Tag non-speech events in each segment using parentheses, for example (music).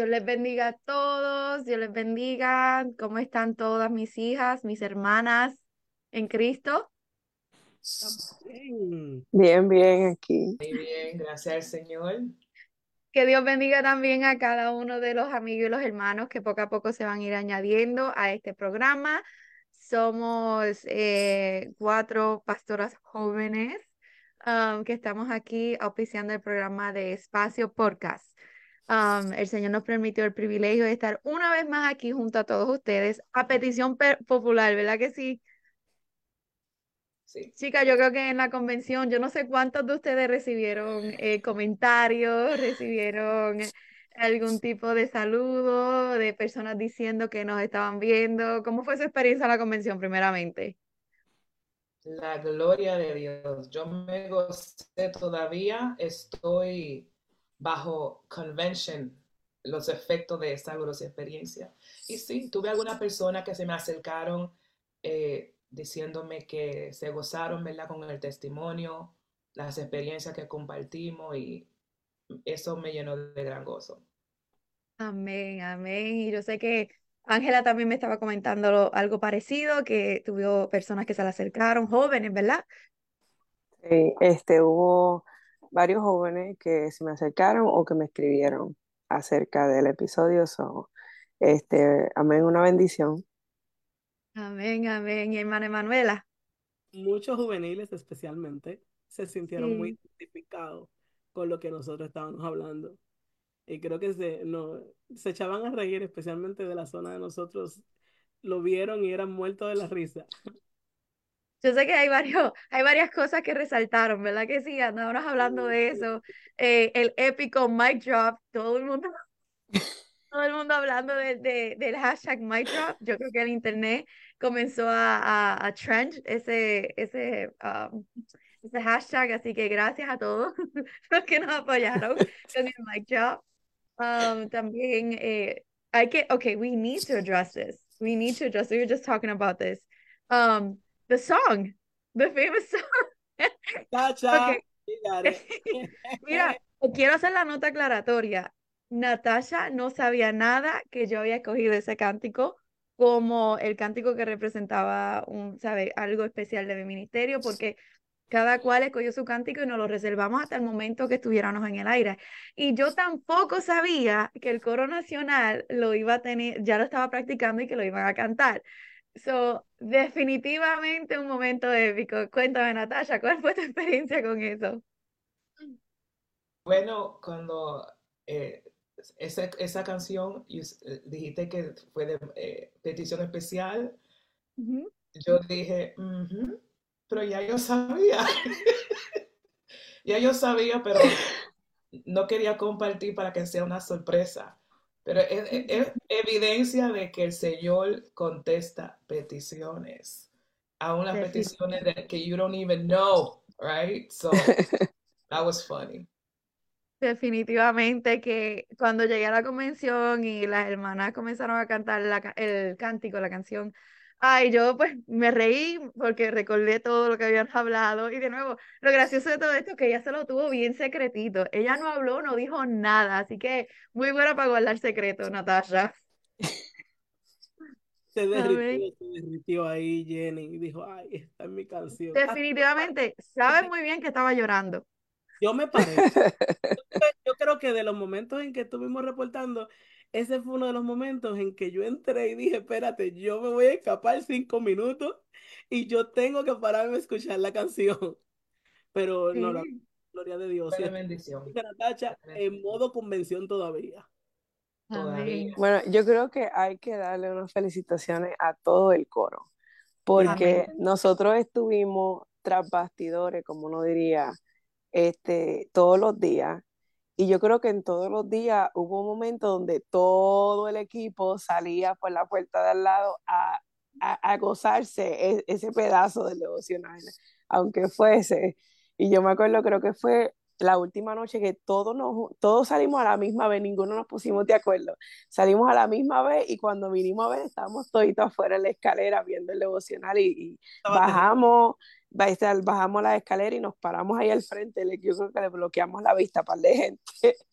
Dios les bendiga a todos, Dios les bendiga. ¿Cómo están todas mis hijas, mis hermanas en Cristo? Bien, bien aquí. Muy bien, gracias al Señor. Que Dios bendiga también a cada uno de los amigos y los hermanos que poco a poco se van a ir añadiendo a este programa. Somos eh, cuatro pastoras jóvenes um, que estamos aquí auspiciando el programa de Espacio Podcast. Um, el Señor nos permitió el privilegio de estar una vez más aquí junto a todos ustedes a petición popular, ¿verdad que sí? Sí. Chica, yo creo que en la convención, yo no sé cuántos de ustedes recibieron eh, comentarios, recibieron algún tipo de saludo de personas diciendo que nos estaban viendo. ¿Cómo fue su experiencia en la convención, primeramente? La gloria de Dios. Yo me gocé todavía, estoy bajo convention los efectos de esa gloriosa experiencia. Y sí, tuve alguna persona que se me acercaron eh, diciéndome que se gozaron, ¿verdad? Con el testimonio, las experiencias que compartimos y eso me llenó de gran gozo. Amén, amén. Y yo sé que Ángela también me estaba comentando algo parecido, que tuvo personas que se le acercaron, jóvenes, ¿verdad? Sí, este, hubo varios jóvenes que se me acercaron o que me escribieron acerca del episodio. So, este, amén, una bendición. Amén, amén. Y hermana Emanuela. Muchos juveniles especialmente se sintieron muy identificados con lo que nosotros estábamos hablando. Y creo que se, no, se echaban a reír, especialmente de la zona de nosotros. Lo vieron y eran muertos de la risa. Yo sé que hay, varios, (laughs) hay varias cosas que resaltaron, ¿verdad que sí? Andábamos hablando de eso. Eh, el épico mic drop, todo el mundo, (laughs) todo el mundo hablando de, de, del hashtag mic drop. Yo creo que el internet comenzó a, a, a trend ese, ese, um, ese hashtag, así que gracias a todos (laughs) los que nos apoyaron con el mic drop. Um, también eh, hay que, okay, we need to address this. We need to address, we were just talking about this. Um, the song, the famous song. Tacha, (laughs) (laughs) Mira, quiero hacer la nota aclaratoria. Natasha no sabía nada que yo había escogido ese cántico como el cántico que representaba un, ¿sabe? algo especial de mi ministerio, porque cada cual escogió su cántico y nos lo reservamos hasta el momento que estuviéramos en el aire. Y yo tampoco sabía que el coro nacional lo iba a tener, ya lo estaba practicando y que lo iban a cantar. So, definitivamente un momento épico. Cuéntame, Natasha, ¿cuál fue tu experiencia con eso? Bueno, cuando eh, esa, esa, canción eh, dijiste que fue de eh, petición especial, uh -huh. yo dije, uh -huh, pero ya yo sabía. (laughs) ya yo sabía, pero no quería compartir para que sea una sorpresa. Pero es, evidencia de que el Señor contesta peticiones. Aún las peticiones de, que you don't even know, right? So (laughs) that was funny. Definitivamente que cuando llegué a la convención y las hermanas comenzaron a cantar la, el cántico, la canción, ay, yo pues me reí porque recordé todo lo que habían hablado y de nuevo, lo gracioso de todo esto es que ella se lo tuvo bien secretito, ella no habló, no dijo nada, así que muy buena para guardar secreto, Natasha. (laughs) Se derritió, se derritió ahí Jenny y dijo, ay, esta es mi canción. Definitivamente, sabes muy bien que estaba llorando. Yo me parece. (laughs) Yo creo que de los momentos en que estuvimos reportando, ese fue uno de los momentos en que yo entré y dije, espérate, yo me voy a escapar cinco minutos y yo tengo que pararme a escuchar la canción. (laughs) Pero Sí. no, la gloria de Dios. De bendición. Natacha en modo convención todavía. Bueno, yo creo que hay que darle unas felicitaciones a todo el coro, porque Amén. nosotros estuvimos tras bastidores, como uno diría, este, todos los días. Y yo creo que en todos los días hubo un momento donde todo el equipo salía por la puerta de al lado a, a, a gozarse e- ese pedazo del devocional, aunque fuese. Y yo me acuerdo, creo que fue la última noche que todos, nos, todos salimos a la misma vez, ninguno nos pusimos de acuerdo. Salimos a la misma vez y cuando vinimos a ver estábamos toditos afuera en la escalera viendo el devocional y, bajamos, estar- bajamos la escalera y nos paramos ahí al frente. Yo creo que le bloqueamos la vista para de gente. (laughs)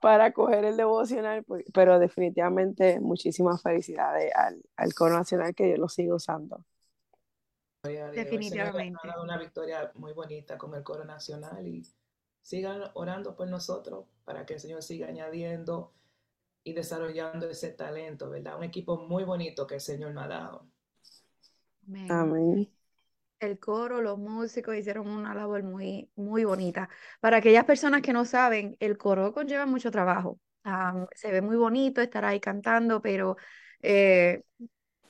para coger el devocional, pues, pero definitivamente muchísimas felicidades al, al coro nacional que yo lo sigo usando. Definitivamente. Ha dado una victoria muy bonita con el coro nacional y sigan orando por nosotros para que el Señor siga añadiendo y desarrollando ese talento, ¿verdad? Un equipo muy bonito que el Señor me ha dado. Amén. El coro, los músicos hicieron una labor muy, muy bonita. Para aquellas personas que no saben, el coro conlleva mucho trabajo. se ve muy bonito estar ahí cantando, pero eh,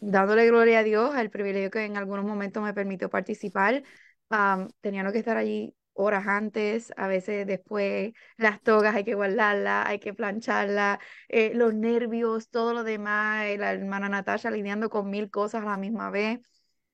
dándole gloria a Dios, el privilegio que en algunos momentos me permitió participar, um, teníamos que estar allí horas antes, a veces después las togas hay que guardarlas, hay que plancharlas, eh, los nervios, todo lo demás, la hermana Natasha lidiando con mil cosas a la misma vez.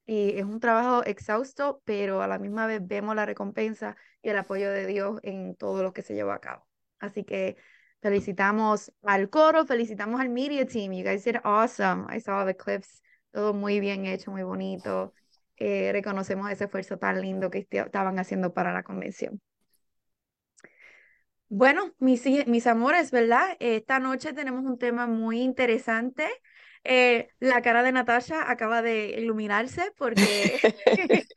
Y es un trabajo exhausto, pero a la misma vez vemos la recompensa y el apoyo de Dios en todo lo que se llevó a cabo. Así que felicitamos al coro, felicitamos al media team. You guys did awesome. I saw the clips. Todo muy bien hecho, muy bonito. Eh, reconocemos ese esfuerzo tan lindo que estaban haciendo para la convención. Bueno, mis, mis amores, ¿verdad? Esta noche tenemos un tema muy interesante. Eh, la cara de Natasha acaba de iluminarse porque (laughs)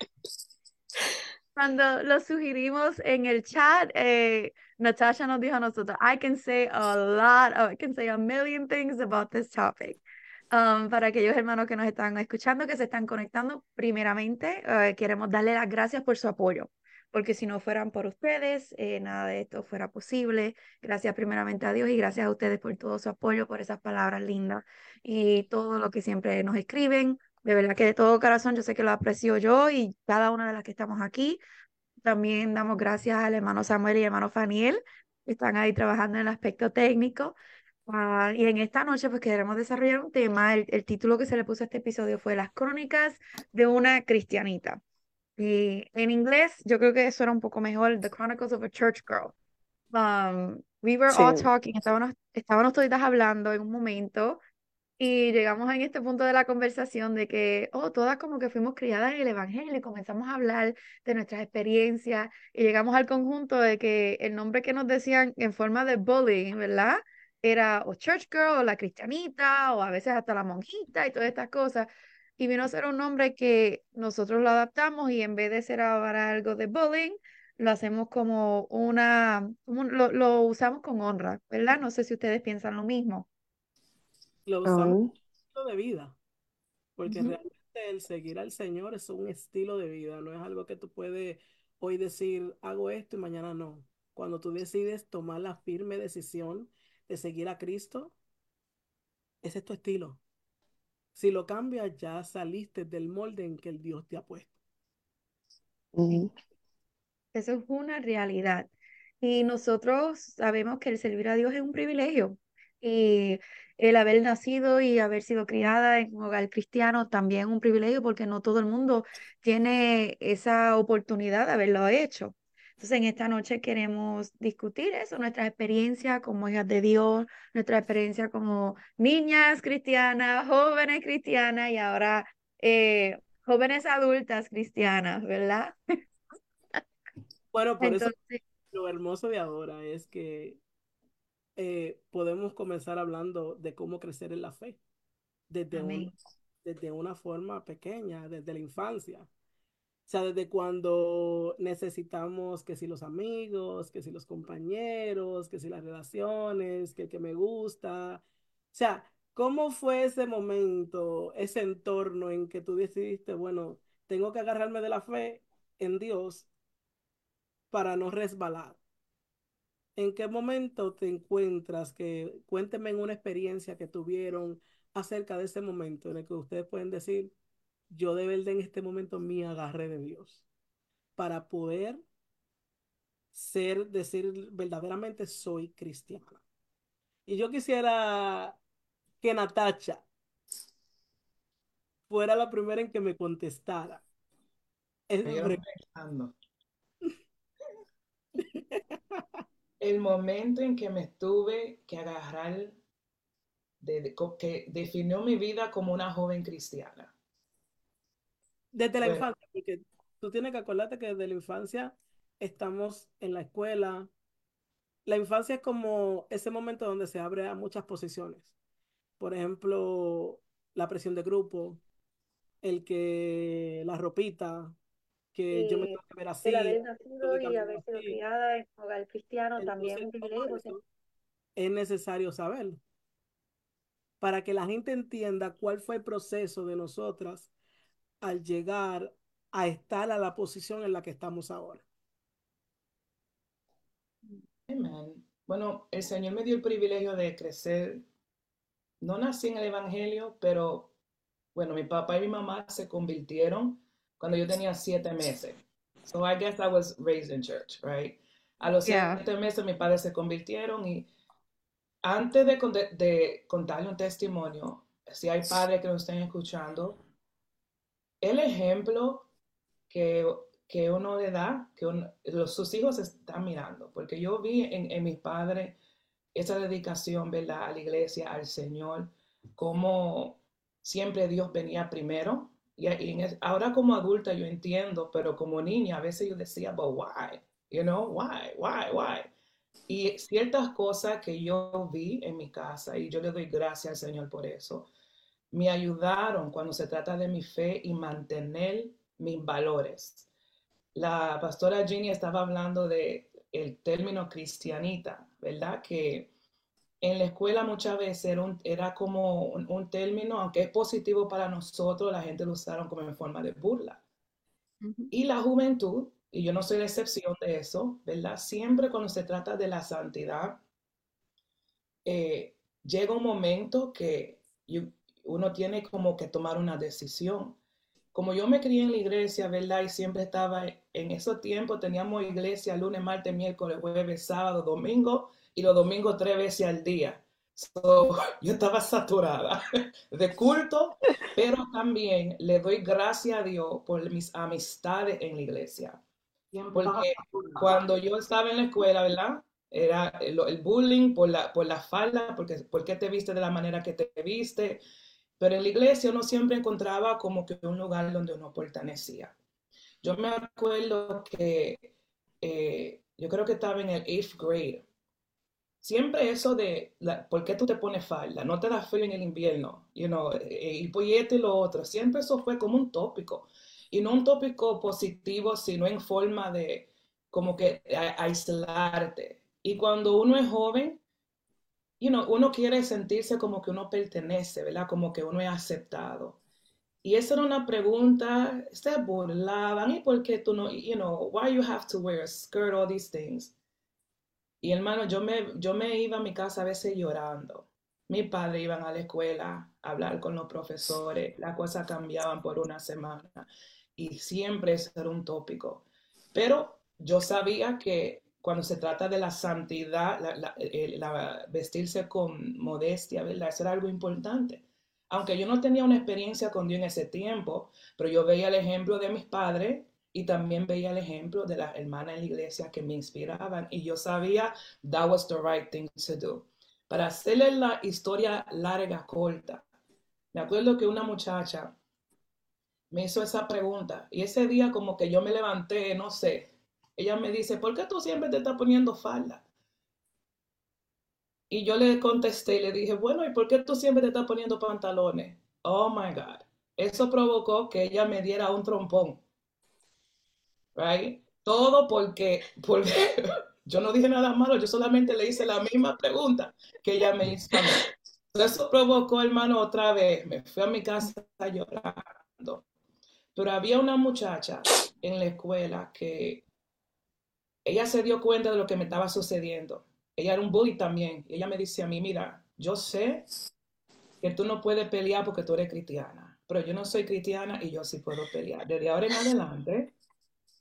(laughs) cuando lo sugerimos en el chat, eh, Natasha nos dijo a nosotros, I can say a lot, I can say a million things about this topic. Um, para aquellos hermanos que nos están escuchando, que se están conectando, primeramente eh, queremos darle las gracias por su apoyo, porque si no fueran por ustedes, eh, nada de esto fuera posible. Gracias primeramente a Dios y gracias a ustedes por todo su apoyo, por esas palabras lindas y todo lo que siempre nos escriben. De verdad que de todo corazón yo sé que lo aprecio yo y cada una de las que estamos aquí. También damos gracias al hermano Samuel y hermano Faniel, que están ahí trabajando en el aspecto técnico. Ah, y en esta noche pues queremos desarrollar un tema, el, el, título que se le puso a este episodio fue Las crónicas de una cristianita. Y en inglés yo creo que eso era un poco mejor, The Chronicles of a Church Girl. Um, we were all talking, estábamos, estábamos toditas hablando en un momento y llegamos en este punto de la conversación de que, oh, todas como que fuimos criadas en el Evangelio y comenzamos a hablar de nuestras experiencias y llegamos al conjunto de que el nombre que nos decían en forma de bullying, ¿verdad? era o church girl o la cristianita o a veces hasta la monjita y todas estas cosas. Y vino a ser un nombre que nosotros lo adaptamos y en vez de ser ahora algo de bullying, lo hacemos como una, lo, usamos con honra, ¿verdad? No sé si ustedes piensan lo mismo. Lo usamos como estilo de vida, porque realmente el seguir al Señor es un estilo de vida, no es algo que tú puedes hoy decir, hago esto y mañana no. Cuando tú decides tomar la firme decisión de seguir a Cristo, ese es tu estilo. Si lo cambias, ya saliste del molde en que el Dios te ha puesto. Eso es una realidad. Y nosotros sabemos que el servir a Dios es un privilegio. Y el haber nacido y haber sido criada en un hogar cristiano también es un privilegio porque no todo el mundo tiene esa oportunidad de haberlo hecho. Entonces, en esta noche queremos discutir eso, nuestra experiencia como hijas de Dios, nuestra experiencia como niñas cristianas, jóvenes cristianas y ahora eh, jóvenes adultas cristianas, ¿verdad? Bueno, (laughs) por eso lo hermoso de ahora es que eh, podemos comenzar hablando de cómo crecer en la fe desde, desde una forma pequeña, desde la infancia. O sea, desde cuando necesitamos que si los amigos, que si los compañeros, que si las relaciones, que el que me gusta. O sea, ¿cómo fue ese momento, ese entorno en que tú decidiste, bueno, tengo que agarrarme de la fe en Dios para no resbalar? ¿En qué momento te encuentras que cuénteme en una experiencia que tuvieron acerca de ese momento en el que ustedes pueden decir, yo de verdad en este momento me agarré de Dios para poder ser, decir verdaderamente soy cristiana. Y yo quisiera que Natacha fuera la primera en que me contestara. El momento en que me tuve que agarrar, de, que definió mi vida como una joven cristiana. Desde la infancia, porque tú tienes que acordarte que desde la infancia estamos en la escuela, la infancia es como ese momento donde se abre a muchas posiciones. Por ejemplo, la presión de grupo, el que la ropita, que yo me tengo que ver así. El haber nacido y haber sido criada en hogar cristiano también es un privilegio. Es necesario saberlo para que la gente entienda cuál fue el proceso de nosotras al llegar a estar a la posición en la que estamos ahora. Amén. Bueno, el Señor me dio el privilegio de crecer. No nací en el Evangelio, pero bueno, mi papá y mi mamá se convirtieron cuando yo tenía siete meses. So I guess I was raised in church, right? A los siete meses mis padres se convirtieron y antes de, de contarle un testimonio, si hay padres que nos estén escuchando, el ejemplo que, que uno le da, que los, sus hijos están mirando, porque yo vi en, en mis padres esa dedicación, ¿verdad? A la iglesia, al Señor, como siempre Dios venía primero. Y, ahora como adulta yo entiendo, pero como niña a veces yo decía, but why? You know, why, why, why? Y ciertas cosas que yo vi en mi casa, y yo le doy gracias al Señor por eso, me ayudaron cuando se trata de mi fe y mantener mis valores. La pastora Ginny estaba hablando de el término cristianita, ¿verdad? Que en la escuela muchas veces era, era como un, término, aunque es positivo para nosotros, la gente lo usaron como en forma de burla. Y la juventud y yo no soy la excepción de eso, ¿verdad? Siempre cuando se trata de la santidad, eh, llega un momento que uno tiene como que tomar una decisión. Como yo me crié en la iglesia, ¿verdad? Y siempre estaba en esos tiempos, teníamos iglesia lunes, martes, miércoles, jueves, sábado, domingo, y los domingos tres veces al día. (laughs) yo estaba saturada (laughs) de culto, pero también le doy gracias a Dios por mis amistades en la iglesia. Porque cuando yo estaba en la escuela, ¿verdad? Era el, bullying por la, por la falda, porque ¿por qué te viste de la manera que te viste? Pero en la iglesia uno siempre encontraba como que un lugar donde uno pertenecía. Yo me acuerdo que eh, yo creo que estaba en el eighth grade. Siempre eso de por qué tú te pones falda, no te da frío en el invierno, you know, eh, y pues y lo otro. Siempre eso fue como un tópico y no un tópico positivo, sino en forma de como que aislarte. Y cuando uno es joven, you know, uno quiere sentirse como que uno pertenece, ¿verdad? Como que uno es aceptado. Y esa era una pregunta, se burlaban, ¿y por qué tú no, you know, why you have to wear a skirt, all these things? Y hermano, yo me, yo me iba a mi casa a veces llorando. Mi padre iban a la escuela a hablar con los profesores, las cosas cambiaban por una semana y siempre es era un tópico. Pero yo sabía que cuando se trata de la santidad, la, vestirse con modestia, ¿verdad? Eso era algo importante. Aunque yo no tenía una experiencia con Dios en ese tiempo, pero yo veía el ejemplo de mis padres y también veía el ejemplo de las hermanas en la iglesia que me inspiraban y yo sabía that was the right thing to do. Para hacerle la historia larga, corta, me acuerdo que una muchacha me hizo esa pregunta. Y ese día como que yo me levanté, no sé, ella me dice, ¿por qué tú siempre te estás poniendo falda? Y yo le contesté y le dije, bueno, ¿y por qué tú siempre te estás poniendo pantalones? Oh my God. Eso provocó que ella me diera un trompón. Right? Todo porque, porque (laughs) yo no dije nada malo, yo solamente le hice la misma pregunta que ella me hizo. Eso provocó, hermano, otra vez. Me fui a mi casa llorando. Pero había una muchacha en la escuela que ella se dio cuenta de lo que me estaba sucediendo. Ella era un bully también. Ella me dice a mí, mira, yo sé que tú no puedes pelear porque tú eres cristiana, pero yo no soy cristiana y yo sí puedo pelear. Desde ahora en adelante,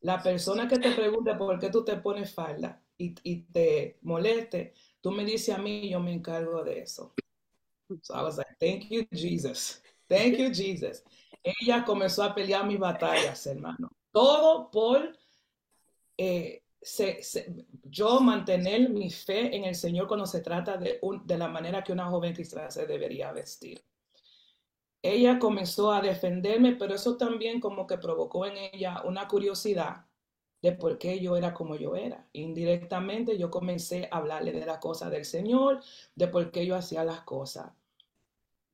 la persona que te pregunte por qué tú te pones falda y, y te moleste, tú me dices a mí yo me encargo de eso. So I was like, thank you, Jesus. Thank you, Jesus ella comenzó a pelear mis batallas, hermano. Todo por eh, yo mantener mi fe en el Señor cuando se trata de, de la manera que una joven cristiana se debería vestir. Ella comenzó a defenderme, pero eso también como que provocó en ella una curiosidad de por qué yo era como yo era. Indirectamente yo comencé a hablarle de las cosas del Señor, de por qué yo hacía las cosas.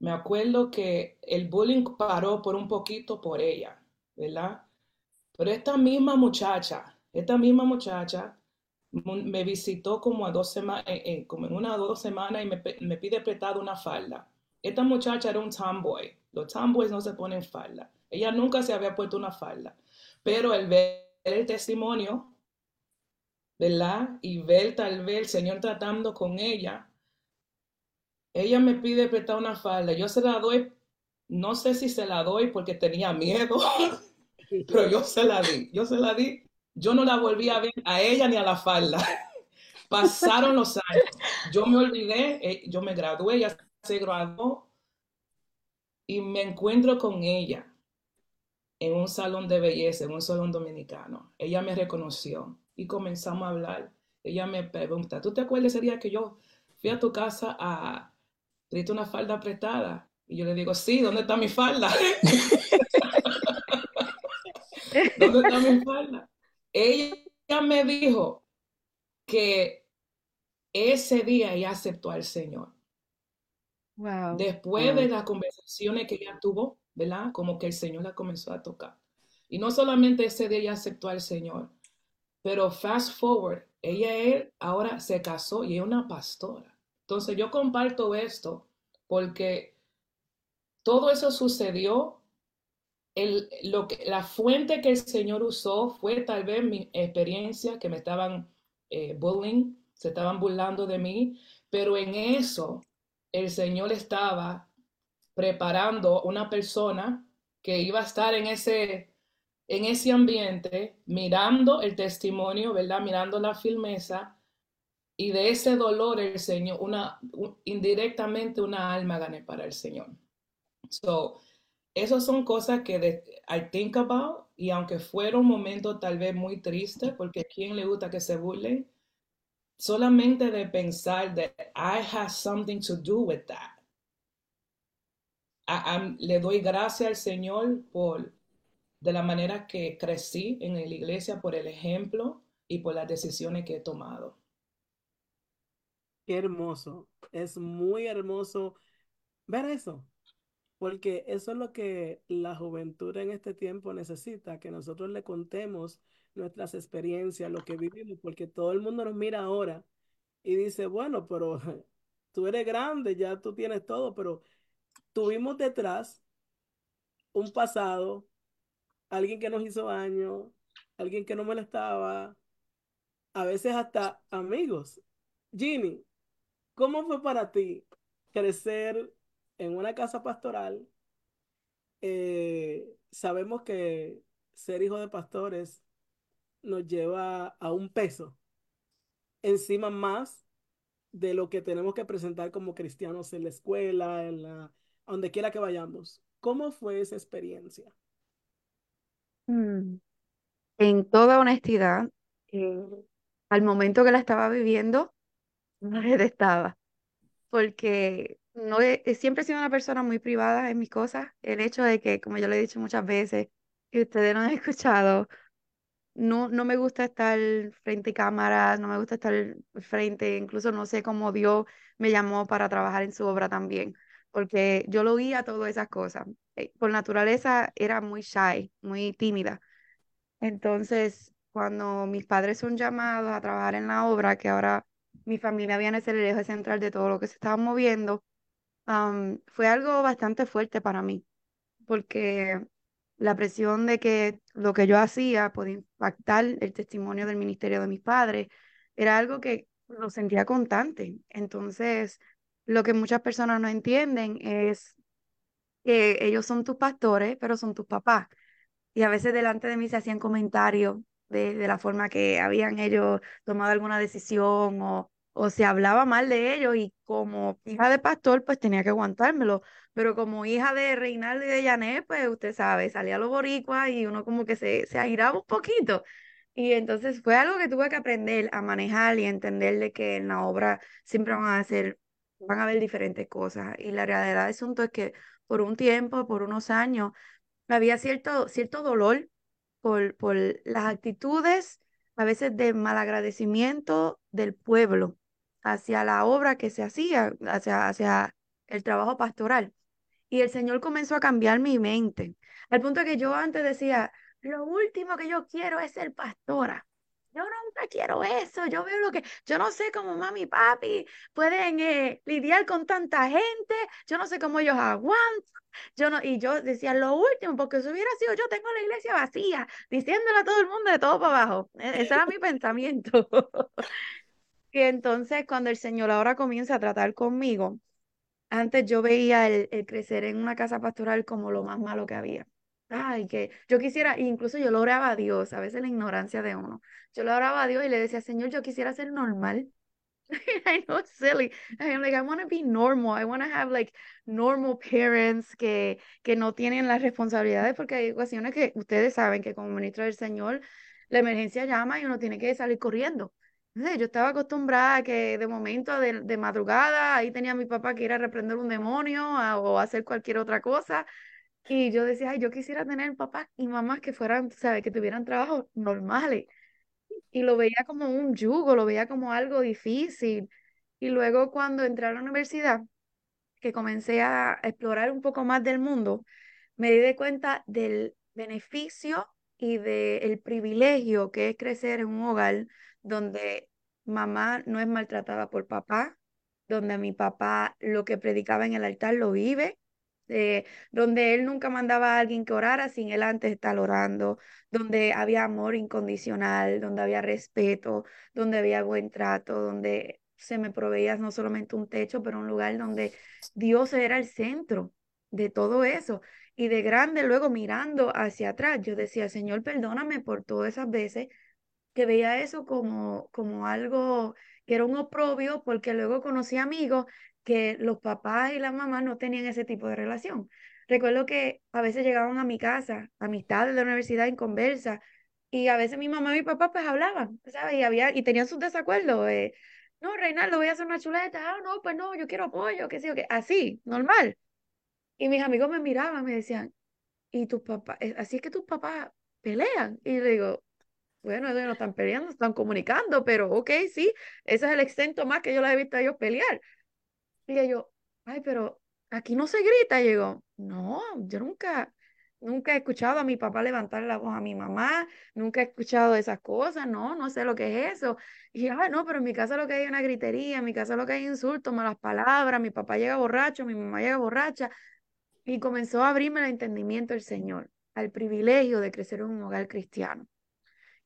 Me acuerdo que el bullying paró por un poquito por ella, ¿verdad? Pero esta misma muchacha, esta misma muchacha me visitó como a dos semanas, como en una o dos semanas y me, me pide prestado una falda. Esta muchacha era un tomboy. Los tomboys no se ponen falda. Ella nunca se había puesto una falda. Pero el ver el testimonio, ¿verdad? Y ver tal vez el Señor tratando con ella, ella me pide prestar una falda. Yo se la doy, no sé si se la doy porque tenía miedo, (laughs) pero yo se la di. Yo se la di. Yo no la volví a ver a ella ni a la falda. (laughs) Pasaron los años. Yo me olvidé, eh, yo me gradué, ella se graduó y me encuentro con ella en un salón de belleza, en un salón dominicano. Ella me reconoció y comenzamos a hablar. Ella me pregunta, ¿tú te acuerdas ese día que yo fui a tu casa a pedirte una falda apretada? Y yo le digo, sí, ¿dónde está mi falda? (laughs) ¿Dónde está mi falda? Ella me dijo que ese día ella aceptó al Señor. Wow. Después de las conversaciones que ella tuvo, ¿verdad? Como que el Señor la comenzó a tocar. Y no solamente ese día ella aceptó al Señor, pero fast forward, ella él ahora se casó y es una pastora. Entonces yo comparto esto porque todo eso sucedió. El, lo que, la fuente que el Señor usó fue tal vez mi experiencia, que me estaban eh, bullying, se estaban burlando de mí, pero en eso el Señor estaba preparando una persona que iba a estar en ese, en ese ambiente, mirando el testimonio, ¿verdad? Mirando la firmeza. Y de ese dolor el Señor, una, indirectamente una alma gané para el Señor. So, esas son cosas que de, I think about, y aunque fuera un momento tal vez muy triste, porque a quien le gusta que se burlen, solamente de pensar that I have something to do with that. le doy gracias al Señor por de la manera que crecí en la iglesia, por el ejemplo y por las decisiones que he tomado. Qué hermoso, es muy hermoso ver eso, porque eso es lo que la juventud en este tiempo necesita, que nosotros le contemos nuestras experiencias, lo que vivimos, porque todo el mundo nos mira ahora y dice, bueno, pero (laughs) tú eres grande, ya tú tienes todo, pero tuvimos detrás un pasado, alguien que nos hizo daño, alguien que no molestaba, a veces hasta amigos. Ginny, ¿cómo fue para ti crecer en una casa pastoral? Eh, sabemos que ser hijo de pastores nos lleva a un peso encima más de lo que tenemos que presentar como cristianos en la escuela, en la, donde quiera que vayamos. ¿Cómo fue esa experiencia? Mm. En toda honestidad, eh, al momento que la estaba viviendo, (laughs) no estaba, porque no he, siempre he sido una persona muy privada en mis cosas. El hecho de que, como yo le he dicho muchas veces, y ustedes no han (laughs) escuchado, no, no me gusta estar frente a cámaras, no me gusta estar frente, incluso no sé cómo Dios me llamó para trabajar en su obra también, porque yo lo a todas esas cosas. Eh, por naturaleza era muy shy, muy tímida. Entonces, cuando mis padres son llamados a trabajar en la obra, que ahora mi familia viene a ser el eje central de todo lo que se estaba moviendo, fue algo bastante fuerte para mí, porque la presión de que lo que yo hacía podía impactar el testimonio del ministerio de mis padres, era algo que lo sentía constante. Entonces, lo que muchas personas no entienden es que ellos son tus pastores, pero son tus papás. Y a veces delante de mí se hacían comentarios de, de la forma que habían ellos tomado alguna decisión o o se hablaba mal de ellos y como hija de pastor, pues tenía que aguantármelo. Pero como hija de Reinaldo y de Janet, pues usted sabe, salía a los boricuas y uno como que se, se agiraba un poquito. Y entonces fue algo que tuve que aprender a manejar y entender de que en la obra siempre van a ser, van a haber diferentes cosas. Y la realidad del asunto es que por un tiempo, por unos años, había cierto, cierto dolor por, por las actitudes a veces de malagradecimiento del pueblo hacia la obra que se hacía, hacia, hacia el trabajo pastoral. Y el Señor comenzó a cambiar mi mente, al punto que yo antes decía, lo último que yo quiero es ser pastora. Yo nunca quiero eso. Yo veo lo que, yo no sé cómo mami y papi pueden eh, lidiar con tanta gente. Yo no sé cómo ellos aguantan. Yo no, y yo decía lo último, porque si hubiera sido yo, tengo la iglesia vacía, diciéndole a todo el mundo de todo para abajo. E, ese era mi (laughs) pensamiento. (laughs) y entonces cuando el Señor ahora comienza a tratar conmigo, antes yo veía el, el crecer en una casa pastoral como lo más malo que había. Ay, que yo quisiera, incluso yo lo oraba a Dios, a veces la ignorancia de uno. Yo lo oraba a Dios y le decía, Señor, yo quisiera ser normal. (laughs) I know it's silly. I'm like, I want to be normal. I want to have like normal parents que, que no tienen las responsabilidades, porque hay ocasiones que ustedes saben que como ministro del Señor, la emergencia llama y uno tiene que salir corriendo. Yo estaba acostumbrada a que de momento, de, de madrugada, ahí tenía mi papá que ir a reprender un demonio o hacer cualquier otra cosa. Y yo decía, ay, yo quisiera tener papás y mamás que fueran, ¿sabes? Que tuvieran trabajos normales. Y lo veía como un yugo, lo veía como algo difícil. Y luego cuando entré a la universidad, que comencé a explorar un poco más del mundo, me di de cuenta del beneficio y del privilegio que es crecer en un hogar donde mamá no es maltratada por papá, donde mi papá lo que predicaba en el altar lo vive, eh, donde él nunca mandaba a alguien que orara sin él antes estar orando, donde había amor incondicional, donde había respeto, donde había buen trato, donde se me proveía no solamente un techo, pero un lugar donde Dios era el centro de todo eso. Y de grande, luego mirando hacia atrás, yo decía, Señor, perdóname por todas esas veces que veía eso como, como algo que era un oprobio, porque luego conocí amigos que los papás y las mamás no tenían ese tipo de relación. Recuerdo que a veces llegaban a mi casa, amistades de la universidad en conversa, y a veces mi mamá y mi papá pues hablaban, ¿sabes? Y, había, y tenían sus desacuerdos. No, Reinaldo, voy a hacer una chuleta. Ah, no, pues no, yo quiero apoyo, qué sé yo, qué. Así, normal. Y mis amigos me miraban, me decían, ¿y tus papás? Eh, así es que tus papás pelean. Y le digo, bueno, no están peleando, están comunicando, pero ok, sí, ese es el exento más que yo les he visto a ellos pelear. Y yo, ay, pero aquí no se grita. Y yo, no, yo nunca, nunca he escuchado a mi papá levantar la voz a mi mamá, nunca he escuchado esas cosas, no, no sé lo que es eso. Y ay, no, pero en mi casa lo que hay es una gritería, en mi casa lo que hay es insultos, malas palabras, mi papá llega borracho, mi mamá llega borracha. Y comenzó a abrirme el entendimiento del Señor, al privilegio de crecer en un hogar cristiano.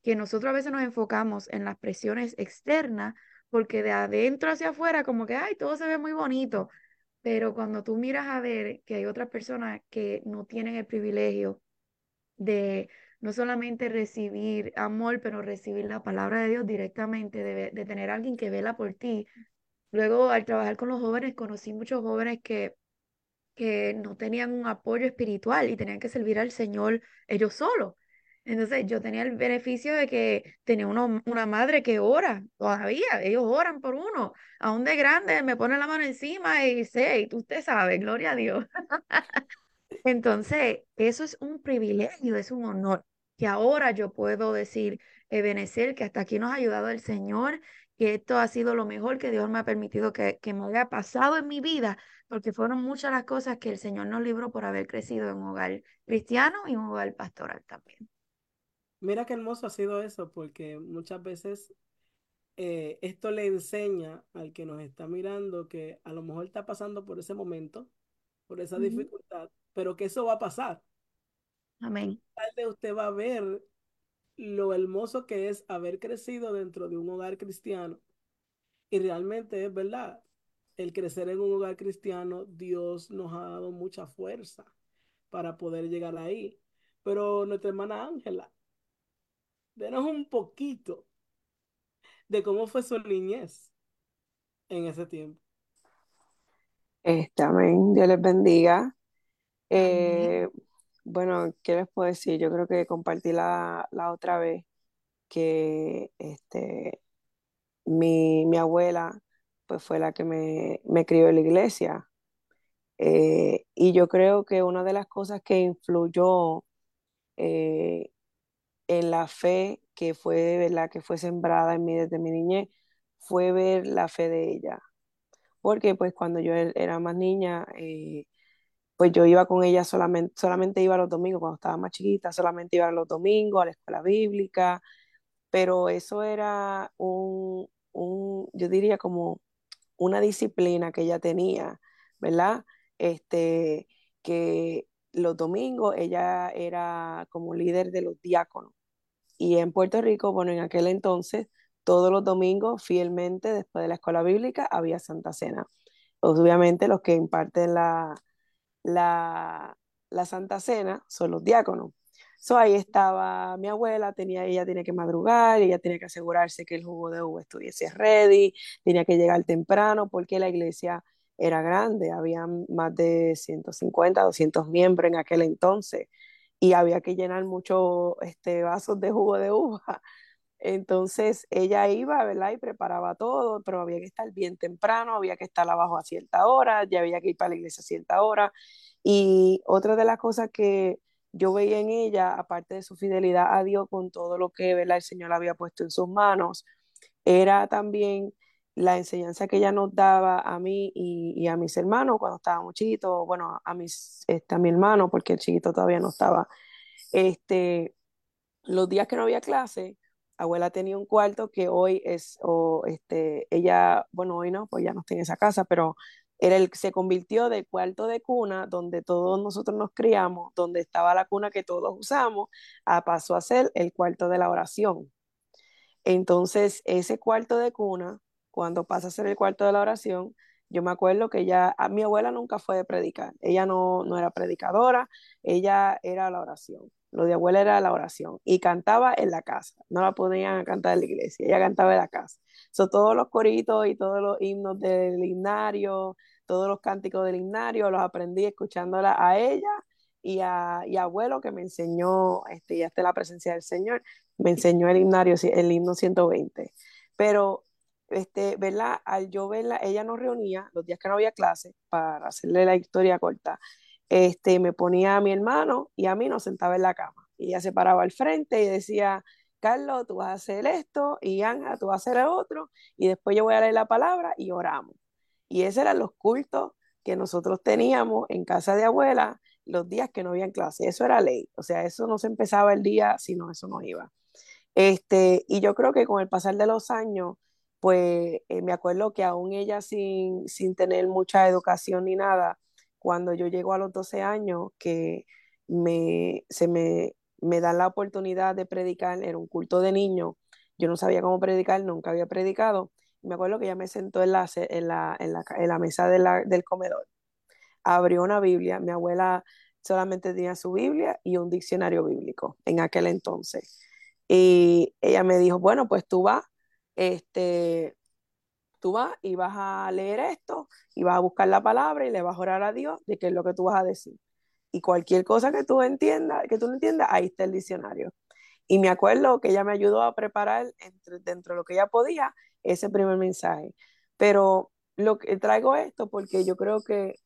Que nosotros a veces nos enfocamos en las presiones externas porque de adentro hacia afuera como que, ay, todo se ve muy bonito, pero cuando tú miras a ver que hay otras personas que no tienen el privilegio de no solamente recibir amor, pero recibir la palabra de Dios directamente, de, de tener alguien que vela por ti. Luego, al trabajar con los jóvenes, conocí muchos jóvenes que, que no tenían un apoyo espiritual y tenían que servir al Señor ellos solos. Entonces yo tenía el beneficio de que tenía una madre que ora todavía, ellos oran por uno, aún de grande me pone la mano encima y dice, y tú usted sabe, gloria a Dios. (laughs) Entonces, eso es un privilegio, es un honor, que ahora yo puedo decir, Ebenezer, que hasta aquí nos ha ayudado el Señor, que esto ha sido lo mejor que Dios me ha permitido que, que me haya pasado en mi vida, porque fueron muchas las cosas que el Señor nos libró por haber crecido en un hogar cristiano y un hogar pastoral también. Mira qué hermoso ha sido eso, porque muchas veces eh, esto le enseña al que nos está mirando que a lo mejor está pasando por ese momento, por esa dificultad, pero que eso va a pasar. Amén. Tarde usted va a ver lo hermoso que es haber crecido dentro de un hogar cristiano. Y realmente es verdad, el crecer en un hogar cristiano, Dios nos ha dado mucha fuerza para poder llegar ahí. Pero nuestra hermana Ángela, denos un poquito de cómo fue su niñez en ese tiempo. Este, amén. Dios les bendiga. Eh, bueno, ¿qué les puedo decir? Yo creo que compartí la, otra vez que este, mi, abuela pues fue la que me, me crió en la iglesia. Eh, y yo creo que una de las cosas que influyó eh, en la fe que fue, ¿verdad? Que fue sembrada en mí desde mi niñez, fue ver la fe de ella. Porque pues cuando yo er, era más niña, eh, pues yo iba con ella solamente, solamente iba los domingos, cuando estaba más chiquita, solamente iba los domingos a la escuela bíblica, pero eso era un, un yo diría como una disciplina que ella tenía, ¿verdad? Este, que los domingos ella era como líder de los diáconos. Y en Puerto Rico, bueno, en aquel entonces, todos los domingos, fielmente, después de la escuela bíblica, había Santa Cena. Obviamente los que imparten la, la, Santa Cena son los diáconos. So, ahí estaba mi abuela, tenía, ella tenía que madrugar, ella tenía que asegurarse que el jugo de uva estuviese ready, tenía que llegar temprano porque la iglesia era grande, había más de 150, 200 miembros en aquel entonces y había que llenar muchos este, vasos de jugo de uva. (laughs) Entonces ella iba, ¿verdad? Y preparaba todo, pero había que estar bien temprano, había que estar abajo a cierta hora, ya había que ir para la iglesia a cierta hora. Y otra de las cosas que yo veía en ella, aparte de su fidelidad a Dios con todo lo que el Señor había puesto en sus manos, era también la enseñanza que ella nos daba a mí y, a mis hermanos cuando estábamos chiquitos, bueno, a, mis, este, a mi hermano, porque el chiquito todavía no estaba. Este, los días que no había clase, abuela tenía un cuarto que hoy es, o este, ella, bueno, hoy no, pues ya no está esa casa, pero era el, se convirtió del cuarto de cuna donde todos nosotros nos criamos, donde estaba la cuna que todos usamos, a, pasó a ser el cuarto de la oración. Entonces, ese cuarto de cuna, cuando pasa a ser el cuarto de la oración, yo me acuerdo que ella, a, mi abuela nunca fue de predicar, ella no, no era predicadora, ella era la oración. Lo de abuela era la oración y cantaba en la casa, no la ponían cantar en la iglesia, ella cantaba en la casa. So, todos los coritos y todos los himnos del himnario, todos los cánticos del himnario, los aprendí escuchándola a ella y a, abuelo que me enseñó, este, ya está la presencia del Señor, me enseñó el himnario, el himno 120. Pero, este, ¿verdad? Al yo verla, ella nos reunía los días que no había clase, para hacerle la historia corta, este, me ponía a mi hermano y a mí nos sentaba en la cama. Y ella se paraba al frente y decía, Carlos, tú vas a hacer esto, y Anja, tú vas a hacer el otro, y después yo voy a leer la palabra y oramos. Y esos eran los cultos que nosotros teníamos en casa de abuela los días que no había clase. Eso era ley. O sea, eso no se empezaba el día, sino eso no iba. Este, y yo creo que con el pasar de los años, pues eh, me acuerdo que aún ella sin, sin tener mucha educación ni nada, cuando yo llego a los 12 años, que me, se me, me dan la oportunidad de predicar en un culto de niños, yo no sabía cómo predicar, nunca había predicado, me acuerdo que ella me sentó en la, en la, en la, en la mesa del comedor, abrió una Biblia, mi abuela solamente tenía su Biblia y un diccionario bíblico en aquel entonces. Y ella me dijo, bueno, pues tú vas, este, tú vas y vas a leer esto y vas a buscar la palabra y le vas a orar a Dios de qué es lo que tú vas a decir. Y cualquier cosa que tú entiendas, que tú no entiendas, ahí está el diccionario. Y me acuerdo que ella me ayudó a preparar entre, dentro de lo que ella podía ese primer mensaje. Pero lo que traigo esto porque yo creo que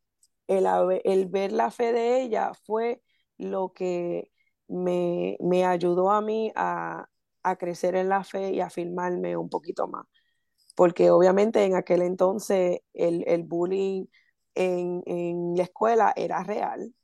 el, el ver la fe de ella fue lo que me, me ayudó a mí a, a, crecer en la fe y a afirmarme un poquito más. Porque obviamente en aquel entonces el, el bullying en, en, la escuela era real.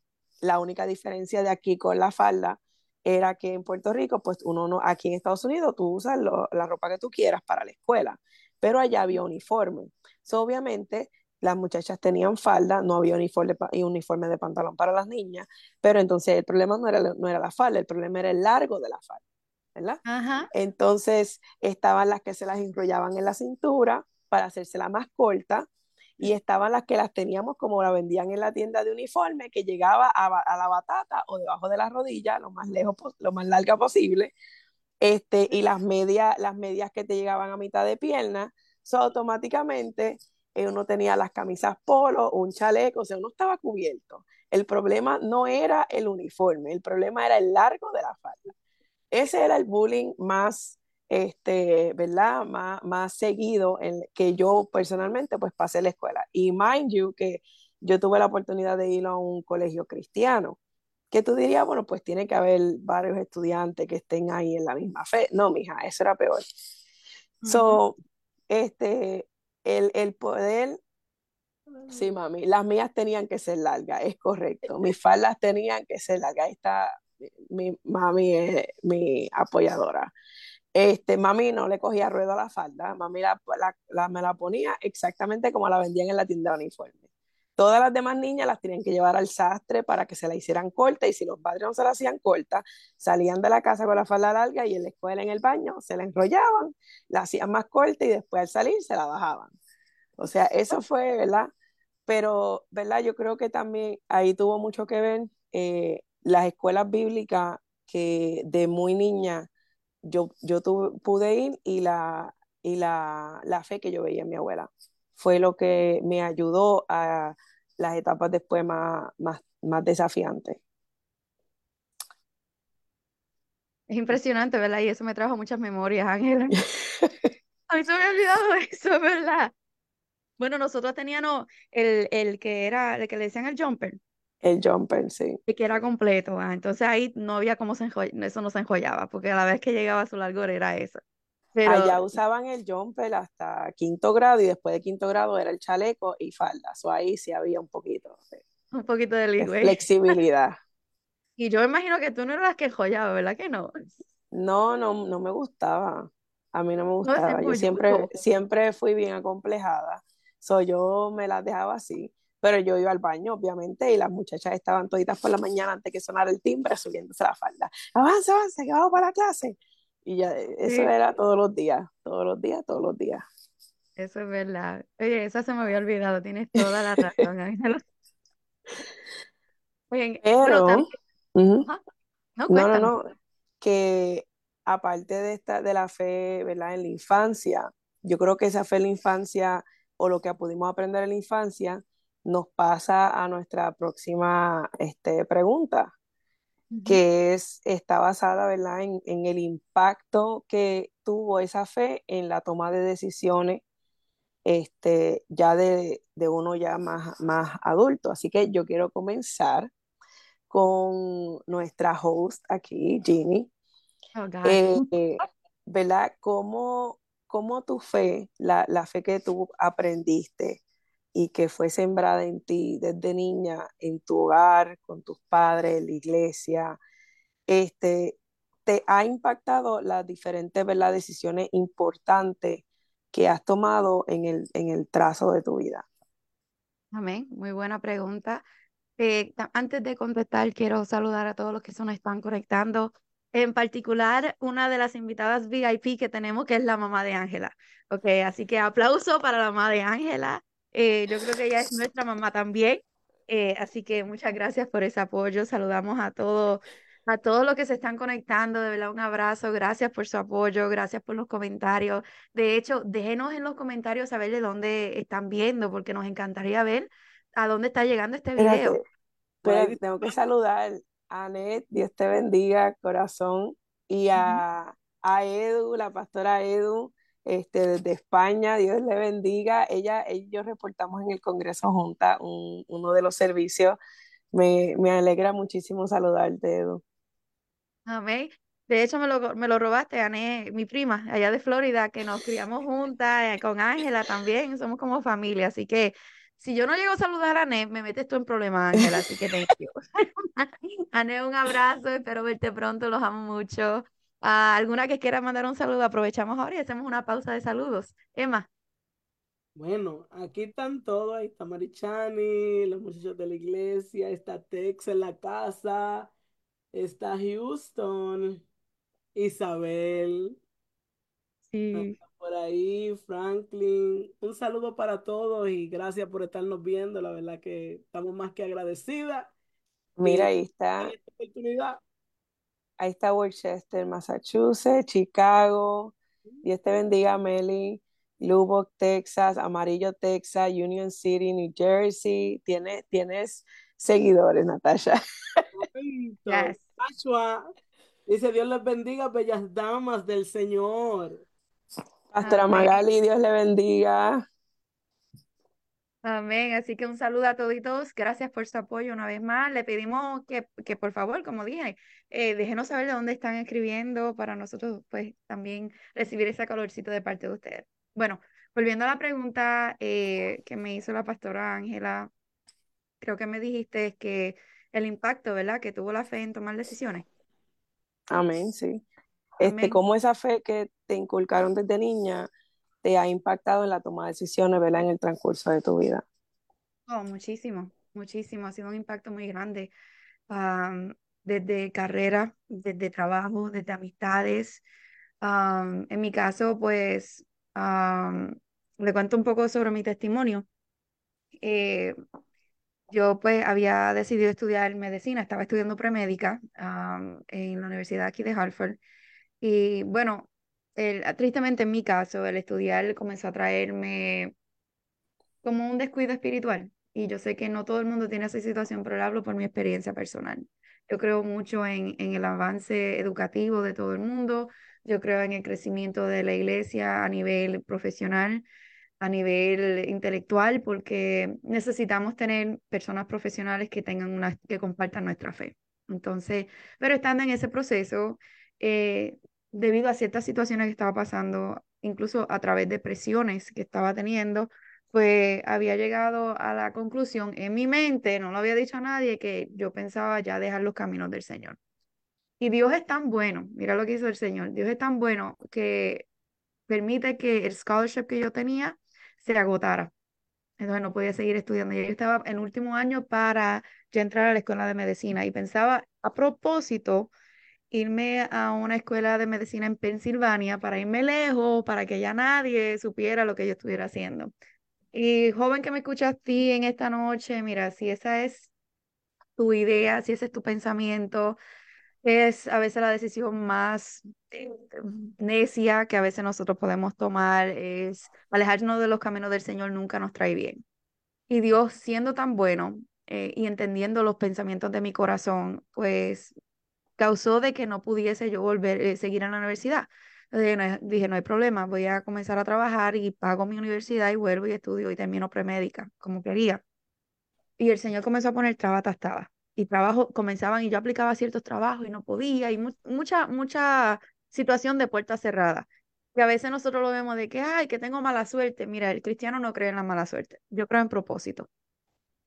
La única diferencia de aquí con la falda era que en Puerto Rico, pues uno no, aquí en Estados Unidos tú usas la ropa que tú quieras para la escuela, pero allá había uniforme. obviamente las muchachas tenían falda, no había uniforme, uniforme de pantalón para las niñas, pero entonces el problema no era, no era la falda, el problema era el largo de la falda, ¿verdad? Entonces estaban las que se las enrollaban en la cintura para hacérsela más corta, y estaban las que las teníamos como la vendían en la tienda de uniforme, que llegaba a, la batata o debajo de la rodilla, lo más lejos, lo más larga posible, este, y las medias, las medias que te llegaban a mitad de pierna, so, automáticamente eh, uno tenía las camisas polo, un chaleco, o sea, uno estaba cubierto. El problema no era el uniforme, el problema era el largo de la falda. Ese era el bullying más este, ¿verdad? Más, más seguido en que yo personalmente pues pasé la escuela. Y mind you que yo tuve la oportunidad de ir a un colegio cristiano. que tú dirías, bueno, pues tiene que haber varios estudiantes que estén ahí en la misma fe. No, mija, eso era peor. So, este, el, el poder, sí, mami, las mías tenían que ser largas, es correcto. Mis faldas tenían que ser largas. Ahí está, mi mami es mi apoyadora. Este, mami no le cogía ruedo a la falda, mami la, me la ponía exactamente como la vendían en la tienda de uniforme. Todas las demás niñas las tenían que llevar al sastre para que se la hicieran corta y si los padres no se la hacían corta, salían de la casa con la falda larga y en la escuela, en el baño, se la enrollaban, la hacían más corta y después al salir se la bajaban. O sea, eso fue, ¿verdad? Pero, ¿verdad? Yo creo que también ahí tuvo mucho que ver eh, las escuelas bíblicas que de muy niña yo, yo pude ir y, la, y la, la fe que yo veía en mi abuela fue lo que me ayudó a las etapas después más, más, más desafiantes. Es impresionante, ¿verdad? Y eso me trajo muchas memorias, Ángela. (laughs) a mí se me había olvidado (laughs) eso, ¿verdad? Bueno, nosotros teníamos el, el que era, el que le decían el jumper. El jumper, sí. Y que era completo, ah, entonces ahí no había cómo se enjollaba, eso no se enjollaba, porque a la vez que llegaba a su largor era eso. Pero... Allá usaban el jumper hasta quinto grado y después de quinto grado era el chaleco y falda, o ahí sí había un poquito un poquito de, flexibilidad. (laughs) y yo imagino que tú no eras las que enjollaba, ¿verdad que no? No, no, no me gustaba. A mí no me gustaba. yo siempre, siempre fui bien acomplejada. So, yo me las dejaba así pero yo iba al baño, obviamente, y las muchachas estaban toditas por la mañana antes que sonara el timbre subiéndose la falda. Avanza, avanza, que vamos para la clase. Y ya, eso era todos los días, todos los días, todos los días. Eso es verdad. Oye, eso se me había olvidado, tienes toda la razón, Ángela. (laughs) Oye, pero, también... no, no, no, que aparte de esta, de la fe, ¿verdad? En la infancia, yo creo que esa fe en la infancia o lo que pudimos aprender en la infancia nos pasa a nuestra próxima este, pregunta, que es, está basada ¿verdad? En, en, el impacto que tuvo esa fe en la toma de decisiones este, ya de, de uno ya más, más adulto. Así que yo quiero comenzar con nuestra host aquí, Ginny. Oh, eh, ¿Verdad? ¿Cómo, ¿Cómo, tu fe, la, la fe que tú aprendiste, y que fue sembrada en ti desde niña, en tu hogar, con tus padres, en la iglesia, este, te ha impactado las diferentes ¿verdad? decisiones importantes que has tomado en el, en el trazo de tu vida? Amén, muy buena pregunta. Eh, antes de contestar, quiero saludar a todos los que se nos están conectando. En particular, una de las invitadas VIP que tenemos, que es la mamá de Ángela. Ok, así que aplauso para la mamá de Ángela. Eh, yo creo que ella es nuestra mamá también. Eh, así que muchas gracias por ese apoyo. Saludamos a todos a todos los que se están conectando, de verdad un abrazo, gracias por su apoyo, gracias por los comentarios. De hecho, déjenos en los comentarios saber de dónde están viendo, porque nos encantaría ver a dónde está llegando este video. Pero tengo que saludar a Anet, Dios te bendiga, corazón, y a, a Edu, la pastora Edu, este, desde España, Dios le bendiga. Ella, ellos reportamos en el Congreso Junta uno de los servicios. Me, me, alegra muchísimo saludarte, Edu. Amén. De hecho, me lo, me lo robaste, Ané, mi prima, allá de Florida, que nos criamos juntas, eh, con Ángela también, somos como familia, así que si yo no llego a saludar a Ané, me metes tú en problemas, Ángela, así que you. (laughs) Ané, un abrazo, espero verte pronto, los amo mucho alguna que quiera mandar un saludo, aprovechamos ahora y hacemos una pausa de saludos. Emma. Bueno, aquí están todos, ahí está Marichani, los muchachos de la iglesia, está Tex en la casa, está Houston, Isabel, sí. por ahí, Franklin. Un saludo para todos y gracias por estarnos viendo, la verdad que estamos más que agradecidas. Mira, ahí está. Ahí está Worcester, Massachusetts, Chicago. Dios te bendiga, Meli. Lubbock, Texas, Amarillo, Texas, Union City, New Jersey. Tienes, tienes seguidores, Natasha. Dice Dios les bendiga, bellas damas del Señor. Pastora Magali, Dios le bendiga. Amén. Así que un saludo a todos. Gracias por su apoyo una vez más. Le pedimos que, que por favor, como dije, eh, déjenos saber de dónde están escribiendo para nosotros, pues también recibir ese calorcito de parte de ustedes. Bueno, volviendo a la pregunta eh, que me hizo la pastora Ángela, creo que me dijiste que el impacto, ¿verdad? Que tuvo la fe en tomar decisiones. Amén, sí. Este, cómo esa fe que te inculcaron desde niña te ha impactado en la toma de decisiones, ¿verdad? En el transcurso de tu vida. Oh, muchísimo, muchísimo. Ha sido un impacto muy grande. desde carrera, desde trabajo, desde amistades. en mi caso, pues, le cuento un poco sobre mi testimonio. Eh, yo pues había decidido estudiar medicina, estaba estudiando premédica en la universidad aquí de Hartford. Y bueno, tristemente en mi caso, el estudiar comenzó a traerme como un descuido espiritual. Y yo sé que no todo el mundo tiene esa situación, pero hablo por mi experiencia personal. Yo creo mucho en, en el avance educativo de todo el mundo. Yo creo en el crecimiento de la iglesia a nivel profesional a nivel intelectual porque necesitamos tener personas profesionales que tengan una, que compartan nuestra fe. Entonces, pero estando en ese proceso, eh, debido a ciertas situaciones que estaba pasando, incluso a través de presiones que estaba teniendo, pues había llegado a la conclusión en mi mente, no lo había dicho a nadie, que yo pensaba ya dejar los caminos del Señor. Y Dios es tan bueno, mira lo que hizo el Señor, Dios es tan bueno que permite que el scholarship que yo tenía se agotara. Entonces no podía seguir estudiando. Yo estaba en último año para ya entrar a la escuela de medicina y pensaba a propósito irme a una escuela de medicina en Pensilvania para irme lejos, para que ya nadie supiera lo que yo estuviera haciendo. Y joven que me escuchas ti en esta noche, mira, si esa es tu idea, si ese es tu pensamiento, es a veces la decisión más eh, necia que a veces nosotros podemos tomar, es alejarnos de los caminos del Señor nunca nos trae bien. Y Dios siendo tan bueno eh, y entendiendo los pensamientos de mi corazón, pues causó de que no pudiese yo volver, eh, seguir en la universidad. Entonces, no, dije, no hay problema, voy a comenzar a trabajar y pago mi universidad y vuelvo y estudio y termino premédica, como quería. Y el Señor comenzó a poner traba estaba y trabajo comenzaban y yo aplicaba ciertos trabajos y no podía y mucha, mucha situación de puerta cerrada. Y a veces nosotros lo vemos de que, ay, que tengo mala suerte. Mira, el cristiano no cree en la mala suerte. Yo creo en propósito.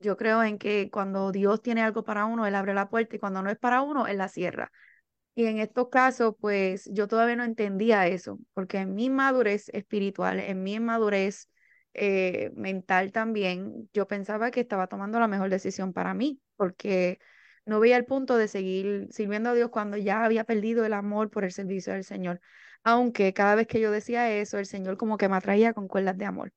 Yo creo en que cuando Dios tiene algo para uno, Él abre la puerta y cuando no es para uno, Él la cierra. Y en estos casos, pues yo todavía no entendía eso, porque en mi madurez espiritual, en mi madurez eh, mental también, yo pensaba que estaba tomando la mejor decisión para mí, porque no veía el punto de seguir sirviendo a Dios cuando ya había perdido el amor por el servicio del Señor. Aunque cada vez que yo decía eso, el Señor como que me atraía con cuerdas de amor.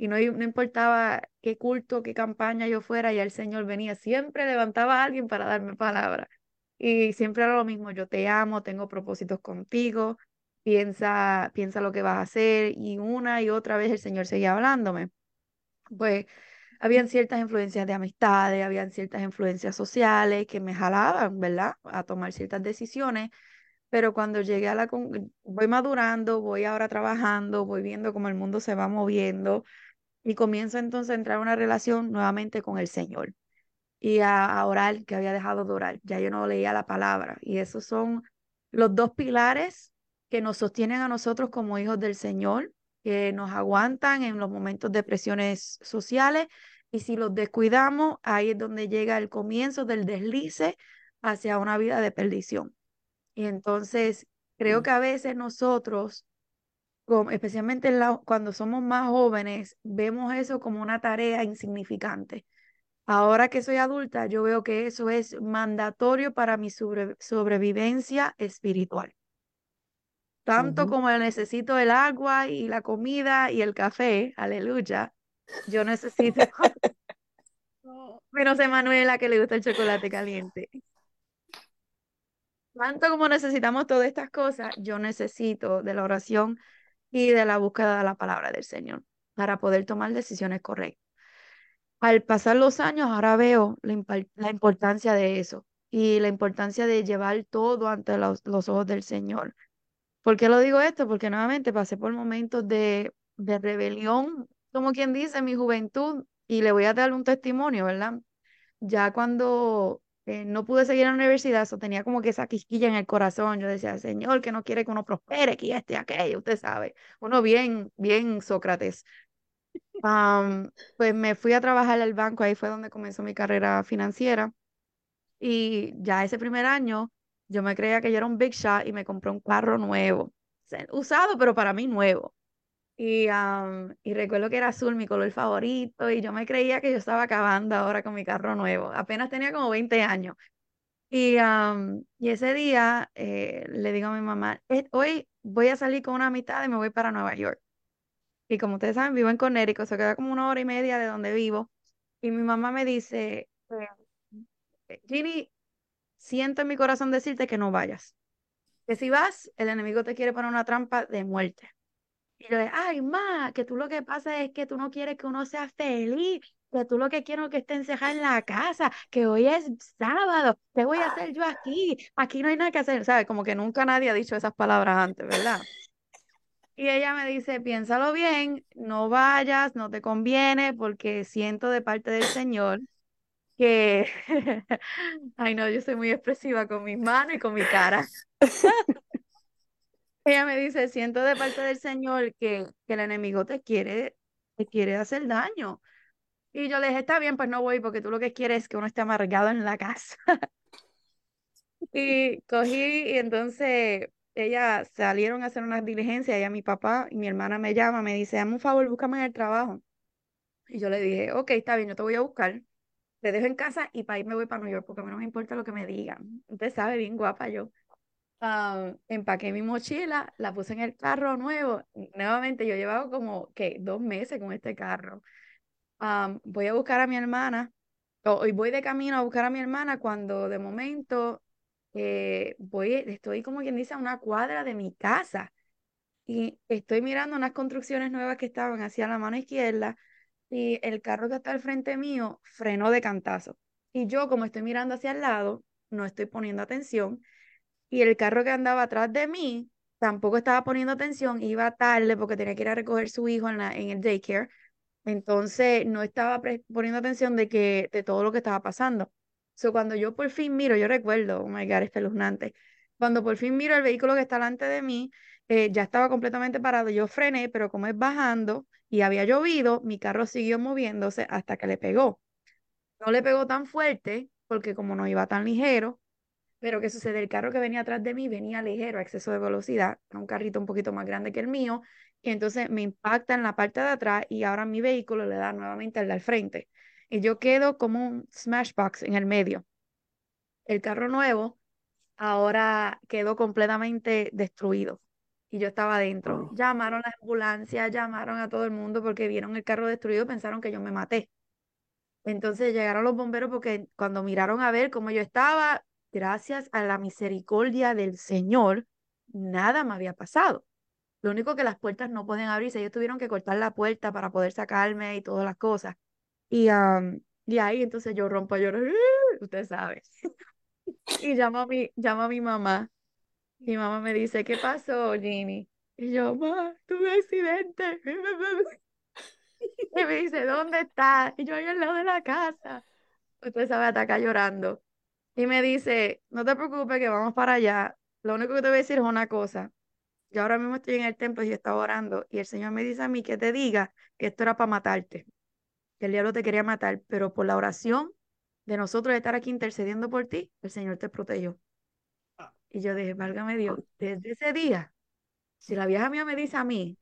Y no, no importaba qué culto, qué campaña yo fuera, ya el Señor venía, siempre levantaba a alguien para darme palabra. Y siempre era lo mismo, yo te amo, tengo propósitos contigo, piensa, piensa lo que vas a hacer y una y otra vez el Señor seguía hablándome. Pues habían ciertas influencias de amistades, habían ciertas influencias sociales que me jalaban, ¿verdad? A tomar ciertas decisiones, pero cuando llegué a la, voy madurando, voy ahora trabajando, voy viendo cómo el mundo se va moviendo y comienzo entonces a entrar en una relación nuevamente con el Señor. Y a, a orar, que había dejado de orar, ya yo no leía la palabra. Y esos son los dos pilares que nos sostienen a nosotros como hijos del Señor, que nos aguantan en los momentos de presiones sociales y si los descuidamos, ahí es donde llega el comienzo del deslice hacia una vida de perdición. Y entonces creo que a veces nosotros, especialmente cuando somos más jóvenes, vemos eso como una tarea insignificante. Ahora que soy adulta, yo veo que eso es mandatorio para mi sobrevivencia espiritual tanto como necesito el agua y la comida y el café, aleluya, yo necesito, (laughs) (laughs) menos Emanuela que le gusta el chocolate caliente. Tanto como necesitamos todas estas cosas, yo necesito de la oración y de la búsqueda de la palabra del Señor para poder tomar decisiones correctas. Al pasar los años, ahora veo la, importancia de eso y la importancia de llevar todo ante los ojos del Señor ¿Por qué lo digo esto? Porque nuevamente pasé por momentos de, de rebelión, como quien dice, en mi juventud, y le voy a dar un testimonio, ¿verdad? Ya cuando eh, no pude seguir en la universidad, eso tenía como que esa quisquilla en el corazón. Yo decía, Señor, que no quiere que uno prospere, que este, aquello, usted sabe. Uno bien, bien Sócrates. pues me fui a trabajar al banco, ahí fue donde comenzó mi carrera financiera. Y ya ese primer año, yo me creía que yo era un big shot y me compré un carro nuevo, usado, pero para mí nuevo. Y, y recuerdo que era azul, mi color favorito, y yo me creía que yo estaba acabando ahora con mi carro nuevo. Apenas tenía como 20 años. Y, y ese día eh, le digo a mi mamá, hoy voy a salir con una mitad y me voy para Nueva York. Y como ustedes saben, vivo en Connecticut, se queda como una hora y media de donde vivo. Y mi mamá me dice, eh, Ginny, siento en mi corazón decirte que no vayas. Que si vas, el enemigo te quiere poner una trampa de muerte. Y yo ay, ma, que tú lo que pasa es que tú no quieres que uno sea feliz, que tú lo que quiero es que esté encerrada en la casa, que hoy es sábado, ¿qué voy a hacer yo aquí? Aquí no hay nada que hacer, ¿sabes? Como que nunca nadie ha dicho esas palabras antes, ¿verdad? Y ella me dice, piénsalo bien, no vayas, no te conviene, porque siento de parte del Señor que, (laughs) ay no, yo soy muy expresiva con mis manos y con mi cara. (laughs) Ella me dice, siento de parte del Señor que, que el enemigo te quiere, te quiere hacer daño. Y yo le dije, está bien, pues no voy porque tú lo que quieres es que uno esté amargado en la casa. (laughs) y cogí y entonces ella salieron a hacer unas diligencias, ella, mi papá y mi hermana me llama, me dice, dame un favor, búscame en el trabajo. Y yo le dije, ok, está bien, yo te voy a buscar. Te dejo en casa y para ir me voy para Nueva York porque a mí no me importa lo que me digan. Usted sabe, bien guapa yo. Ah, empaqué mi mochila, la puse en el carro nuevo. Nuevamente, yo llevaba como que dos meses con este carro. Ah, voy a buscar a mi hermana, hoy voy de camino a buscar a mi hermana cuando de momento eh, voy, estoy como quien dice a una cuadra de mi casa y estoy mirando unas construcciones nuevas que estaban hacia la mano izquierda y el carro que está al frente mío frenó de cantazo. Y yo como estoy mirando hacia el lado, no estoy poniendo atención y el carro que andaba atrás de mí tampoco estaba poniendo atención, iba tarde porque tenía que ir a recoger su hijo en, la, en el daycare, entonces no estaba poniendo atención de, que, de todo lo que estaba pasando. So, cuando yo por fin miro, yo recuerdo, oh my God, espeluznante, cuando por fin miro el vehículo que está delante de mí, eh, ya estaba completamente parado, yo frené, pero como es bajando y había llovido, mi carro siguió moviéndose hasta que le pegó. No le pegó tan fuerte, porque como no iba tan ligero, pero ¿qué sucede? El carro que venía atrás de mí venía ligero, a exceso de velocidad, un carrito un poquito más grande que el mío, y entonces me impacta en la parte de atrás y ahora mi vehículo le da nuevamente al de al frente. Y yo quedo como un smashbox en el medio. El carro nuevo ahora quedó completamente destruido y yo estaba adentro. Llamaron a la ambulancia, llamaron a todo el mundo porque vieron el carro destruido, pensaron que yo me maté. Entonces llegaron los bomberos porque cuando miraron a ver cómo yo estaba, gracias a la misericordia del Señor, nada me había pasado. Lo único que las puertas no pueden abrirse, ellos tuvieron que cortar la puerta para poder sacarme y todas las cosas. Y, y ahí entonces yo rompo a llorar, (laughs) usted sabe. (laughs) y llamo a, mi, llamo a mi mamá. Mi mamá me dice, ¿qué pasó, Ginny? Y yo, mamá, tuve accidente. (laughs) Y me dice, ¿dónde estás? Y yo ahí al lado de la casa. Usted sabe, ataca llorando. Y me dice, no te preocupes que vamos para allá. Lo único que te voy a decir es una cosa. Yo ahora mismo estoy en el templo y estaba orando y el Señor me dice a mí que te diga que esto era para matarte, que el diablo te quería matar, pero por la oración de nosotros estar aquí intercediendo por ti, el Señor te protegió. Ah. Y yo dije, válgame Dios, desde ese día, si la vieja mía me dice a mí,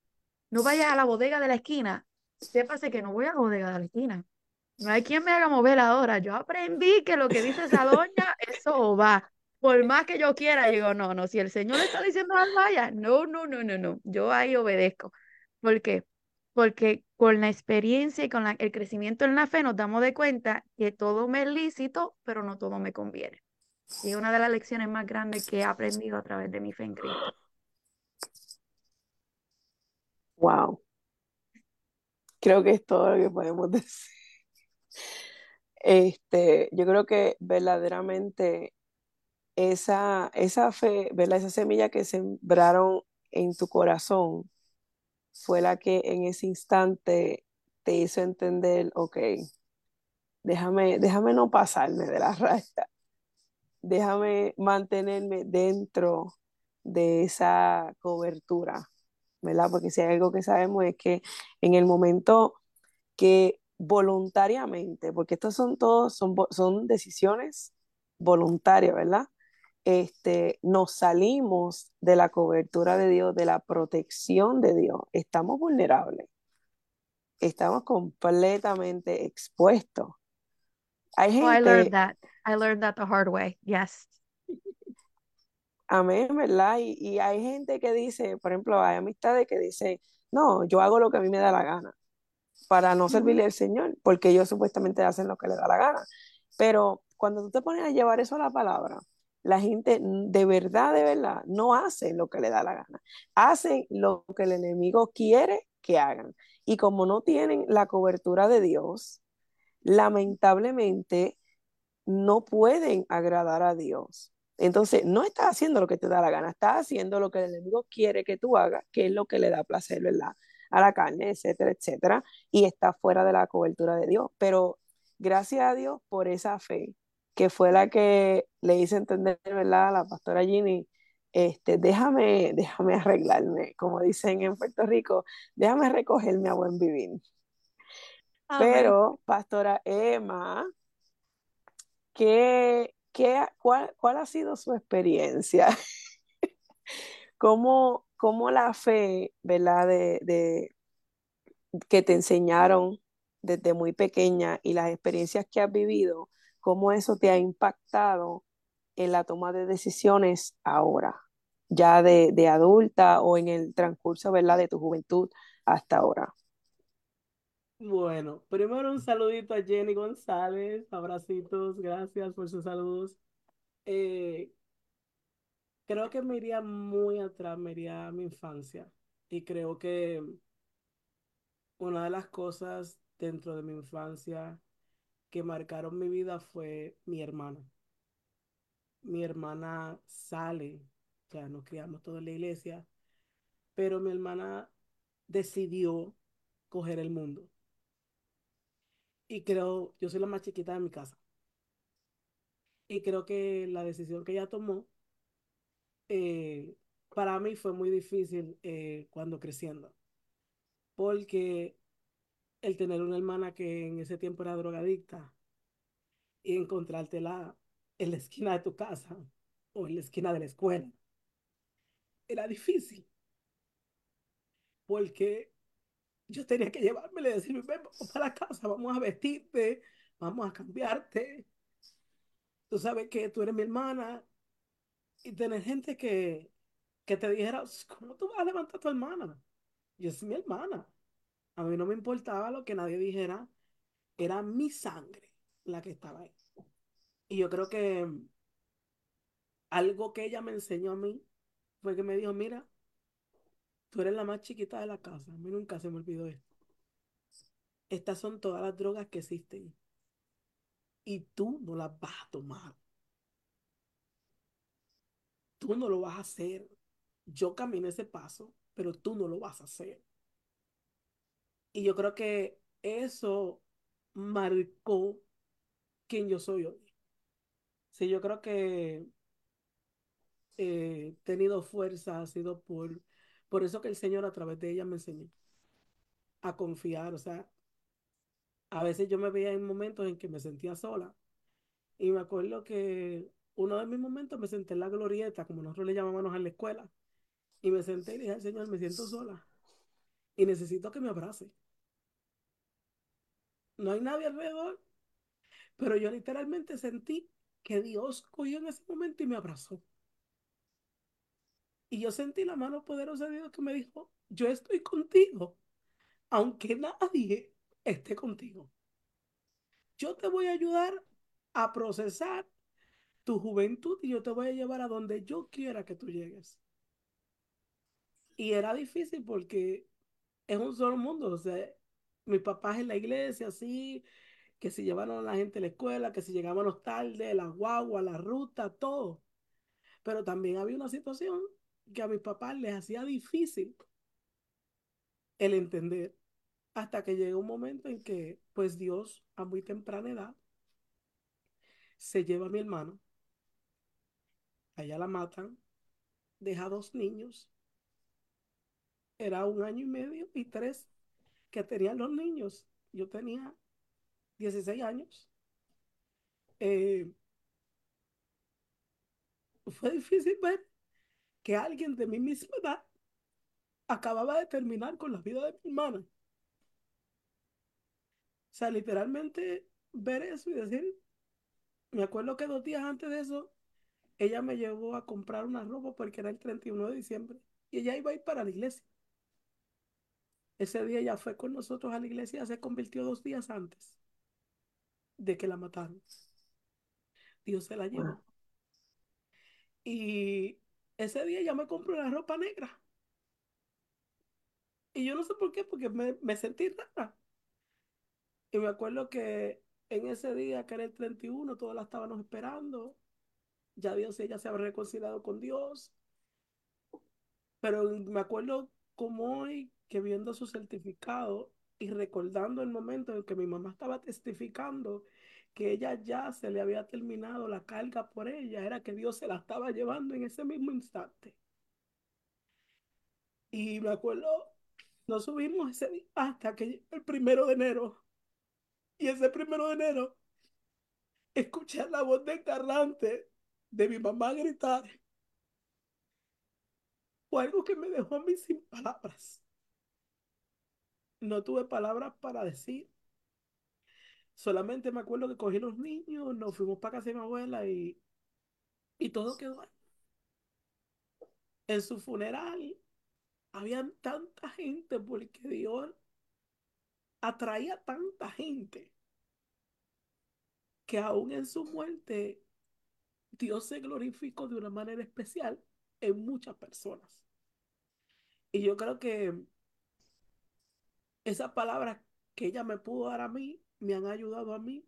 no vayas a la bodega de la esquina, sépase que no voy a la bodega de la esquina. No hay quien me haga mover ahora. Yo aprendí que lo que dice esa doña, eso va. Por más que yo quiera, digo, no, no, si el Señor le está diciendo al vaya, no, no, no, no, no. Yo ahí obedezco. ¿Por qué? Porque con la experiencia y con el crecimiento en la fe nos damos de cuenta que todo me es lícito, pero no todo me conviene. Y es una de las lecciones más grandes que he aprendido a través de mi fe en Cristo. Wow. Creo que es todo lo que podemos (laughs) decir. Este, yo creo que verdaderamente esa, esa fe, ¿verdad? esa semilla que sembraron en tu corazón fue la que en ese instante te hizo entender, ok, déjame, déjame no pasarme de la (laughs) raya, déjame mantenerme dentro de esa cobertura, ¿verdad? Porque si hay algo que sabemos es que en el momento que voluntariamente, porque estos son todos, son, son decisiones voluntarias, ¿verdad? Este, nos salimos de la cobertura de Dios, de la protección de Dios, estamos vulnerables, estamos completamente expuestos. Hay gente, oh, I learned that. I learned that the hard way. Yes. Amén, ¿verdad? Y, y hay gente que dice, por ejemplo, hay amistades que dicen, no, yo hago lo que a mí me da la gana para no servirle al Señor, porque ellos supuestamente hacen lo que les da la gana. Pero cuando tú te pones a llevar eso a la palabra, la gente de verdad, de verdad, no hace lo que le da la gana. Hacen lo que el enemigo quiere que hagan. Y como no tienen la cobertura de Dios, lamentablemente no pueden agradar a Dios. Entonces, no estás haciendo lo que te da la gana, estás haciendo lo que el enemigo quiere que tú hagas, que es lo que le da placer, ¿verdad? A la carne, etcétera, etcétera, y está fuera de la cobertura de Dios. Pero gracias a Dios por esa fe, que fue la que le hice entender, ¿verdad? A la pastora Ginny, este, déjame, déjame arreglarme, como dicen en Puerto Rico, déjame recogerme a buen vivir. Pero, pastora Emma, ¿qué, qué, cuál, cuál ha sido su experiencia? (laughs) ¿Cómo, ¿Cómo, la fe, ¿verdad? De, que te enseñaron desde muy pequeña y las experiencias que has vivido, cómo eso te ha impactado en la toma de decisiones ahora, ya de, de adulta o en el transcurso, ¿verdad? De tu juventud hasta ahora. Bueno, primero un saludito a Jenny González, abracitos, gracias por sus saludos. Eh, creo que me iría muy atrás, me iría a mi infancia. Y creo que una de las cosas dentro de mi infancia que marcaron mi vida fue mi hermana. Mi hermana sale, ya nos criamos todos en la iglesia, pero mi hermana decidió coger el mundo y creo, yo soy la más chiquita de mi casa. Y creo que la decisión que ella tomó, eh, para mí fue muy difícil eh, cuando creciendo. Porque el tener una hermana que en ese tiempo era drogadicta y encontrártela en la esquina de tu casa o en la esquina de la escuela, era difícil. Porque yo tenía que llevármela y decirme, ven, vamos para la casa, vamos a vestirte, vamos a cambiarte. Tú sabes que tú eres mi hermana. Y tener gente que, que te dijera, ¿cómo tú vas a levantar a tu hermana? Yo soy mi hermana. A mí no me importaba lo que nadie dijera. Era mi sangre la que estaba ahí. Y yo creo que algo que ella me enseñó a mí fue que me dijo, mira, Tú eres la más chiquita de la casa. A mí nunca se me olvidó esto. Estas son todas las drogas que existen. Y tú no las vas a tomar. Tú no lo vas a hacer. Yo caminé ese paso, pero tú no lo vas a hacer. Y yo creo que eso marcó quién yo soy hoy. Sí, yo creo que he tenido fuerza, ha sido por por eso que el Señor a través de ella me enseñó a confiar. O sea, a veces yo me veía en momentos en que me sentía sola. Y me acuerdo que uno de mis momentos me senté en la glorieta, como nosotros le llamábamos en la escuela. Y me senté y dije al Señor, me siento sola. Y necesito que me abrace. No hay nadie alrededor. Pero yo literalmente sentí que Dios cogió en ese momento y me abrazó. Y yo sentí la mano poderosa de Dios que me dijo, yo estoy contigo, aunque nadie esté contigo. Yo te voy a ayudar a procesar tu juventud y yo te voy a llevar a donde yo quiera que tú llegues. Y era difícil porque es un solo mundo. O sea, mi papá es en la iglesia, así, que si llevaron a la gente a la escuela, que si llegábamos tarde, la guagua, la ruta, todo. Pero también había una situación que a mis papás les hacía difícil el entender hasta que llega un momento en que, pues Dios, a muy temprana edad, se lleva a mi hermano, allá la matan, deja dos niños, era un año y medio y tres que tenían los niños. Yo tenía 16 años. Eh, fue difícil ver que alguien de mi misma edad acababa de terminar con la vida de mi hermana. O sea, literalmente ver eso y decir, me acuerdo que dos días antes de eso, ella me llevó a comprar una ropa porque era el 31 de diciembre y ella iba a ir para la iglesia. Ese día ella fue con nosotros a la iglesia, se convirtió dos días antes de que la mataron. Dios se la llevó. Y ese día ella me compró una ropa negra. Y yo no sé por qué, porque me, me sentí rara. Y me acuerdo que en ese día, que era el 31, todos la estábamos esperando. Ya Dios, ella se había reconciliado con Dios. Pero me acuerdo como hoy que viendo su certificado y recordando el momento en que mi mamá estaba testificando que ella ya se le había terminado la carga por ella, era que Dios se la estaba llevando en ese mismo instante. Y me acuerdo, nos subimos ese día hasta que el primero de enero. Y ese primero de enero, escuché la voz desgarrante de mi mamá gritar. Fue algo que me dejó a mí sin palabras no tuve palabras para decir. Solamente me acuerdo que cogí los niños, nos fuimos para casa de mi abuela y, y todo quedó ahí. En su funeral había tanta gente porque Dios atraía tanta gente que aún en su muerte Dios se glorificó de una manera especial en muchas personas. Y yo creo que esas palabras que ella me pudo dar a mí me han ayudado a mí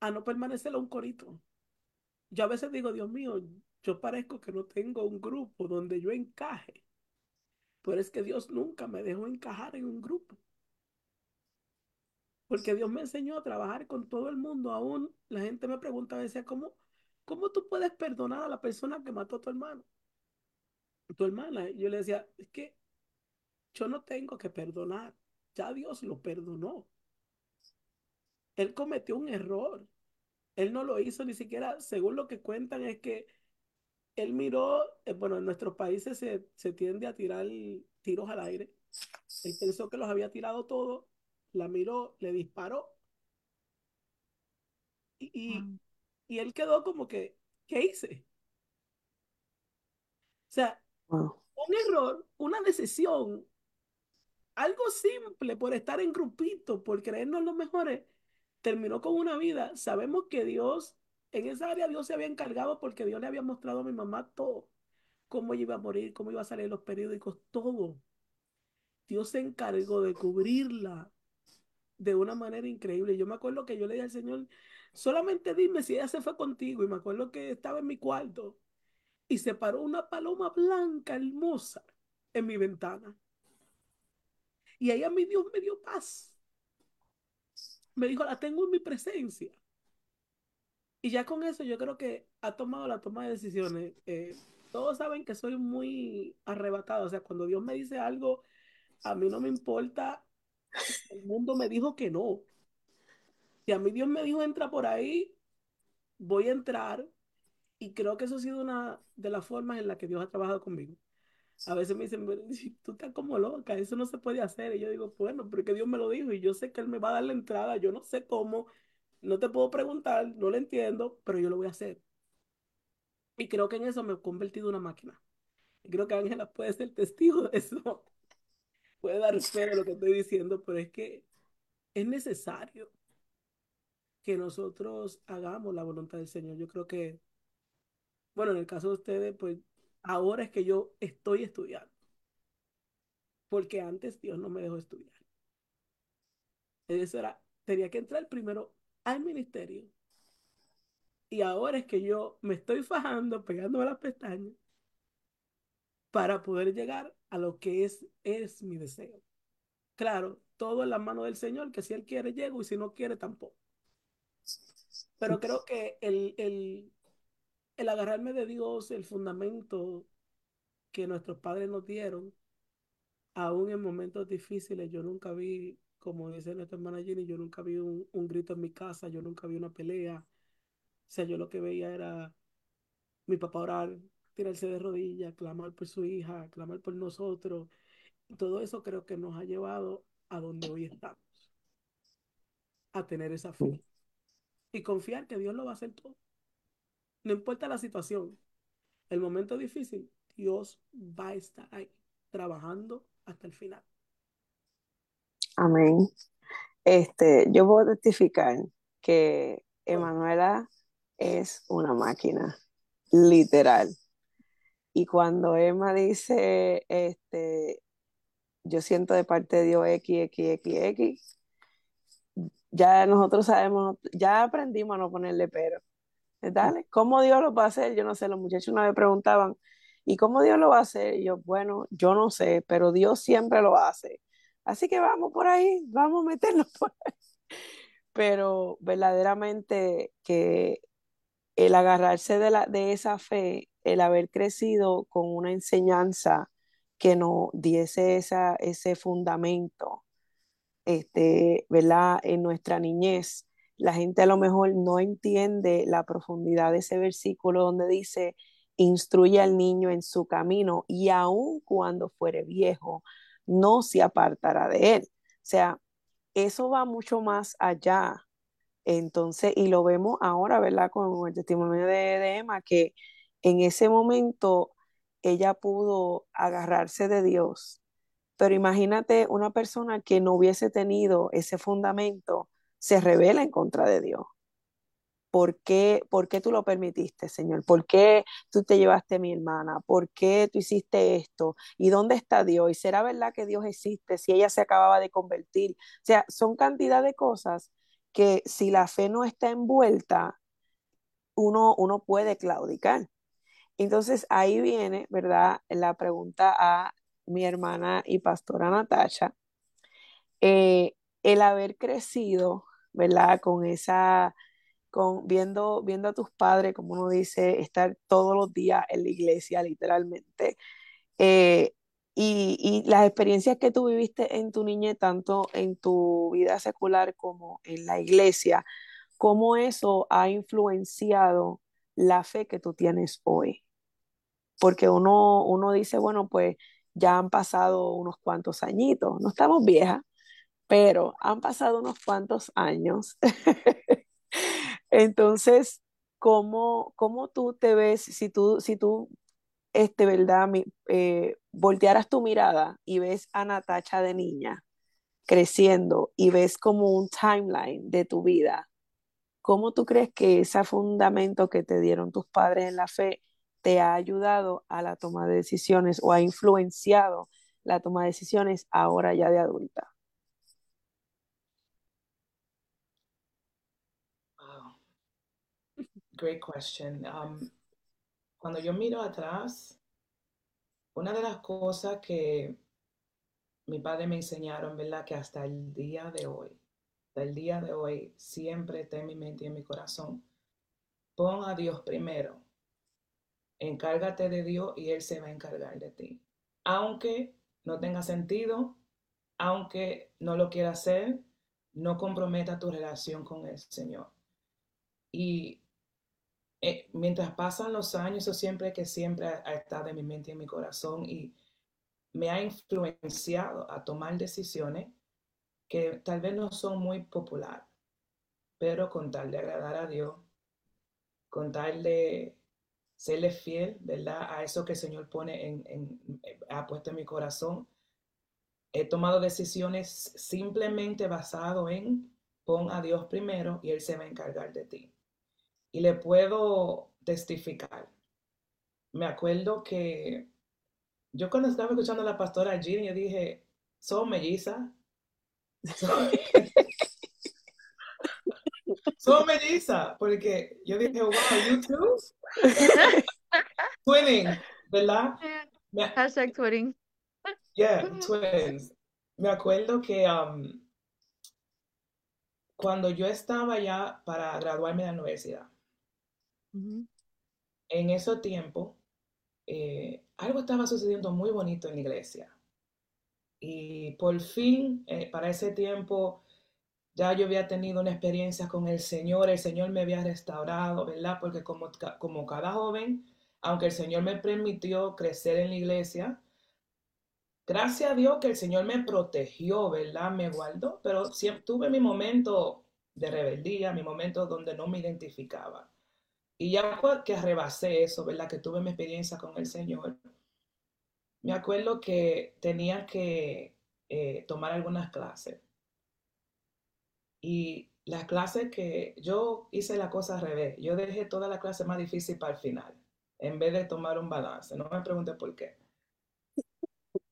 a no permanecer a un corito. Yo a veces digo, Dios mío, yo parezco que no tengo un grupo donde yo encaje, pero es que Dios nunca me dejó encajar en un grupo. Porque Dios me enseñó a trabajar con todo el mundo. Aún la gente me pregunta a veces, ¿cómo, cómo tú puedes perdonar a la persona que mató a tu hermano? Tu hermana. Y yo le decía, es que yo no tengo que perdonar. Ya Dios lo perdonó. Él cometió un error. Él no lo hizo ni siquiera, según lo que cuentan, es que él miró, eh, bueno, en nuestros países se, se tiende a tirar tiros al aire. Él pensó que los había tirado todos, la miró, le disparó. Y, y, él quedó como que, ¿qué hice? O sea, un error, una decisión algo simple por estar en grupito, por creernos los mejores, terminó con una vida. Sabemos que Dios, en esa área Dios se había encargado porque Dios le había mostrado a mi mamá todo, cómo iba a morir, cómo iba a salir los periódicos, todo. Dios se encargó de cubrirla de una manera increíble. Yo me acuerdo que yo le dije al Señor, solamente dime si ella se fue contigo. Y me acuerdo que estaba en mi cuarto y se paró una paloma blanca hermosa en mi ventana. Y ahí a mi Dios me dio paz. Me dijo, la tengo en mi presencia. Y ya con eso yo creo que ha tomado la toma de decisiones. Eh, todos saben que soy muy arrebatado. O sea, cuando Dios me dice algo, a mí no me importa. El mundo me dijo que no. Si a mí Dios me dijo entra por ahí, voy a entrar. Y creo que eso ha sido una de las formas en las que Dios ha trabajado conmigo a veces me dicen, (laughs) tú estás como loca, eso no se puede hacer. Y yo digo, bueno, porque Dios me lo dijo y yo sé que Él me va a dar la entrada, yo no sé cómo, no te puedo preguntar, no lo entiendo, pero yo lo voy a hacer. Y creo que en eso me he convertido en una máquina. Y creo que Ángela puede ser testigo de eso. Puede dar fe a lo que estoy diciendo, pero es que es necesario que nosotros hagamos la voluntad del Señor. Yo creo que, bueno, en el caso de ustedes, pues ahora es que yo estoy estudiando. Porque antes Dios no me dejó estudiar. Eso era, tenía que entrar primero al ministerio. Y ahora es que yo me estoy fajando, pegándome las pestañas, para poder llegar a lo que es, es mi deseo. claro, todo en la mano del Señor, que si Él quiere, llego y si no quiere, tampoco. Pero creo que el, el, el agarrarme de Dios, el fundamento que nuestros padres nos dieron, aún en momentos difíciles, yo nunca vi, como dice nuestra hermana Jenny, yo nunca vi un, un grito en mi casa, yo nunca vi una pelea. O sea, yo lo que veía era mi papá orar, tirarse de rodillas, clamar por su hija, clamar por nosotros. Todo eso creo que nos ha llevado a donde hoy estamos, a tener esa fe y confiar que Dios lo va a hacer todo. No importa la situación, el momento difícil, Dios va a estar ahí, trabajando hasta el final. Amén. Este, yo puedo testificar que Emanuela es una máquina, literal. Y cuando Emma dice, este, yo siento de parte de Dios X, X, X, X, ya nosotros sabemos, ya aprendimos a no ponerle pero. Dale, ¿cómo Dios lo va a hacer? Yo no sé, los muchachos una vez preguntaban, ¿y cómo Dios lo va a hacer? Y yo, bueno, yo no sé, pero Dios siempre lo hace. Así que vamos por ahí, vamos a meternos por ahí. (laughs) Pero verdaderamente que el agarrarse de, la, de esa fe, el haber crecido con una enseñanza que nos diese esa, ese fundamento, este, ¿verdad? En nuestra niñez, la gente a lo mejor no entiende la profundidad de ese versículo donde dice, instruye al niño en su camino y aun cuando fuere viejo, no se apartará de él. O sea, eso va mucho más allá entonces, y lo vemos ahora, ¿verdad? Con el testimonio de, Emma, que en ese momento ella pudo agarrarse de Dios. Pero imagínate una persona que no hubiese tenido ese fundamento, se revela en contra de Dios. ¿Por qué, ¿Por qué tú lo permitiste, Señor? ¿Por qué tú te llevaste a mi hermana? ¿Por qué tú hiciste esto? ¿Y dónde está Dios? ¿Y será verdad que Dios existe si ella se acababa de convertir? O sea, son cantidad de cosas que si la fe no está envuelta, uno, uno puede claudicar. Entonces ahí viene, ¿verdad? La pregunta a mi hermana y pastora Natasha. Eh, el haber crecido, ¿verdad? Con esa, con viendo, viendo a tus padres, como uno dice, estar todos los días en la iglesia, literalmente. Eh, y, las experiencias que tú viviste en tu niñez, tanto en tu vida secular como en la iglesia, cómo eso ha influenciado la fe que tú tienes hoy. Porque uno, uno dice, bueno, pues ya han pasado unos cuantos añitos, no estamos viejas, pero han pasado unos cuantos años. (laughs) Entonces, ¿cómo, ¿cómo, tú te ves si tú, si tú este, ¿verdad? Eh, voltearas tu mirada y ves a Natacha de niña creciendo y ves como un timeline de tu vida, ¿cómo tú crees que ese fundamento que te dieron tus padres en la fe te ha ayudado a la toma de decisiones o ha influenciado la toma de decisiones ahora ya de adulta? Wow. Great question. Um, cuando yo miro atrás, una de las cosas que mi padre me enseñaron, ¿verdad? Que hasta el día de hoy, hasta el día de hoy, siempre está en mi mente y en mi corazón. Pon a Dios primero. Encárgate de Dios y Él se va a encargar de ti. Aunque no tenga sentido, aunque no lo quiera hacer, no comprometa tu relación con el Señor. Y eh, mientras pasan los años, eso siempre que siempre ha, estado en mi mente y en mi corazón y me ha influenciado a tomar decisiones que tal vez no son muy populares, pero con tal de agradar a Dios, con tal de serle fiel, ¿verdad? A eso que el Señor pone en, en, ha puesto en mi corazón. He tomado decisiones simplemente basado en pon a Dios primero y Él se va a encargar de ti y le puedo testificar. Me acuerdo que yo cuando estaba escuchando a la pastora Jean, yo dije, ¿son melliza? (laughs) ¿Son? Porque yo dije, wow, you too? (laughs) Twinning, ¿verdad? Hashtag twinning. Yeah, twins. me acuerdo que um, cuando yo estaba ya para graduarme de la universidad, en ese tiempo, eh, algo estaba sucediendo muy bonito en la iglesia. Y por fin, eh, para ese tiempo, ya yo había tenido una experiencia con el Señor, el Señor me había restaurado, ¿verdad? Porque como, como cada joven, aunque el Señor me permitió crecer en la iglesia, gracias a Dios que el Señor me protegió, ¿verdad? Me guardó, pero siempre tuve mi momento de rebeldía, mi momento donde no me identificaba. Y ya que rebasé eso, ¿verdad? Que tuve mi experiencia con el Señor, me acuerdo que tenía que eh, tomar algunas clases. Y las clases que yo hice la cosa al revés, yo dejé toda la clase más difícil para el final, en vez de tomar un balance. No me pregunte por qué.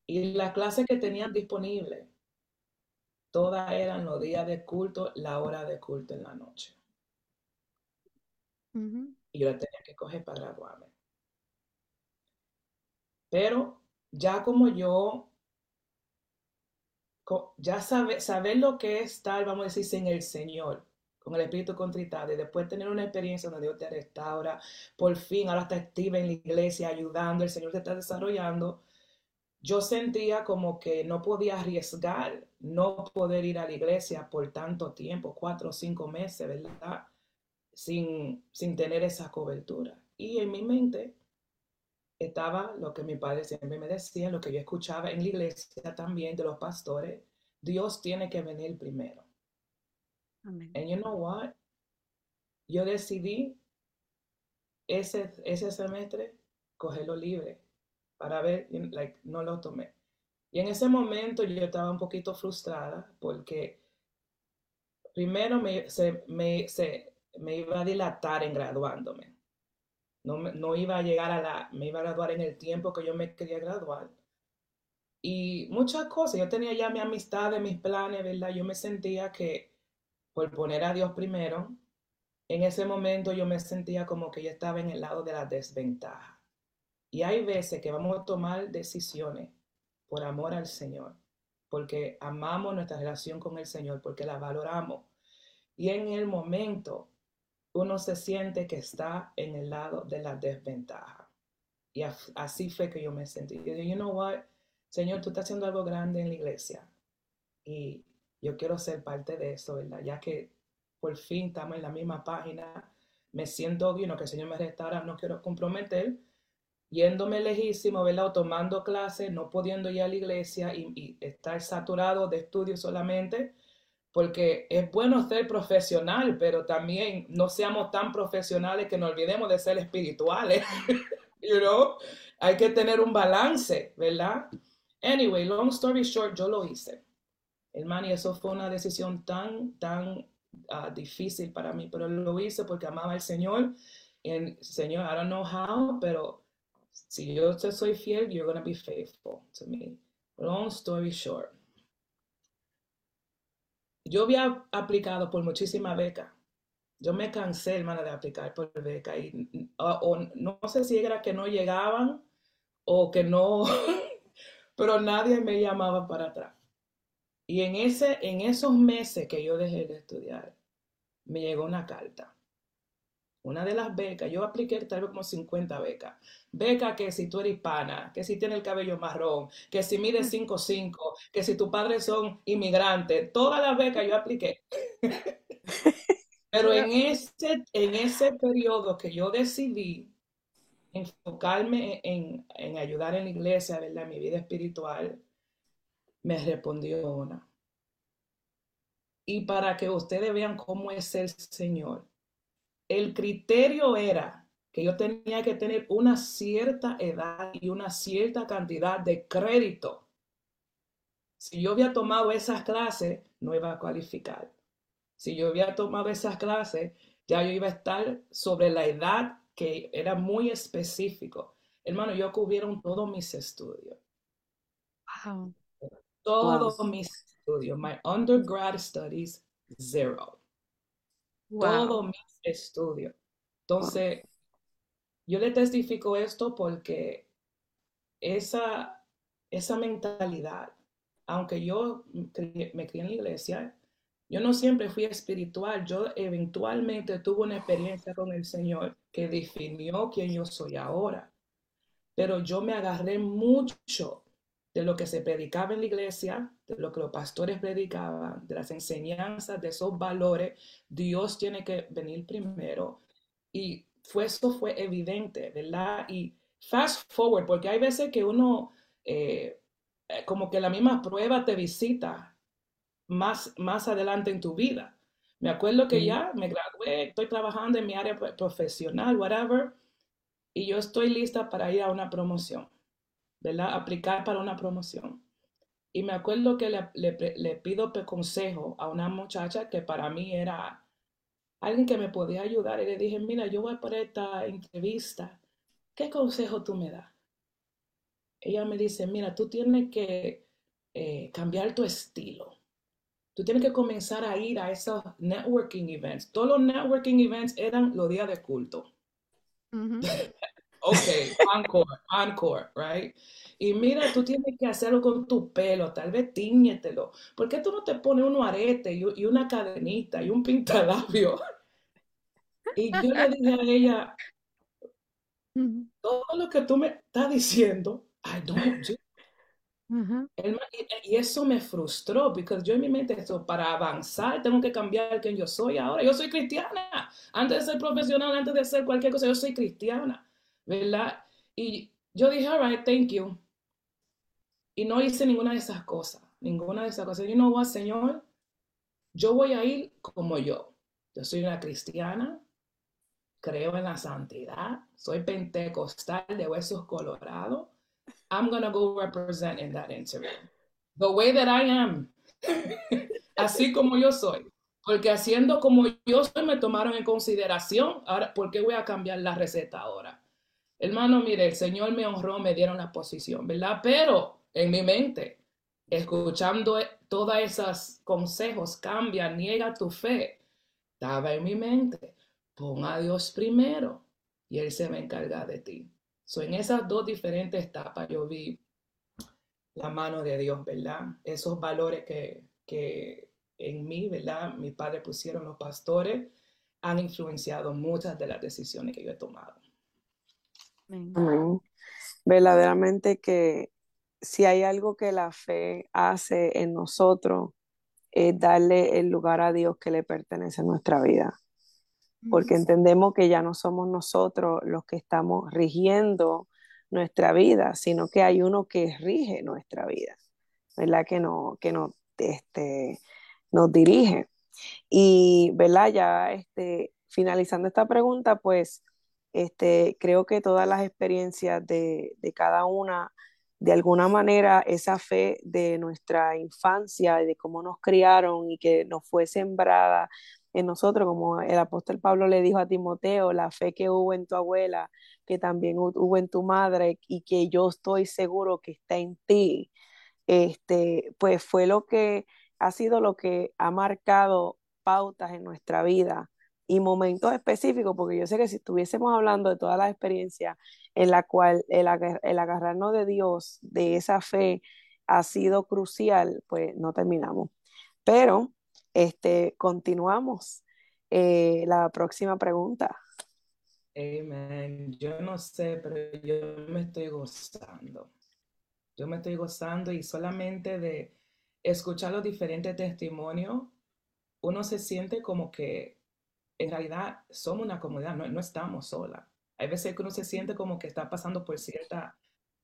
Y las clases que tenían disponibles, todas eran los días de culto, la hora de culto en la noche. Y yo la tenía que coger para graduarme. Pero ya como yo, ya sabe, saber lo que es estar, vamos a decir, sin el Señor, con el espíritu contritado, y después tener una experiencia donde Dios te restaura, por fin, ahora está activa en la iglesia, ayudando, el Señor te está desarrollando, yo sentía como que no podía arriesgar no poder ir a la iglesia por tanto tiempo, cuatro o cinco meses, ¿verdad? Sin, sin tener esa cobertura. Y en mi mente estaba lo que mi padre siempre me decía, lo que yo escuchaba en la iglesia también de los pastores, Dios tiene que venir primero. Amén. And you know what? Yo decidí ese, ese semestre cogerlo libre para ver, like, no lo tomé. Y en ese momento yo estaba un poquito frustrada porque primero me, se, me, se, me iba a dilatar en graduándome. No, no iba a llegar a la, me iba a graduar en el tiempo que yo me quería graduar. Y muchas cosas, yo tenía ya mi amistad, mis planes, ¿verdad? Yo me sentía que por poner a Dios primero, en ese momento yo me sentía como que yo estaba en el lado de la desventaja. Y hay veces que vamos a tomar decisiones por amor al Señor, porque amamos nuestra relación con el Señor, porque la valoramos. Y en el momento uno se siente que está en el lado de la desventaja. Y así fue que yo me sentí. Yo dije, you know what, Señor, tú estás haciendo algo grande en la iglesia. Y yo quiero ser parte de eso, ¿verdad? Ya que por fin estamos en la misma página, me siento bien, que el Señor me restaura, no quiero comprometer, yéndome lejísimo, ¿verdad? O tomando clases, no pudiendo ir a la iglesia y, y estar saturado de estudios solamente porque es bueno ser profesional, pero también no seamos tan profesionales que nos olvidemos de ser espirituales. (laughs) you know? Hay que tener un balance, ¿verdad? Anyway, long story short, yo lo hice. Hermano, eso fue una decisión tan, tan ah, difícil para mí, pero lo hice porque amaba al Señor. Y Señor, I don't know how, pero si yo te soy fiel, you're going to be faithful to me. Long story short yo había aplicado por muchísimas becas. Yo me cansé, hermana, de aplicar por becas. Y, no sé si era que no llegaban o que no, (laughs) pero nadie me llamaba para atrás. Y en, ese, en esos meses que yo dejé de estudiar, me llegó una carta una de las becas, yo apliqué tal vez como 50 becas. Beca que si tú eres hispana, que si tienes el cabello marrón, que si mides 5'5, mm. que si tus padres son inmigrantes, todas las becas yo apliqué. Pero en (laughs) ese, en ese periodo que yo decidí enfocarme en, en ayudar en la iglesia, ¿verdad? mi vida espiritual, me respondió una. Y para que ustedes vean cómo es el Señor, el criterio era que yo tenía que tener una cierta edad y una cierta cantidad de crédito. Si yo había tomado esas clases, no iba a cualificar. Si yo había tomado esas clases, ya yo iba a estar sobre la edad que era muy específico. Hermano, yo cubrieron todos mis estudios. Wow. Todos mis estudios. My undergrad studies, zero. Todo mi estudio. Entonces, yo le testifico esto porque esa, esa mentalidad aunque yo me crié en la iglesia, yo no siempre fui espiritual, yo eventualmente tuve una experiencia con el Señor que definió quién yo soy ahora. Pero yo me agarré mucho de lo que se predicaba en la iglesia, de lo que los pastores predicaban, de las enseñanzas, de esos valores. Dios tiene que venir primero. Y fue, eso fue evidente, ¿verdad? Y fast forward, porque hay veces que uno, eh, eh, como que la misma prueba te visita más, más adelante en tu vida. Me acuerdo que ya me gradué, estoy trabajando en mi área profesional, whatever, y yo estoy lista para ir a una promoción, ¿verdad? Aplicar para una promoción. Y me acuerdo que le, le, le pido consejo a una muchacha que para mí era alguien que me podía ayudar y le dije, mira, yo voy para esta entrevista, ¿qué consejo tú me das? Ella me dice, mira, tú tienes que eh, cambiar tu estilo. Tú tienes que comenzar a ir a esos networking events. Todos los networking events eran los días de culto. (laughs) ok, encore, encore, right? Y mira, tú tienes que hacerlo con tu pelo, tal vez tíñetelo. ¿Por qué tú no te pones unos aretes y, una cadenita y un pintalabio? (laughs) Y yo le dije a ella, todo lo que tú me estás diciendo, I don't y, eso me frustró, porque yo en mi mente, eso, para avanzar, tengo que cambiar quien yo soy ahora. Yo soy cristiana. Antes de ser profesional, antes de ser cualquier cosa, yo soy cristiana, ¿verdad? Y yo dije, all right, thank you. Y no hice ninguna de esas cosas, ninguna de esas cosas. Y no what, Señor, yo voy a ir como yo. Yo soy una cristiana, creo en la santidad, soy pentecostal de huesos colorados I'm gonna go represent in that interview. The way that I am. (laughs) Así como yo soy. Porque haciendo como yo soy me tomaron en consideración. Ahora, ¿por qué voy a cambiar la receta ahora? Hermano, mire, el Señor me honró, me dieron la posición, ¿verdad? Pero en mi mente, escuchando todos esos consejos, cambia, niega tu fe, estaba en mi mente, pon a Dios primero y Él se va a encargar de ti en esas dos diferentes etapas yo vi la mano de Dios, ¿verdad? Esos valores que, que en mí, ¿verdad? Mi padre pusieron los pastores, han influenciado muchas de las decisiones que yo he tomado. Verdaderamente que si hay algo que la fe hace en nosotros, es darle el lugar a Dios que le pertenece en nuestra vida porque entendemos que ya no somos nosotros los que estamos rigiendo nuestra vida, sino que hay uno que rige nuestra vida, ¿verdad? Que, no, que no, este, nos dirige. Y, ¿verdad? Ya este, finalizando esta pregunta, pues este, creo que todas las experiencias de, de cada una, de alguna manera, esa fe de nuestra infancia y de cómo nos criaron y que nos fue sembrada en nosotros, como el apóstol Pablo le dijo a Timoteo, la fe que hubo en tu abuela, que también hubo en tu madre y que yo estoy seguro que está en ti, este, pues fue lo que ha sido lo que ha marcado pautas en nuestra vida y momentos específicos, porque yo sé que si estuviésemos hablando de todas las experiencias en la cual el, agarrarnos de Dios, de esa fe, ha sido crucial, pues no terminamos. Pero este, continuamos. Eh, la próxima pregunta. Amen. Yo no sé, pero yo me estoy gozando. Yo me estoy gozando y solamente de escuchar los diferentes testimonios, uno se siente como que en realidad somos una comunidad, no, no estamos solas. Hay veces que uno se siente como que está pasando por cierta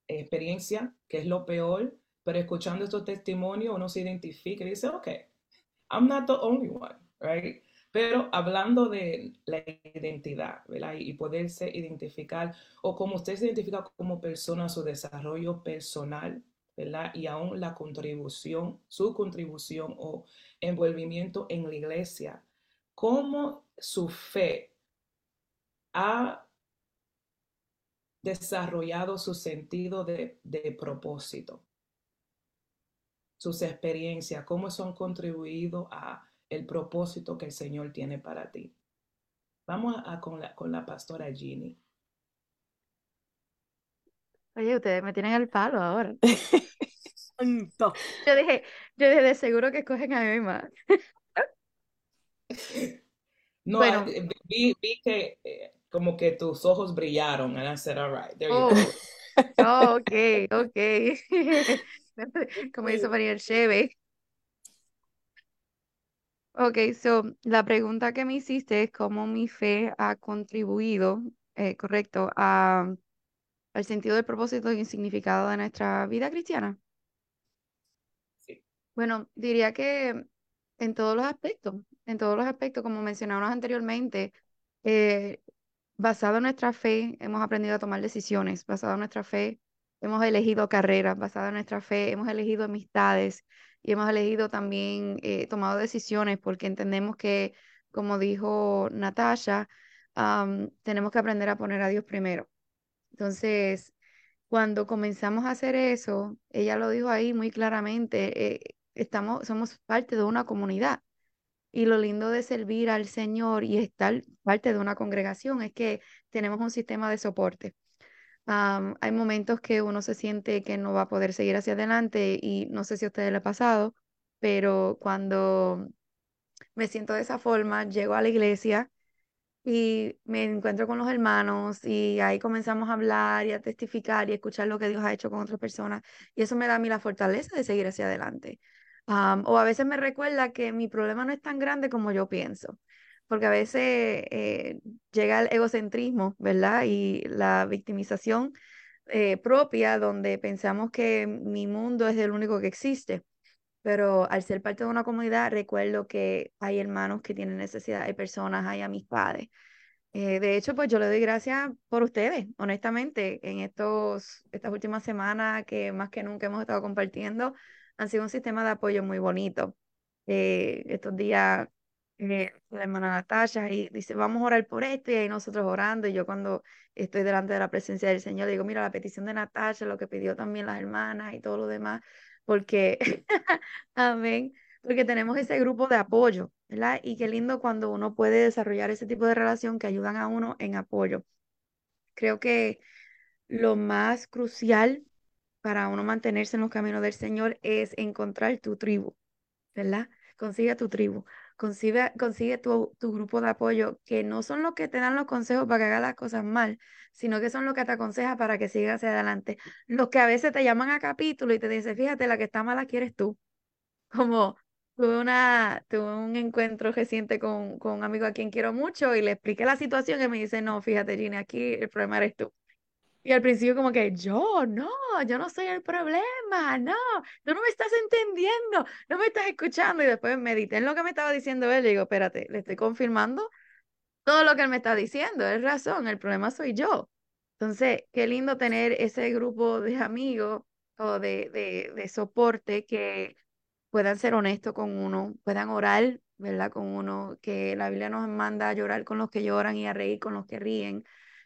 experiencia, que es lo peor, pero escuchando estos testimonios uno se identifica y dice, ok, I'm not the only one, right? Pero hablando de la identidad, ¿verdad? Y poderse identificar, o como usted se identifica como persona, su desarrollo personal, ¿verdad? Y aún la contribución, su contribución o envolvimiento en la iglesia, cómo su fe ha desarrollado su sentido de, de propósito sus experiencias, cómo son contribuido a el propósito que el Señor tiene para ti. Vamos a, con, la, con la pastora Ginny. Oye, ustedes me tienen el palo ahora. (laughs) Yo dije, yo dije, de seguro que escogen a Emma. (laughs) No, bueno. vi, vi, que eh, como que tus ojos brillaron, and I said, all right, there you go. Oh, ok, ok. (laughs) como hizo María Cheve. Ok, so la pregunta que me hiciste es cómo mi fe ha contribuido, eh, correcto, a, al sentido del propósito y significado de nuestra vida cristiana. Sí. Bueno, diría que en todos los aspectos, en todos los aspectos, como mencionamos anteriormente, eh, basado en nuestra fe, hemos aprendido a tomar decisiones, basado en nuestra fe, hemos elegido carreras, basado en nuestra fe, hemos elegido amistades, y hemos elegido también, eh, tomado decisiones porque entendemos que, como dijo Natasha, tenemos que aprender a poner a Dios primero. Entonces, cuando comenzamos a hacer eso, ella lo dijo ahí muy claramente, eh, estamos, somos parte de una comunidad. Y lo lindo de servir al Señor y estar parte de una congregación es que tenemos un sistema de soporte hay momentos que uno se siente que no va a poder seguir hacia adelante y no sé si a ustedes le ha pasado, pero cuando me siento de esa forma, llego a la iglesia y me encuentro con los hermanos y ahí comenzamos a hablar y a testificar y escuchar lo que Dios ha hecho con otras personas y eso me da a mí la fortaleza de seguir hacia adelante. O a veces me recuerda que mi problema no es tan grande como yo pienso porque a veces eh, llega el egocentrismo, ¿verdad? Y la victimización eh, propia, donde pensamos que mi mundo es el único que existe. Pero al ser parte de una comunidad, recuerdo que hay hermanos que tienen necesidad, hay personas, hay amistades. Eh, de hecho, pues yo le doy gracias por ustedes, honestamente, en estos, estas últimas semanas que más que nunca hemos estado compartiendo, han sido un sistema de apoyo muy bonito. estos días eh, la hermana Natasha y dice, vamos a orar por esto y ahí nosotros orando y yo cuando estoy delante de la presencia del Señor digo, mira, la petición de Natasha, lo que pidió también las hermanas y todo lo demás, porque, (laughs) amén, porque tenemos ese grupo de apoyo, ¿verdad? Y qué lindo cuando uno puede desarrollar ese tipo de relación que ayudan a uno en apoyo. Creo que lo más crucial para uno mantenerse en los caminos del Señor es encontrar tu tribu, ¿verdad? Consigue tu tribu. Consigue, consigue tu, tu, grupo de apoyo, que no son los que te dan los consejos para que hagas las cosas mal, sino que son los que te aconsejan para que sigas hacia adelante. Los que a veces te llaman a capítulo y te dicen, fíjate, la que está mala quieres tú. Como tuve, una, tuve un encuentro reciente con, con un amigo a quien quiero mucho y le expliqué la situación y me dice, no, fíjate, Gina, aquí el problema eres tú. Y al principio como que yo, no, yo no soy el problema, no, tú no me estás entendiendo, no me estás escuchando. Y después medité en lo que me estaba diciendo él y digo, espérate, le estoy confirmando todo lo que él me está diciendo, es razón, el problema soy yo. Entonces, qué lindo tener ese grupo de amigos o de, de, de soporte que puedan ser honestos con uno, puedan orar, ¿verdad? Con uno, que la Biblia nos manda a llorar con los que lloran y a reír con los que ríen.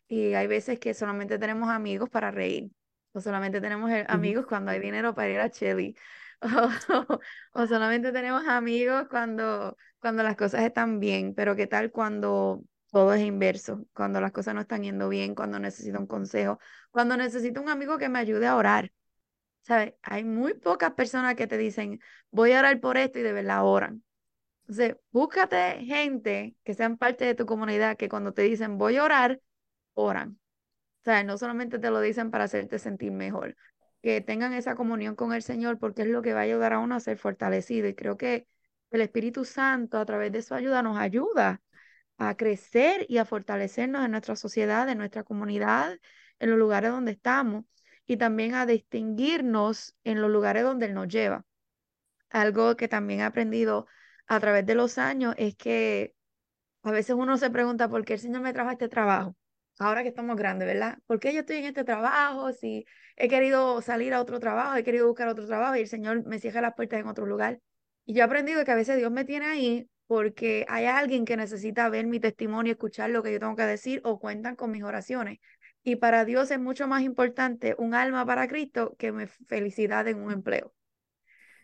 Y hay veces que solamente tenemos amigos para reír, o solamente tenemos eh, amigos cuando hay dinero para ir a Chili, (laughs) o, solamente tenemos amigos cuando, cuando las cosas están bien, pero ¿qué tal cuando todo es inverso? Cuando las cosas no están yendo bien, cuando necesito un consejo, cuando necesito un amigo que me ayude a orar. ¿Sabes? Hay muy pocas personas que te dicen, voy a orar por esto y de verdad oran. Entonces, búscate gente que sean parte de tu comunidad que cuando te dicen, voy a orar, oran. O sea, no solamente te lo dicen para hacerte sentir mejor, que tengan esa comunión con el Señor porque es lo que va a ayudar a uno a ser fortalecido. Y creo que el Espíritu Santo a través de su ayuda nos ayuda a crecer y a fortalecernos en nuestra sociedad, en nuestra comunidad, en los lugares donde estamos y también a distinguirnos en los lugares donde Él nos lleva. Algo que también he aprendido a través de los años es que a veces uno se pregunta por qué el Señor me trajo este trabajo ahora que estamos grandes, ¿verdad? ¿Por qué yo estoy en este trabajo? Si he querido salir a otro trabajo, he querido buscar otro trabajo y el Señor me cierra las puertas en otro lugar. Y yo he aprendido que a veces Dios me tiene ahí porque hay alguien que necesita ver mi testimonio, escuchar lo que yo tengo que decir o cuentan con mis oraciones. Y para Dios es mucho más importante un alma para Cristo que mi felicidad en un empleo.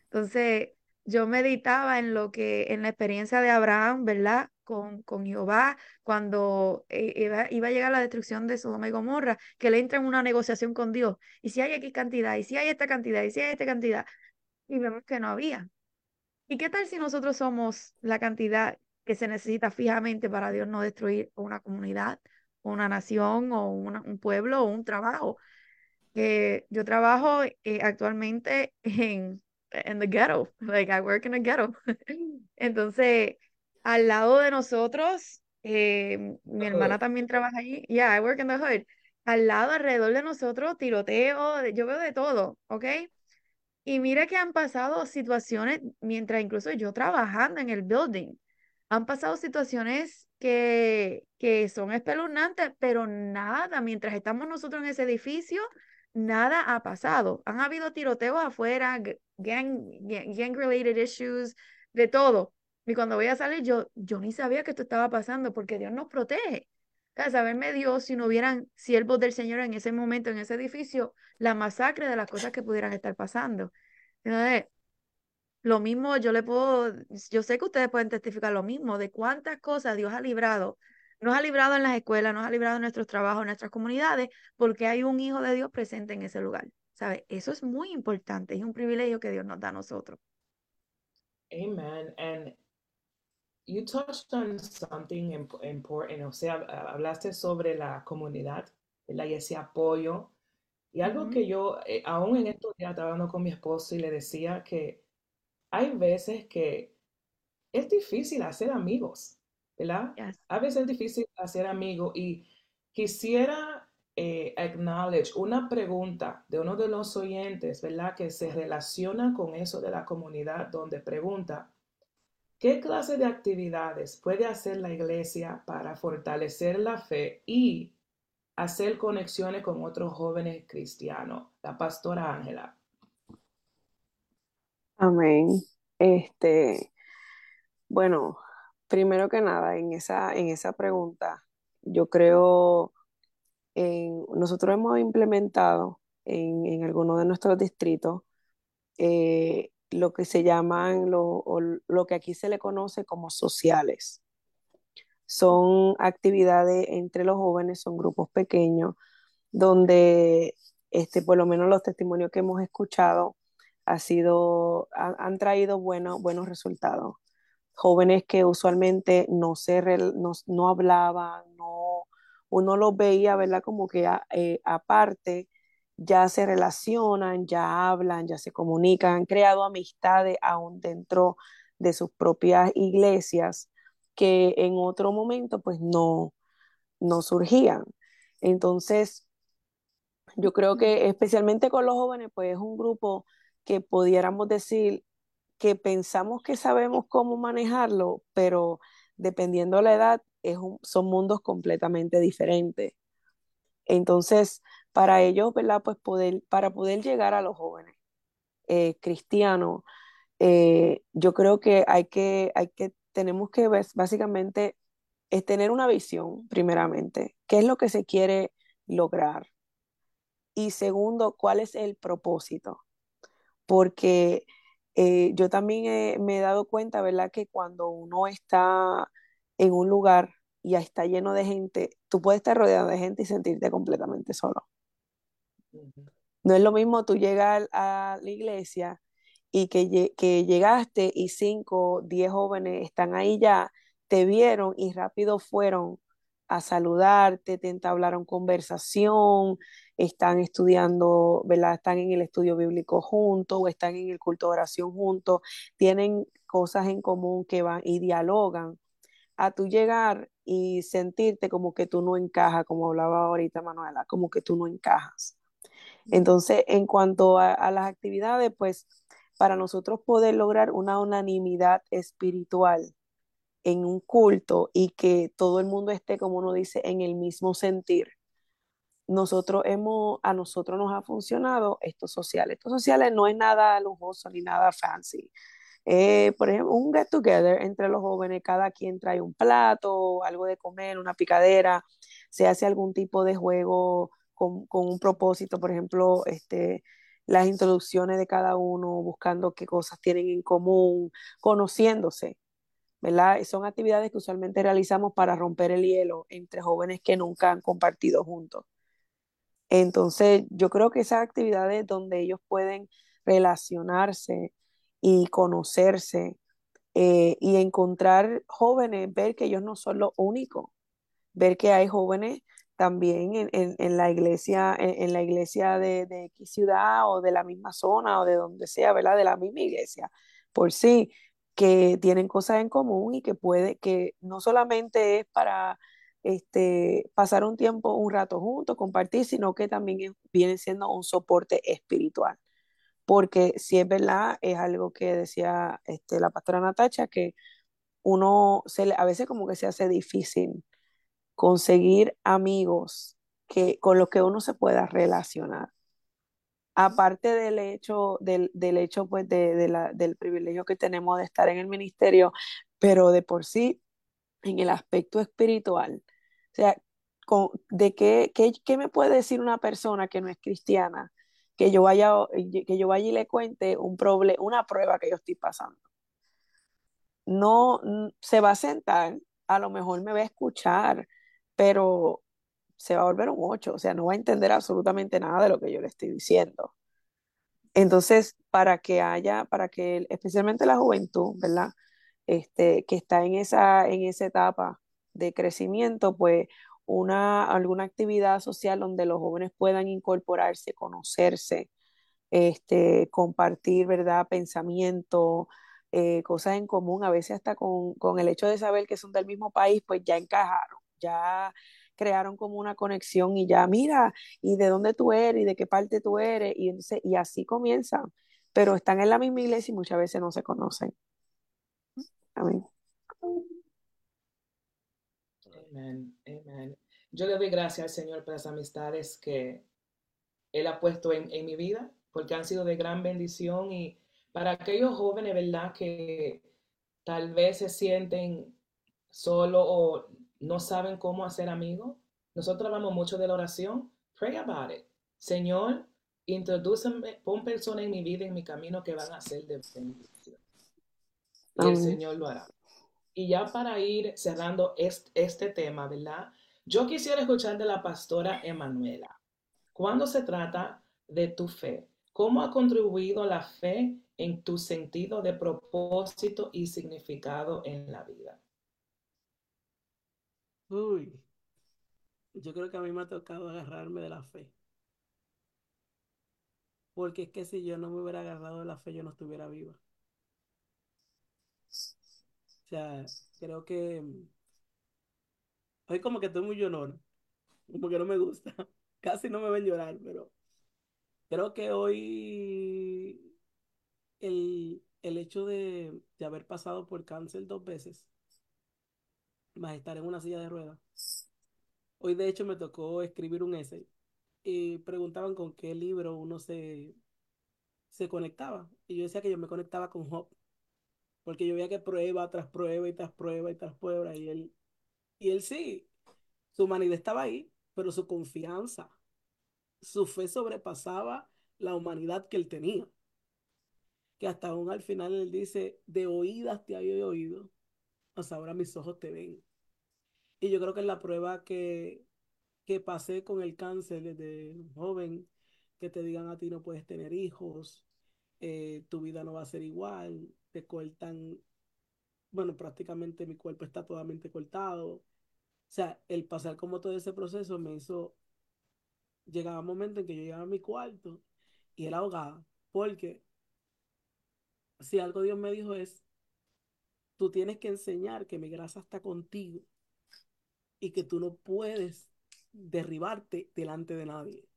Entonces, yo meditaba en lo que, en la experiencia de Abraham, ¿verdad? Con, con Jehová cuando eh, iba, iba, a llegar la destrucción de Sodoma y Gomorra, que le entra en una negociación con Dios. Y si hay X cantidad, y si hay esta cantidad, y si hay esta cantidad, y vemos que no había. ¿Y qué tal si nosotros somos la cantidad que se necesita fijamente para Dios no destruir una comunidad, una nación, o un pueblo, o un trabajo? que yo trabajo eh, actualmente en, en the ghetto, like I work in a ghetto. (laughs) Entonces, al lado de nosotros, eh, mi hermana también trabaja allí, yeah, I work in the hood. Al lado, alrededor de nosotros, tiroteo, yo veo de todo, ¿ok? Y mira que han pasado situaciones, mientras incluso yo trabajando en el building, han pasado situaciones que, que son espeluznantes, pero nada, mientras estamos nosotros en ese edificio, nada ha pasado. Han habido tiroteos afuera, gang, gang, related issues, de todo. Y cuando voy a salir, yo, yo ni sabía que esto estaba pasando porque Dios nos protege. A saberme Dios, si no hubieran siervos del Señor en ese momento, en ese edificio, la masacre de las cosas que pudieran estar pasando. Lo mismo yo le puedo, yo sé que ustedes pueden testificar lo mismo, de cuántas cosas Dios ha librado nos ha librado en las escuelas, nos ha librado en nuestros trabajos, en nuestras comunidades, porque hay un hijo de Dios presente en ese lugar. ¿Sabe? Eso es muy importante, es un privilegio que Dios nos da a nosotros. Amen. And you touched on something important, o sea, hablaste sobre la comunidad, Y ese apoyo. Y algo que yo, eh, aún en estos días, estaba hablando con mi esposo y le decía que hay veces que es difícil hacer amigos. ¿verdad? A veces es difícil hacer amigos y quisiera eh, acknowledge una pregunta de uno de los oyentes, ¿verdad? Que se relaciona con eso de la comunidad, donde pregunta, ¿qué clase de actividades puede hacer la iglesia para fortalecer la fe y hacer conexiones con otros jóvenes cristianos? La pastora Ángela. Amén. Este, bueno, Primero que nada, en esa, en esa pregunta, yo creo, en, nosotros hemos implementado en, en algunos de nuestros distritos eh, lo que se llaman, lo, lo que aquí se le conoce como sociales. Son actividades entre los jóvenes, son grupos pequeños, donde este, por lo menos los testimonios que hemos escuchado ha sido, han, traído buenos resultados jóvenes que usualmente no, se no, hablaban, no, uno los veía, ¿verdad? Como que eh, aparte ya se relacionan, ya hablan, ya se comunican, han creado amistades aún dentro de sus propias iglesias que en otro momento pues no, no surgían. Entonces, yo creo que especialmente con los jóvenes pues es un grupo que pudiéramos decir que pensamos que sabemos cómo manejarlo, pero dependiendo de la edad, es son mundos completamente diferentes. Entonces, para ellos, ¿verdad? Pues poder, para poder llegar a los jóvenes eh, cristianos, eh, yo creo que hay que, hay que, tenemos que básicamente es tener una visión, primeramente, qué es lo que se quiere lograr. Y segundo, cuál es el propósito. Porque eh, yo también me he dado cuenta, ¿verdad? Que cuando uno está en un lugar y está lleno de gente, tú puedes estar rodeado de gente y sentirte completamente solo. No es lo mismo tú llegar a la iglesia y que, que llegaste y cinco, diez jóvenes están ahí ya, te vieron y rápido fueron a saludarte, te entablaron conversación, están estudiando, ¿verdad? Están en el estudio bíblico juntos o están en el culto de oración juntos, tienen cosas en común que van y dialogan. A tú llegar y sentirte como que tú no encajas, como hablaba ahorita Manuela, como que tú no encajas. Entonces, en cuanto a, las actividades, pues para nosotros poder lograr una unanimidad espiritual, en un culto y que todo el mundo esté, como uno dice, en el mismo sentir. Nosotros hemos, a nosotros nos ha funcionado estos sociales. Estos sociales no es nada lujoso ni nada fancy. Eh, por ejemplo, un get together entre los jóvenes, cada quien trae un plato, algo de comer, una picadera, se hace algún tipo de juego con, con un propósito, por ejemplo, este, las introducciones de cada uno, buscando qué cosas tienen en común, conociéndose ¿verdad? Son actividades que usualmente realizamos para romper el hielo entre jóvenes que nunca han compartido juntos. Entonces, yo creo que esas actividades donde ellos pueden relacionarse y conocerse eh, y encontrar jóvenes, ver que ellos no son los únicos, ver que hay jóvenes también en, en, la iglesia, en, la iglesia de, X ciudad o de la misma zona o de donde sea, ¿verdad? De la misma iglesia, por sí, que tienen cosas en común y que puede, que no solamente es para este, pasar un tiempo, un rato juntos, compartir, sino que también viene siendo un soporte espiritual. Porque si es verdad, es algo que decía este, la pastora Natacha, que uno se a veces como que se hace difícil conseguir amigos que, con los que uno se pueda relacionar. Aparte del hecho, del, del hecho pues de, de la, del privilegio que tenemos de estar en el ministerio, pero de por sí, en el aspecto espiritual, o sea, con, ¿de qué, qué, qué, me puede decir una persona que no es cristiana? Que yo vaya, que yo vaya y le cuente un problema, una prueba que yo estoy pasando. No se va a sentar, a lo mejor me va a escuchar, pero se va a volver un ocho, o sea, no va a entender absolutamente nada de lo que yo le estoy diciendo. Entonces, para que haya, para que especialmente la juventud, ¿verdad? Este, que está en esa, en esa etapa de crecimiento, pues una, alguna actividad social donde los jóvenes puedan incorporarse, conocerse, este, compartir, ¿verdad? Pensamiento, eh, cosas en común, a veces hasta con, con, el hecho de saber que son del mismo país, pues ya encajaron, ya crearon como una conexión y ya, mira, y de dónde tú eres y de qué parte tú eres, y, y así comienzan, pero están en la misma iglesia y muchas veces no se conocen. Amén. Amén, amén. Yo le doy gracias al Señor por las amistades que Él ha puesto en, en mi vida, porque han sido de gran bendición y para aquellos jóvenes, ¿verdad? Que tal vez se sienten solo o no saben cómo hacer amigos. Nosotros hablamos mucho de la oración. Pray about it. Señor, introdúceme, pon personas en mi vida, en mi camino que van a ser de bendición. Y el Señor lo hará. Y ya para ir cerrando este, este tema, ¿verdad? Yo quisiera escuchar de la pastora Emanuela. Cuando se trata de tu fe, ¿cómo ha contribuido la fe en tu sentido de propósito y significado en la vida? Uy, yo creo que a mí me ha tocado agarrarme de la fe. Porque es que si yo no me hubiera agarrado de la fe, yo no estuviera viva. O sea, creo que hoy como que estoy muy llorona, como que no me gusta, (laughs) casi no me ven llorar, pero creo que hoy el, el hecho de, de haber pasado por cáncer dos veces, más estar en una silla de ruedas. Hoy de hecho me tocó escribir un essay y preguntaban con qué libro uno se, se conectaba. Y yo decía que yo me conectaba con Job porque yo veía que prueba tras prueba y tras prueba y tras prueba, y él, y él sí, su humanidad estaba ahí, pero su confianza, su fe sobrepasaba la humanidad que él tenía. Que hasta aún al final él dice, de oídas te había oído, ahora mis ojos te ven. Y yo creo que es la prueba que, que pasé con el cáncer desde joven, que te digan a ti no puedes tener hijos, eh, tu vida no va a ser igual, te cortan, bueno, prácticamente mi cuerpo está totalmente cortado. O sea, el pasar como todo ese proceso me hizo, llegaba un momento en que yo llegaba a mi cuarto y era ahogada, porque si algo Dios me dijo es, tú tienes que enseñar que mi grasa está contigo y que tú no puedes derribarte delante de nadie.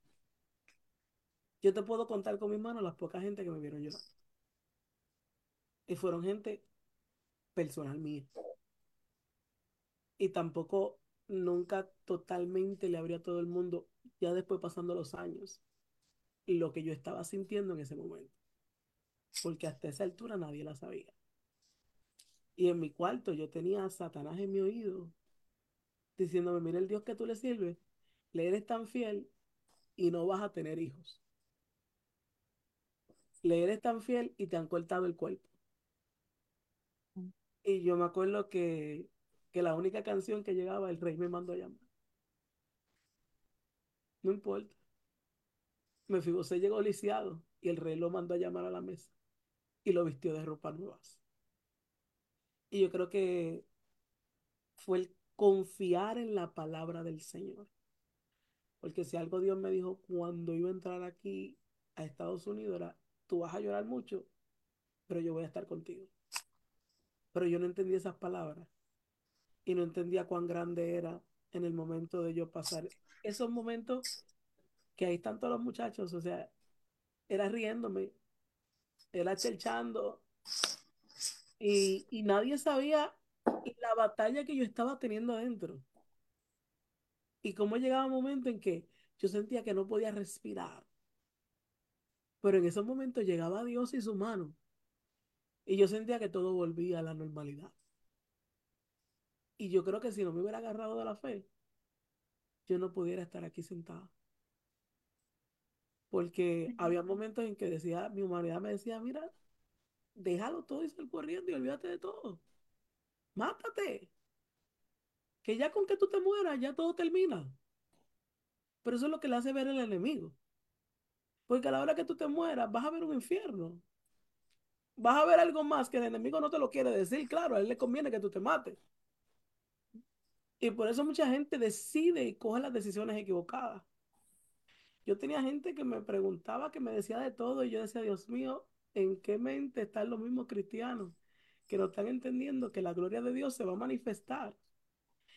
Yo te puedo contar con mis manos las pocas gente que me vieron llorar. Y fueron gente personal mía. Y tampoco nunca totalmente le abría a todo el mundo, ya después pasando los años, lo que yo estaba sintiendo en ese momento. Porque hasta esa altura nadie la sabía. Y en mi cuarto yo tenía a Satanás en mi oído, diciéndome, mira el Dios que tú le sirves, le eres tan fiel y no vas a tener hijos. Le eres tan fiel y te han cortado el cuerpo. Y yo me acuerdo que, que la única canción que llegaba, el rey me mandó a llamar. No importa. Mefibosé llegó lisiado y el rey lo mandó a llamar a la mesa y lo vistió de ropa nuevas. Y yo creo que fue el confiar en la palabra del Señor. Porque si algo Dios me dijo cuando iba a entrar aquí a Estados Unidos era, tú vas a llorar mucho, pero yo voy a estar contigo. Pero yo no entendía esas palabras y no entendía cuán grande era en el momento de yo pasar esos momentos que ahí están todos los muchachos, o sea, era riéndome, era chelchando y, y nadie sabía la batalla que yo estaba teniendo adentro. Y cómo llegaba un momento en que yo sentía que no podía respirar. Pero en esos momentos llegaba Dios y su mano. Y yo sentía que todo volvía a la normalidad. Y yo creo que si no me hubiera agarrado de la fe, yo no pudiera estar aquí sentada. Porque había momentos en que decía, mi humanidad me decía, mira, déjalo todo y sal corriendo y olvídate de todo. Mátate. Que ya con que tú te mueras, ya todo termina. Pero eso es lo que le hace ver el enemigo. Porque a la hora que tú te mueras, vas a ver un infierno. Vas a ver algo más que el enemigo no te lo quiere decir. Claro, a él le conviene que tú te mates. Y por eso mucha gente decide y coge las decisiones equivocadas. Yo tenía gente que me preguntaba, que me decía de todo, y yo decía, Dios mío, ¿en qué mente están los mismos cristianos que no están entendiendo que la gloria de Dios se va a manifestar?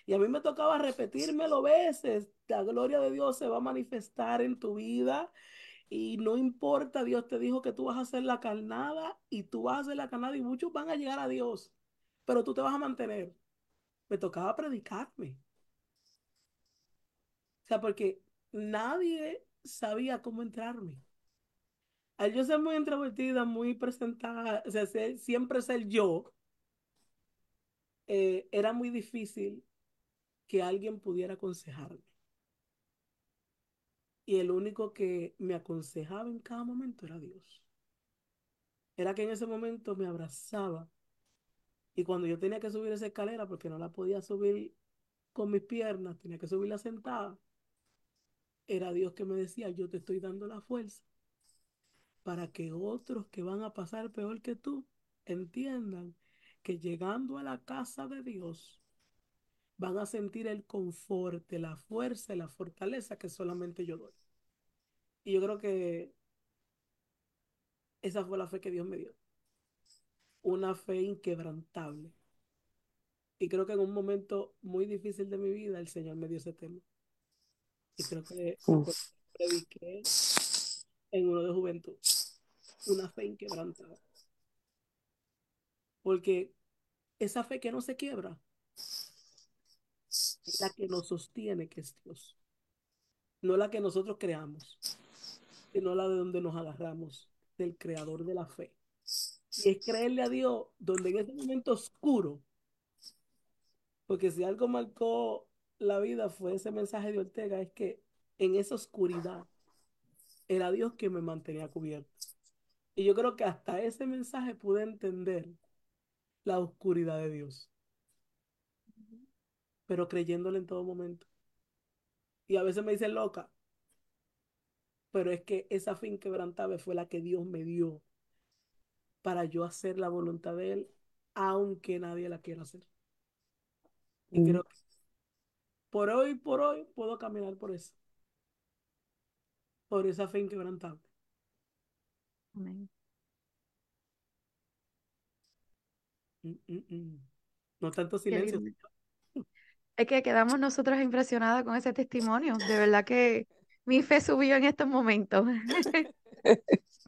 Y a mí me tocaba repetírmelo veces, la gloria de Dios se va a manifestar en tu vida y no importa, Dios te dijo que tú vas a hacer la carnada y tú vas a hacer la carnada y muchos van a llegar a Dios, pero tú te vas a mantener. Me tocaba predicarme. O sea, porque nadie sabía cómo entrarme. Al yo ser muy introvertida, muy presentada, o sea, siempre ser yo, eh, era muy difícil que alguien pudiera aconsejarme. Y el único que me aconsejaba en cada momento era Dios. Era que en ese momento me abrazaba. Y cuando yo tenía que subir esa escalera, porque no la podía subir con mis piernas, tenía que subirla sentada, era Dios que me decía, yo te estoy dando la fuerza para que otros que van a pasar peor que tú entiendan que llegando a la casa de Dios van a sentir el confort, la fuerza y la fortaleza que solamente yo doy. Y yo creo que esa fue la fe que Dios me dio. Una fe inquebrantable. Y creo que en un momento muy difícil de mi vida el Señor me dio ese tema. Y creo que prediqué en uno de juventud. Una fe inquebrantable. Porque esa fe que no se quiebra es la que nos sostiene, que es Dios. No la que nosotros creamos, sino la de donde nos agarramos, del creador de la fe. Y es creerle a Dios donde en ese momento oscuro, porque si algo marcó la vida fue ese mensaje de Ortega, es que en esa oscuridad era Dios que me mantenía cubierto. Y yo creo que hasta ese mensaje pude entender la oscuridad de Dios, pero creyéndole en todo momento. Y a veces me dicen loca, pero es que esa fe inquebrantable fue la que Dios me dio para yo hacer la voluntad de Él, aunque nadie la quiera hacer. Y creo que por hoy, por hoy, puedo caminar por eso. Por esa fe inquebrantable. Amén. Mm, mm, mm. No tanto silencio. Es que quedamos nosotras impresionadas con ese testimonio. De verdad que mi fe subió en estos momentos.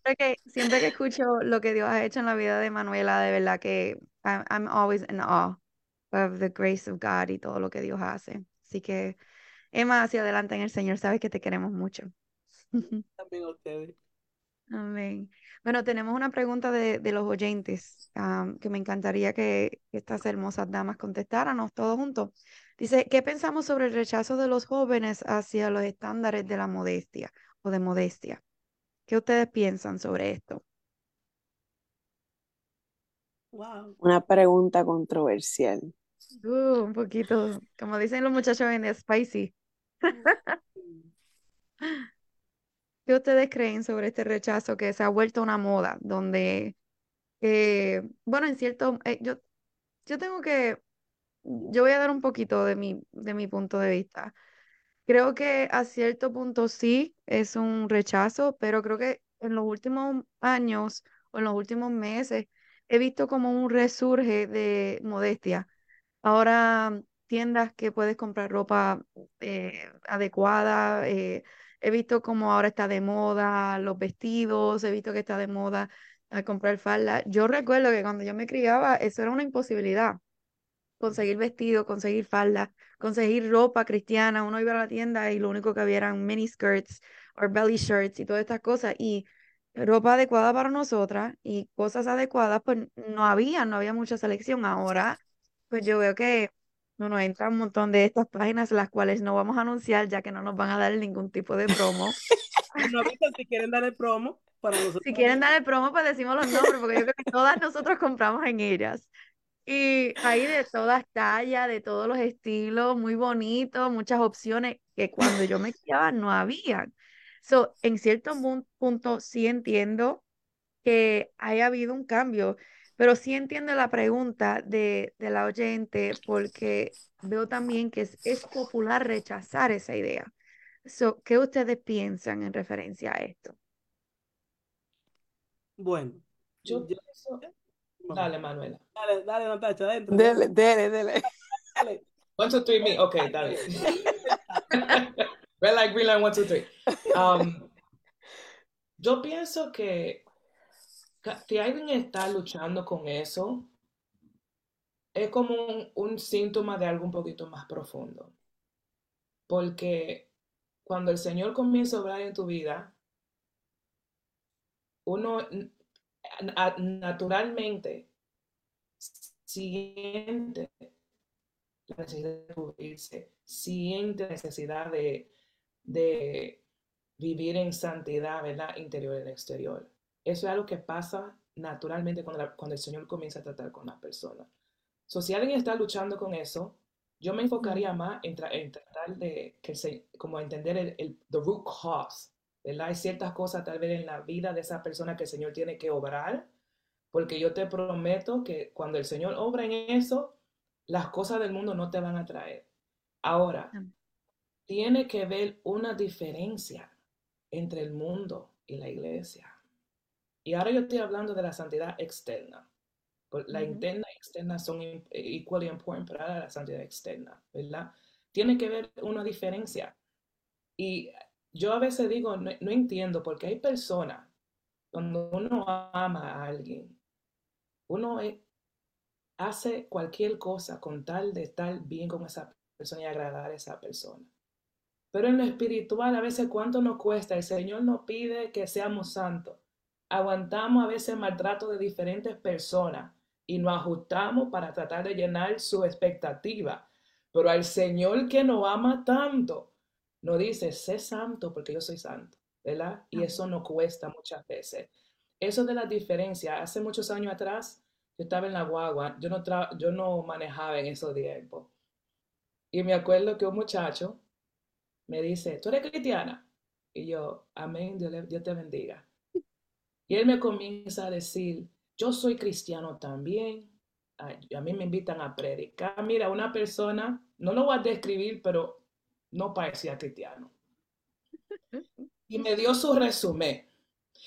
Porque siempre que escucho lo que Dios ha hecho en la vida de Manuela, de verdad que I'm always in awe of the grace of God y todo lo que Dios hace. Así que, Emma, hacia adelante en el Señor, sabes que te queremos mucho. También a ustedes. Amén. Bueno, tenemos una pregunta de, los oyentes que me encantaría que, estas hermosas damas contestaran todos juntos. Dice, ¿qué pensamos sobre el rechazo de los jóvenes hacia los estándares de la modestia o de modestia? ¿Qué ustedes piensan sobre esto? Wow. Una pregunta controversial. Uh, un poquito, como dicen los muchachos en spicy. (laughs) ¿Qué ustedes creen sobre este rechazo que se ha vuelto una moda? Donde, eh, bueno, en cierto, eh, yo, yo tengo que, yo voy a dar un poquito de mi, de mi punto de vista. Creo que a cierto punto sí es un rechazo, pero creo que en los últimos años o en los últimos meses he visto como un resurge de modestia. Ahora tiendas que puedes comprar ropa eh, adecuada, he visto como ahora está de moda los vestidos, he visto que está de moda a comprar falda. Yo recuerdo que cuando yo me criaba eso era una imposibilidad conseguir vestido, conseguir falda, conseguir ropa cristiana. Uno iba a la tienda y lo único que había eran mini skirts o belly shirts y todas estas cosas. Y ropa adecuada para nosotras y cosas adecuadas, pues no había, no había mucha selección. Ahora, pues yo veo que no nos entra un montón de estas páginas, las cuales no vamos a anunciar, ya que no nos van a dar ningún tipo de promo. (laughs) no si quieren dar el promo. Para nosotros. Si quieren dar el promo, pues decimos los nombres, porque yo creo que todas nosotros compramos en ellas. Y hay de todas tallas, de todos los estilos, muy bonitos, muchas opciones que cuando yo me criaba no habían. So, en cierto punto sí entiendo que haya habido un cambio, pero sí entiendo la pregunta de, de la oyente porque veo también que es, es popular rechazar esa idea. So, ¿Qué ustedes piensan en referencia a esto? Bueno, yo pienso, Dale, Manuela. Dale, dale, Natacha, adentro. Dele, dele, dele. Dale. One, two, three, me. Ok, dale. (laughs) Red light, green light, one, two, three. Um, yo pienso que si alguien está luchando con eso, es como un, síntoma de algo un poquito más profundo. Porque cuando el Señor comienza a obrar en tu vida, uno naturalmente siente la necesidad de cubrirse, siente necesidad de, de vivir en santidad, ¿verdad? Interior y exterior. Eso es algo que pasa naturalmente cuando, cuando el Señor comienza a tratar con las personas. So, si alguien está luchando con eso, yo me enfocaría más en, tratar de que se, como entender el, el the root cause hay ciertas cosas tal vez en la vida de esa persona que el Señor tiene que obrar, porque yo te prometo que cuando el Señor obra en eso, las cosas del mundo no te van a traer. Ahora, tiene que ver una diferencia entre el mundo y la iglesia. Y ahora yo estoy hablando de la santidad externa. La interna y externa son igual importantes para la santidad externa, ¿verdad? Tiene que ver una diferencia. Y yo a veces digo, no, entiendo, porque hay personas, cuando uno ama a alguien, uno hace cualquier cosa con tal de estar bien con esa persona y agradar a esa persona. Pero en lo espiritual, a veces, ¿cuánto nos cuesta? El Señor nos pide que seamos santos. Aguantamos a veces el maltrato de diferentes personas y nos ajustamos para tratar de llenar su expectativa. Pero al Señor que nos ama tanto, no dice, sé santo porque yo soy santo, ¿verdad? Y eso no cuesta muchas veces. Eso de la diferencia, hace muchos años atrás, yo estaba en la guagua, yo no, yo no manejaba en esos tiempos. Y me acuerdo que un muchacho me dice, ¿tú eres cristiana? Y yo, amén, Dios, Dios te bendiga. Y él me comienza a decir, yo soy cristiano también. A mí me invitan a predicar. Mira, una persona, no lo voy a describir, pero no parecía cristiano. Y me dio su resumen.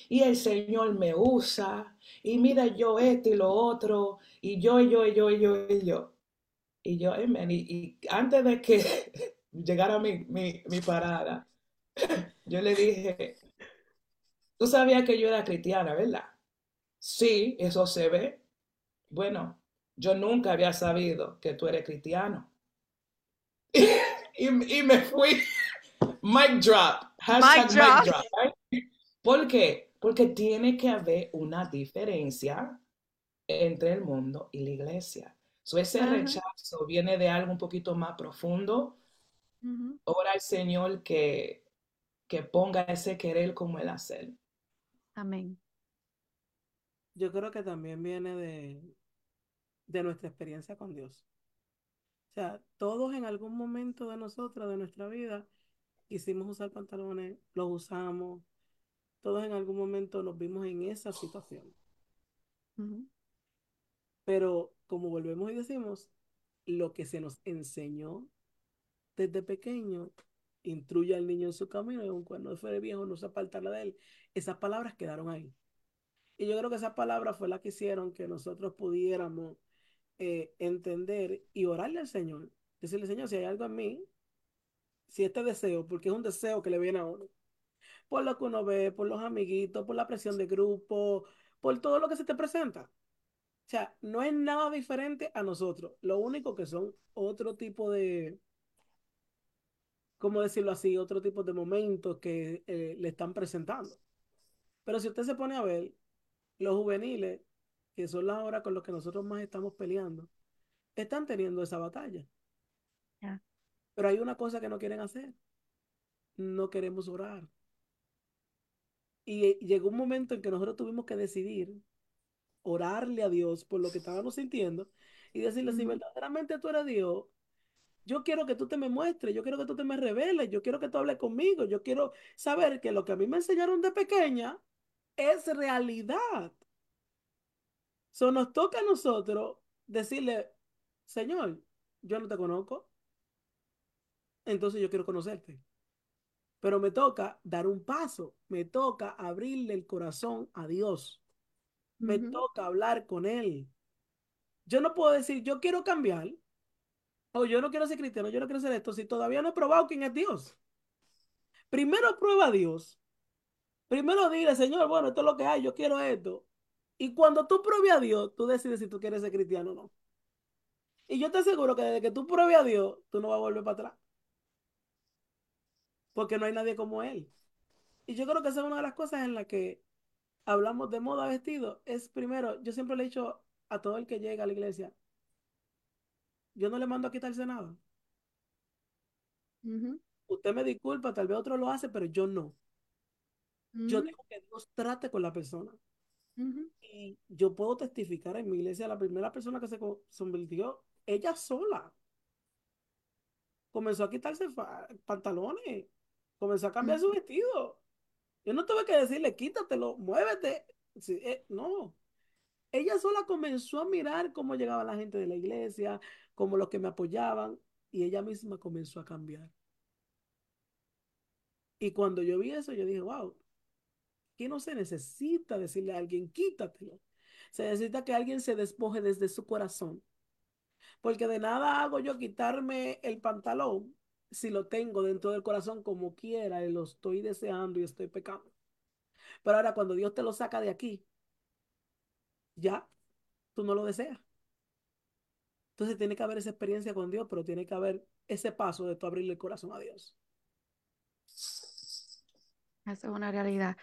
Y el Señor me usa, y mira yo esto y lo otro, y yo, y yo, y yo, y yo, y yo. Y yo, Y, antes de que (laughs) llegara mi, mi, mi parada, (laughs) yo le dije, tú sabías que yo era cristiana, ¿verdad? Sí, eso se ve. Bueno, yo nunca había sabido que tú eres cristiano. (laughs) y, me fui. Mic drop. Hashtag mic drop. drop ¿Por qué? Porque tiene que haber una diferencia entre el mundo y la iglesia. So, ese rechazo viene de algo un poquito más profundo. Ora al Señor que, que ponga ese querer como el hacer. Amén. Yo creo que también viene de, de nuestra experiencia con Dios. O sea, todos en algún momento de nosotros, de nuestra vida, quisimos usar pantalones, los usamos, todos en algún momento nos vimos en esa situación. Pero como volvemos y decimos, lo que se nos enseñó desde pequeño, instruye al niño en su camino y aun cuando fuere viejo no se apartará de él. Esas palabras quedaron ahí. Y yo creo que esas palabras fue la que hicieron que nosotros pudiéramos eh, entender y orarle al Señor. Decirle, Señor, si hay algo en mí, si este deseo, porque es un deseo que le viene a uno, por lo que uno ve, por los amiguitos, por la presión de grupo, por todo lo que se te presenta. O sea, no es nada diferente a nosotros. Lo único que son otro tipo de, ¿cómo decirlo así? Otro tipo de momentos que eh, le están presentando. Pero si usted se pone a ver, los juveniles, que son las horas con las que nosotros más estamos peleando, están teniendo esa batalla. Pero hay una cosa que no quieren hacer. No queremos orar. Y llegó un momento en que nosotros tuvimos que decidir orarle a Dios por lo que estábamos sintiendo y decirle, si verdaderamente tú eres Dios, yo quiero que tú te me muestres, yo quiero que tú te me reveles, yo quiero que tú hables conmigo, yo quiero saber que lo que a mí me enseñaron de pequeña es realidad. So nos toca a nosotros decirle, Señor, yo no te conozco, entonces yo quiero conocerte. Pero me toca dar un paso, me toca abrirle el corazón a Dios, me toca hablar con Él. Yo no puedo decir, yo quiero cambiar, o yo no quiero ser cristiano, yo no quiero ser esto, si todavía no he probado quién es Dios. Primero prueba a Dios. Primero dile, Señor, bueno, esto es lo que hay, yo quiero esto. Y cuando tú pruebes a Dios, tú decides si tú quieres ser cristiano o no. Y yo te aseguro que desde que tú pruebes a Dios, tú no vas a volver para atrás porque no hay nadie como él. Y yo creo que esa es una de las cosas en las que hablamos de moda vestido. Es primero, yo siempre le he dicho a todo el que llega a la iglesia, yo no le mando a quitarse nada. Usted me disculpa, tal vez otro lo hace, pero yo no. Yo dejo que Dios trate con la persona. Y yo puedo testificar en mi iglesia, la primera persona que se convirtió, ella sola. Comenzó a quitarse pantalones, comenzó a cambiar su vestido. Yo no tuve que decirle, quítatelo, muévete. Eh, no. Ella sola comenzó a mirar cómo llegaba la gente de la iglesia, como los que me apoyaban, y ella misma comenzó a cambiar. Y cuando yo vi eso, yo dije, wow, que no se necesita decirle a alguien, quítatelo. Se necesita que alguien se despoje desde su corazón. Porque de nada hago yo quitarme el pantalón si lo tengo dentro del corazón como quiera y lo estoy deseando y estoy pecando. Pero ahora cuando Dios te lo saca de aquí, ya tú no lo deseas. Entonces tiene que haber esa experiencia con Dios, pero tiene que haber ese paso de tú abrirle el corazón a Dios. Esa es una realidad.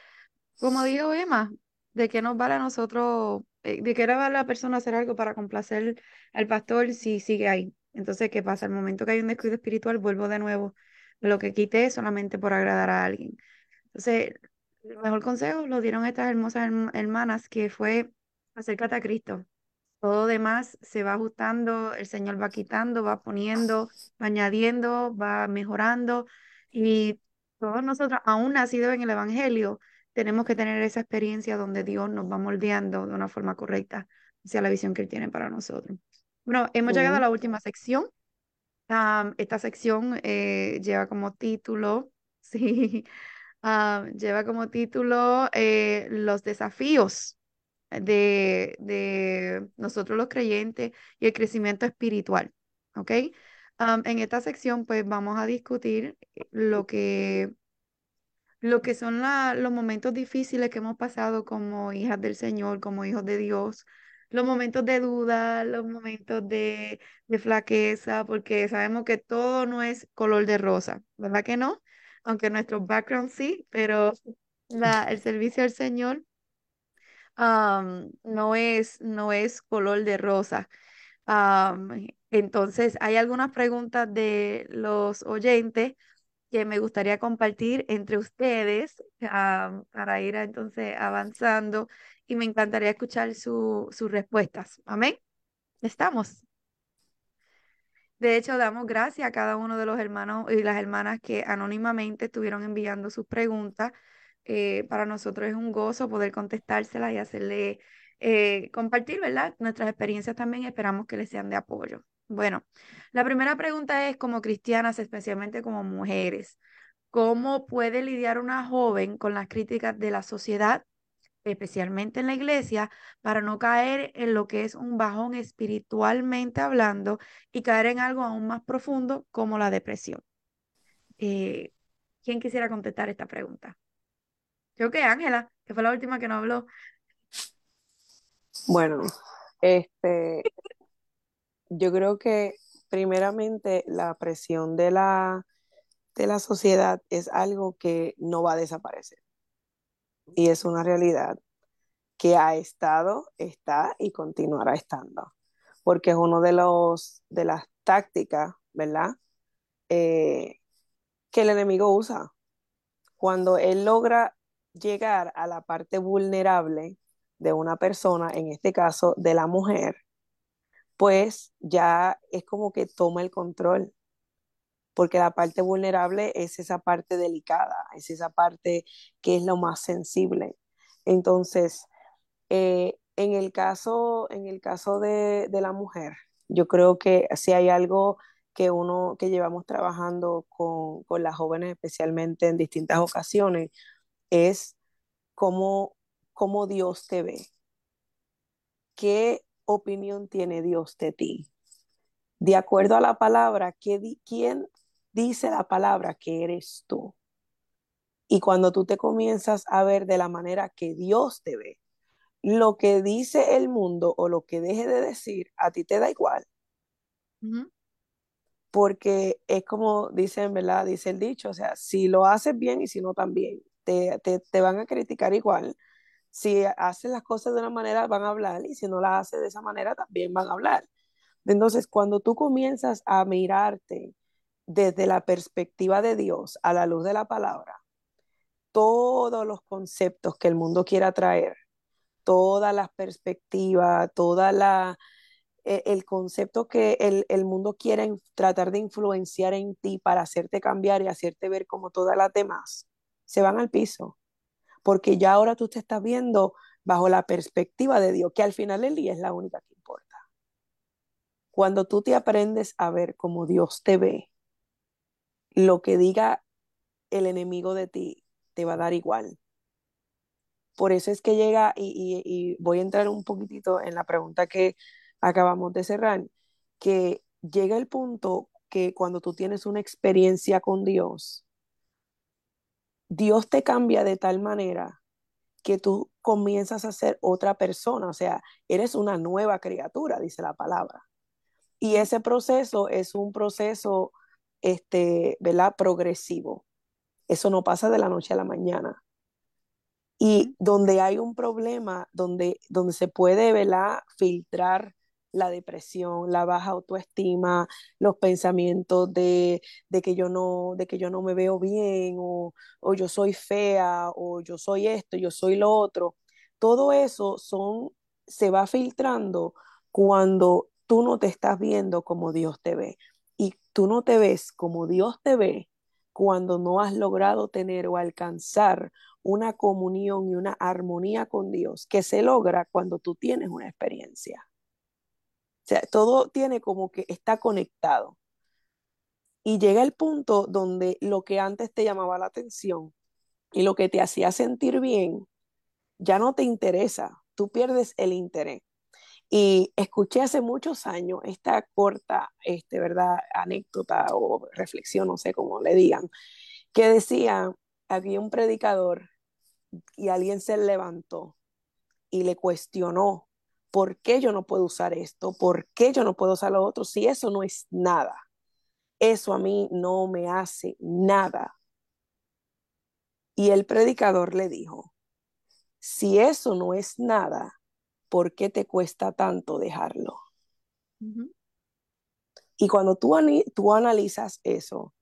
Como dijo Emma, ¿de qué nos vale a nosotros, eh, de qué le vale a la persona hacer algo para complacer al pastor si sigue ahí? Entonces, ¿qué pasa? Al momento que hay un descuido espiritual, vuelvo de nuevo. Lo que quité solamente por agradar a alguien. Entonces, el mejor consejo lo dieron estas hermosas hermanas, que fue acércate a Cristo. Todo demás se va ajustando, el Señor va quitando, va poniendo, va añadiendo, va mejorando. Y todos nosotros, aún nacidos en el Evangelio, tenemos que tener esa experiencia donde Dios nos va moldeando de una forma correcta hacia la visión que Él tiene para nosotros. Bueno, hemos llegado a la última sección. esta sección eh, lleva como título, (laughs) sí, lleva como título eh, los desafíos de, de, nosotros los creyentes y el crecimiento espiritual. ¿Ok? en esta sección, pues vamos a discutir lo que, lo que son los momentos difíciles que hemos pasado como hijas del Señor, como hijos de Dios, los momentos de duda, los momentos de, flaqueza, porque sabemos que todo no es color de rosa, ¿verdad que no? Aunque nuestro background sí, pero la, el servicio al Señor no, es, no es color de rosa. entonces, hay algunas preguntas de los oyentes que me gustaría compartir entre ustedes para ir entonces avanzando y me encantaría escuchar sus respuestas. Amén. estamos. De hecho, damos gracias a cada uno de los hermanos y las hermanas que anónimamente estuvieron enviando sus preguntas. Eh, para nosotros es un gozo poder contestárselas y hacerle eh, compartir, ¿verdad? Nuestras experiencias también esperamos que les sean de apoyo. Bueno, la primera pregunta es, como cristianas, especialmente como mujeres, ¿cómo puede lidiar una joven con las críticas de la sociedad especialmente en la iglesia, para no caer en lo que es un bajón espiritualmente hablando y caer en algo aún más profundo como la depresión. Eh, ¿Quién quisiera contestar esta pregunta? Creo que Ángela, que fue la última que nos habló. Bueno, este, yo creo que primeramente la presión de la, de la sociedad es algo que no va a desaparecer y es una realidad que ha estado, está y continuará estando, porque es uno de los de las tácticas, ¿verdad? Eh, que el enemigo usa. Cuando él logra llegar a la parte vulnerable de una persona, en este caso de la mujer, pues ya es como que toma el control porque la parte vulnerable es esa parte delicada, es esa parte que es lo más sensible. Entonces, eh, en el caso, en el caso de, la mujer, yo creo que si hay algo que uno que llevamos trabajando con, con las jóvenes, especialmente en distintas ocasiones, es cómo, cómo Dios te ve. ¿Qué opinión tiene Dios de ti? De acuerdo a la palabra, ¿quién dice la palabra que eres tú. Y cuando tú te comienzas a ver de la manera que Dios te ve, lo que dice el mundo o lo que deje de decir, a ti te da igual. Porque es como dicen, ¿verdad? Dice el dicho, o sea, si lo haces bien y si no también, te, te, van a criticar igual. Si haces las cosas de una manera, van a hablar, y si no las haces de esa manera, también van a hablar. Entonces, cuando tú comienzas a mirarte desde la perspectiva de Dios, a la luz de la palabra, todos los conceptos que el mundo quiera traer, todas las perspectivas, toda la e, el concepto que el, el mundo quiere tratar de influenciar en ti para hacerte cambiar y hacerte ver como todas las demás, se van al piso. Porque ya ahora tú te estás viendo bajo la perspectiva de Dios, que al final del día es la única que importa. Cuando tú te aprendes a ver como Dios te ve, lo que diga el enemigo de ti te va a dar igual. Por eso es que llega, y, voy a entrar un poquitito en la pregunta que acabamos de cerrar, que llega el punto que cuando tú tienes una experiencia con Dios, Dios te cambia de tal manera que tú comienzas a ser otra persona, o sea, eres una nueva criatura, dice la palabra. Y ese proceso es un proceso este, ¿verdad? Progresivo. Eso no pasa de la noche a la mañana. Y donde hay un problema, donde, donde se puede, ¿verdad? Filtrar la depresión, la baja autoestima, los pensamientos de, que, yo no, de que yo no me veo bien, o, o yo soy fea, o yo soy esto, yo soy lo otro. Todo eso son, se va filtrando cuando tú no te estás viendo como Dios te ve y tú no te ves como Dios te ve cuando no has logrado tener o alcanzar una comunión y una armonía con Dios que se logra cuando tú tienes una experiencia. Sea, todo tiene como que está conectado. Y llega el punto donde lo que antes te llamaba la atención y lo que te hacía sentir bien, ya no te interesa, tú pierdes el interés. Y escuché hace muchos años esta corta, este, ¿verdad? Anécdota o reflexión, no sé cómo le digan, que decía, había un predicador y alguien se levantó y le cuestionó, ¿por qué yo no puedo usar esto? ¿Por qué yo no puedo usar lo otro? Si eso no es nada, eso a mí no me hace nada. Y el predicador le dijo, si eso no es nada, ¿por qué te cuesta tanto dejarlo? Y cuando tú, tú analizas eso,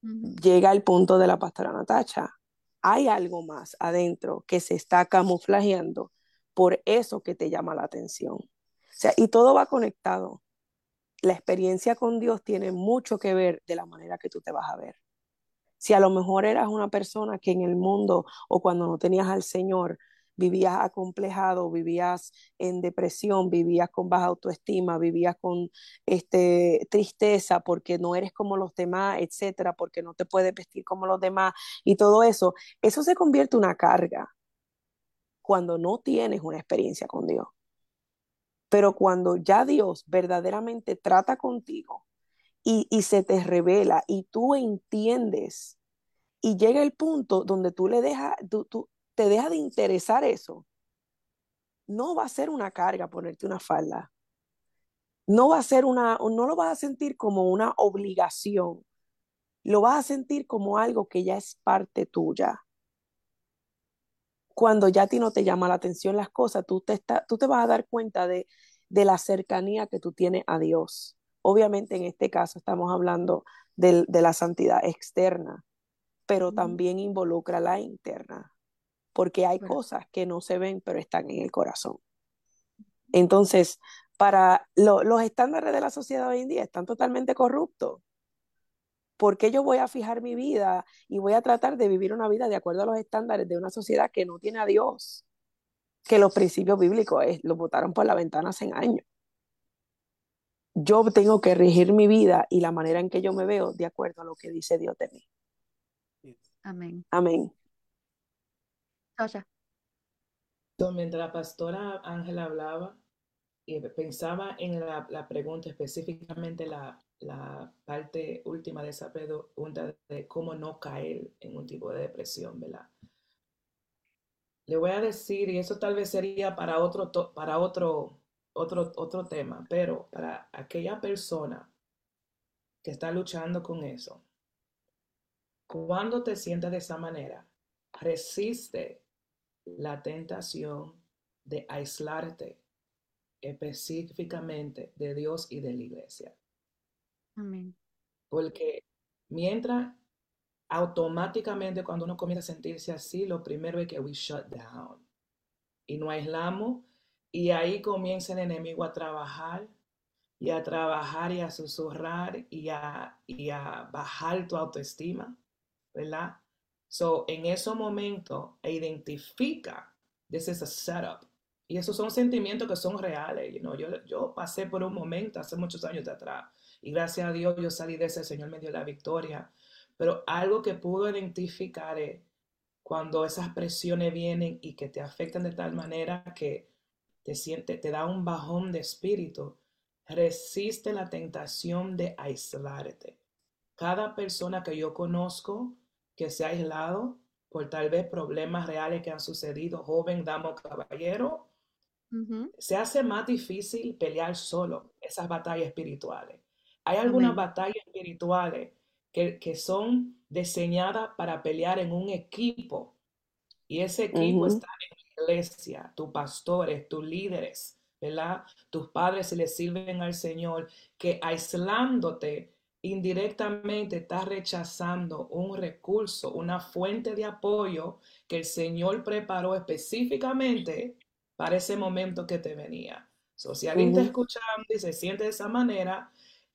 llega el punto de la pastora Natacha. Hay algo más adentro que se está camuflajeando por eso que te llama la atención. sea, y todo va conectado. La experiencia con Dios tiene mucho que ver de la manera que tú te vas a ver. Si a lo mejor eras una persona que en el mundo o cuando no tenías al Señor vivías acomplejado, vivías en depresión, vivías con baja autoestima, vivías con este, tristeza porque no eres como los demás, etcétera, porque no te puedes vestir como los demás y todo eso, eso se convierte en una carga cuando no tienes una experiencia con Dios. Pero cuando ya Dios verdaderamente trata contigo y, se te revela y tú entiendes y llega el punto donde tú le dejas, tú, te deja de interesar eso, no va a ser una carga ponerte una falda. No va a ser una, no lo vas a sentir como una obligación. Lo vas a sentir como algo que ya es parte tuya. Cuando ya a ti no te llama la atención las cosas, tú te, está, tú te vas a dar cuenta de, de la cercanía que tú tienes a Dios. Obviamente en este caso estamos hablando de, de la santidad externa, pero también involucra la interna porque hay cosas que no se ven, pero están en el corazón. Entonces, para los estándares de la sociedad hoy en día están totalmente corruptos. ¿Por qué yo voy a fijar mi vida y voy a tratar de vivir una vida de acuerdo a los estándares de una sociedad que no tiene a Dios? Que los principios bíblicos es, los botaron por la ventana hace años. Yo tengo que regir mi vida y la manera en que yo me veo de acuerdo a lo que dice Dios de mí. Amén. Amén. Mientras la pastora Ángela hablaba, y pensaba en la, pregunta, específicamente la, la, parte última de esa pregunta de cómo no caer en un tipo de depresión, ¿verdad? Le voy a decir, y eso tal vez sería para otro, para otro, otro, otro tema, pero para aquella persona que está luchando con eso, cuando te sientes de esa manera, resiste la tentación de aislarte específicamente de Dios y de la iglesia. Amén. Porque mientras automáticamente cuando uno comienza a sentirse así, lo primero es que we shut down y no aislamos y ahí comienza el enemigo a trabajar y a trabajar y a susurrar y a, y a bajar tu autoestima, ¿verdad? So, en ese momento, identifica, this is a setup. Y esos son sentimientos que son reales. You know, yo, yo pasé por un momento hace muchos años de atrás y gracias a Dios yo salí de ese, el Señor me dio la victoria. Pero algo que pudo identificar es cuando esas presiones vienen y que te afectan de tal manera que te siente, te da un bajón de espíritu, resiste la tentación de aislarte. Cada persona que yo conozco que se ha aislado por tal vez problemas reales que han sucedido, joven, dama caballero, se hace más difícil pelear solo esas batallas espirituales. Hay algunas batallas espirituales que, que, son diseñadas para pelear en un equipo y ese equipo está en la iglesia, tus pastores, tus líderes, ¿verdad? Tus padres se les sirven al Señor, que aislándote indirectamente estás rechazando un recurso, una fuente de apoyo que el Señor preparó específicamente para ese momento que te venía. So, si alguien está escuchando y se siente de esa manera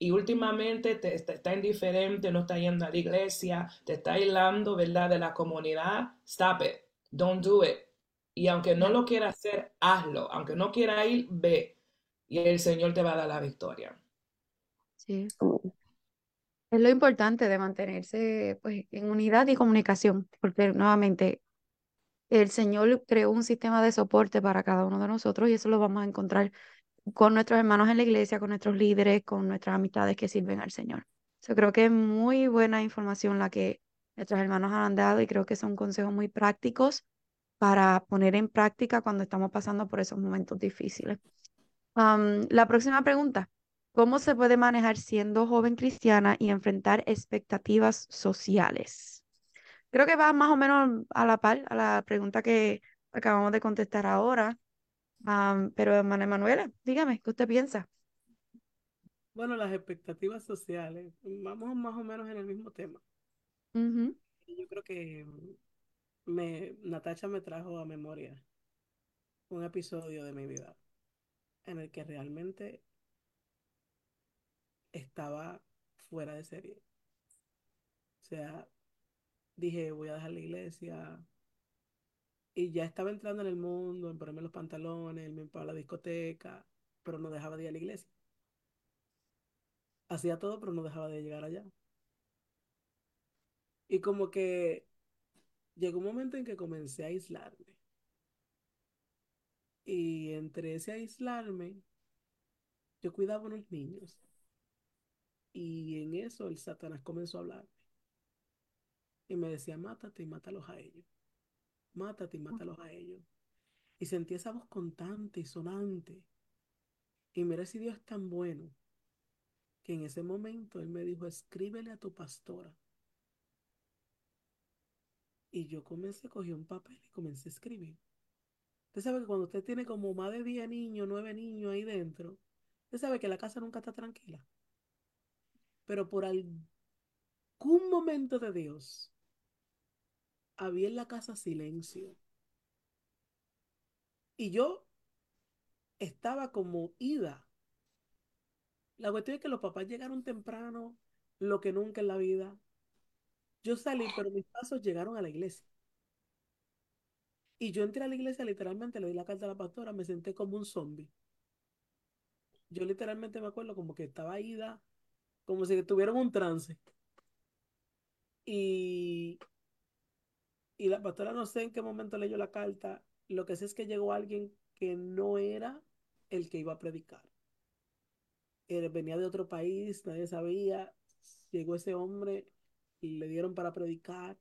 y últimamente te, está indiferente, no está yendo a la iglesia, te está aislando, ¿verdad?, de la comunidad, stop it, don't do it. Y aunque no lo quiera hacer, hazlo. Aunque no quiera ir, ve. Y el Señor te va a dar la victoria. Sí. Es lo importante de mantenerse pues, en unidad y comunicación, porque nuevamente el Señor creó un sistema de soporte para cada uno de nosotros y eso lo vamos a encontrar con nuestros hermanos en la iglesia, con nuestros líderes, con nuestras amistades que sirven al Señor. Yo creo que es muy buena información la que nuestros hermanos han dado y creo que son consejos muy prácticos para poner en práctica cuando estamos pasando por esos momentos difíciles. la próxima pregunta. ¿Cómo se puede manejar siendo joven cristiana y enfrentar expectativas sociales? Creo que va más o menos a la par a la pregunta que acabamos de contestar ahora. Pero, Manuela, Manuela, dígame, ¿qué usted piensa? Bueno, las expectativas sociales, vamos más o menos en el mismo tema. Yo creo que me, Natacha me trajo a memoria un episodio de mi vida en el que realmente estaba fuera de serie. O sea, dije, voy a dejar la iglesia. Y ya estaba entrando en el mundo, en ponerme los pantalones, me a la discoteca, pero no dejaba de ir a la iglesia. Hacía todo, pero no dejaba de llegar allá. Y como que llegó un momento en que comencé a aislarme. Y entre ese aislarme, yo cuidaba a unos niños. Y en eso el Satanás comenzó a hablarme. Y me decía, mátate y mátalos a ellos. Mátate y mátalos a ellos. Y sentí esa voz constante y sonante. Y mira si Dios es tan bueno que en ese momento Él me dijo, escríbele a tu pastora. Y yo comencé, cogí un papel y comencé a escribir. Usted sabe que cuando usted tiene como más de 10 niños, 9 niños ahí dentro, usted sabe que la casa nunca está tranquila. Pero por algún momento de Dios, había en la casa silencio. Y yo estaba como ida. La cuestión es que los papás llegaron temprano, lo que nunca en la vida. Yo salí, pero mis pasos llegaron a la iglesia. Y yo entré a la iglesia, literalmente le di la carta a la pastora, me senté como un zombie. Yo literalmente me acuerdo como que estaba ida, como si tuviera un trance. Y, y la pastora no sé en qué momento leyó la carta. Lo que sé es que llegó alguien que no era el que iba a predicar. Él venía de otro país, nadie sabía. Llegó ese hombre y le dieron para predicar.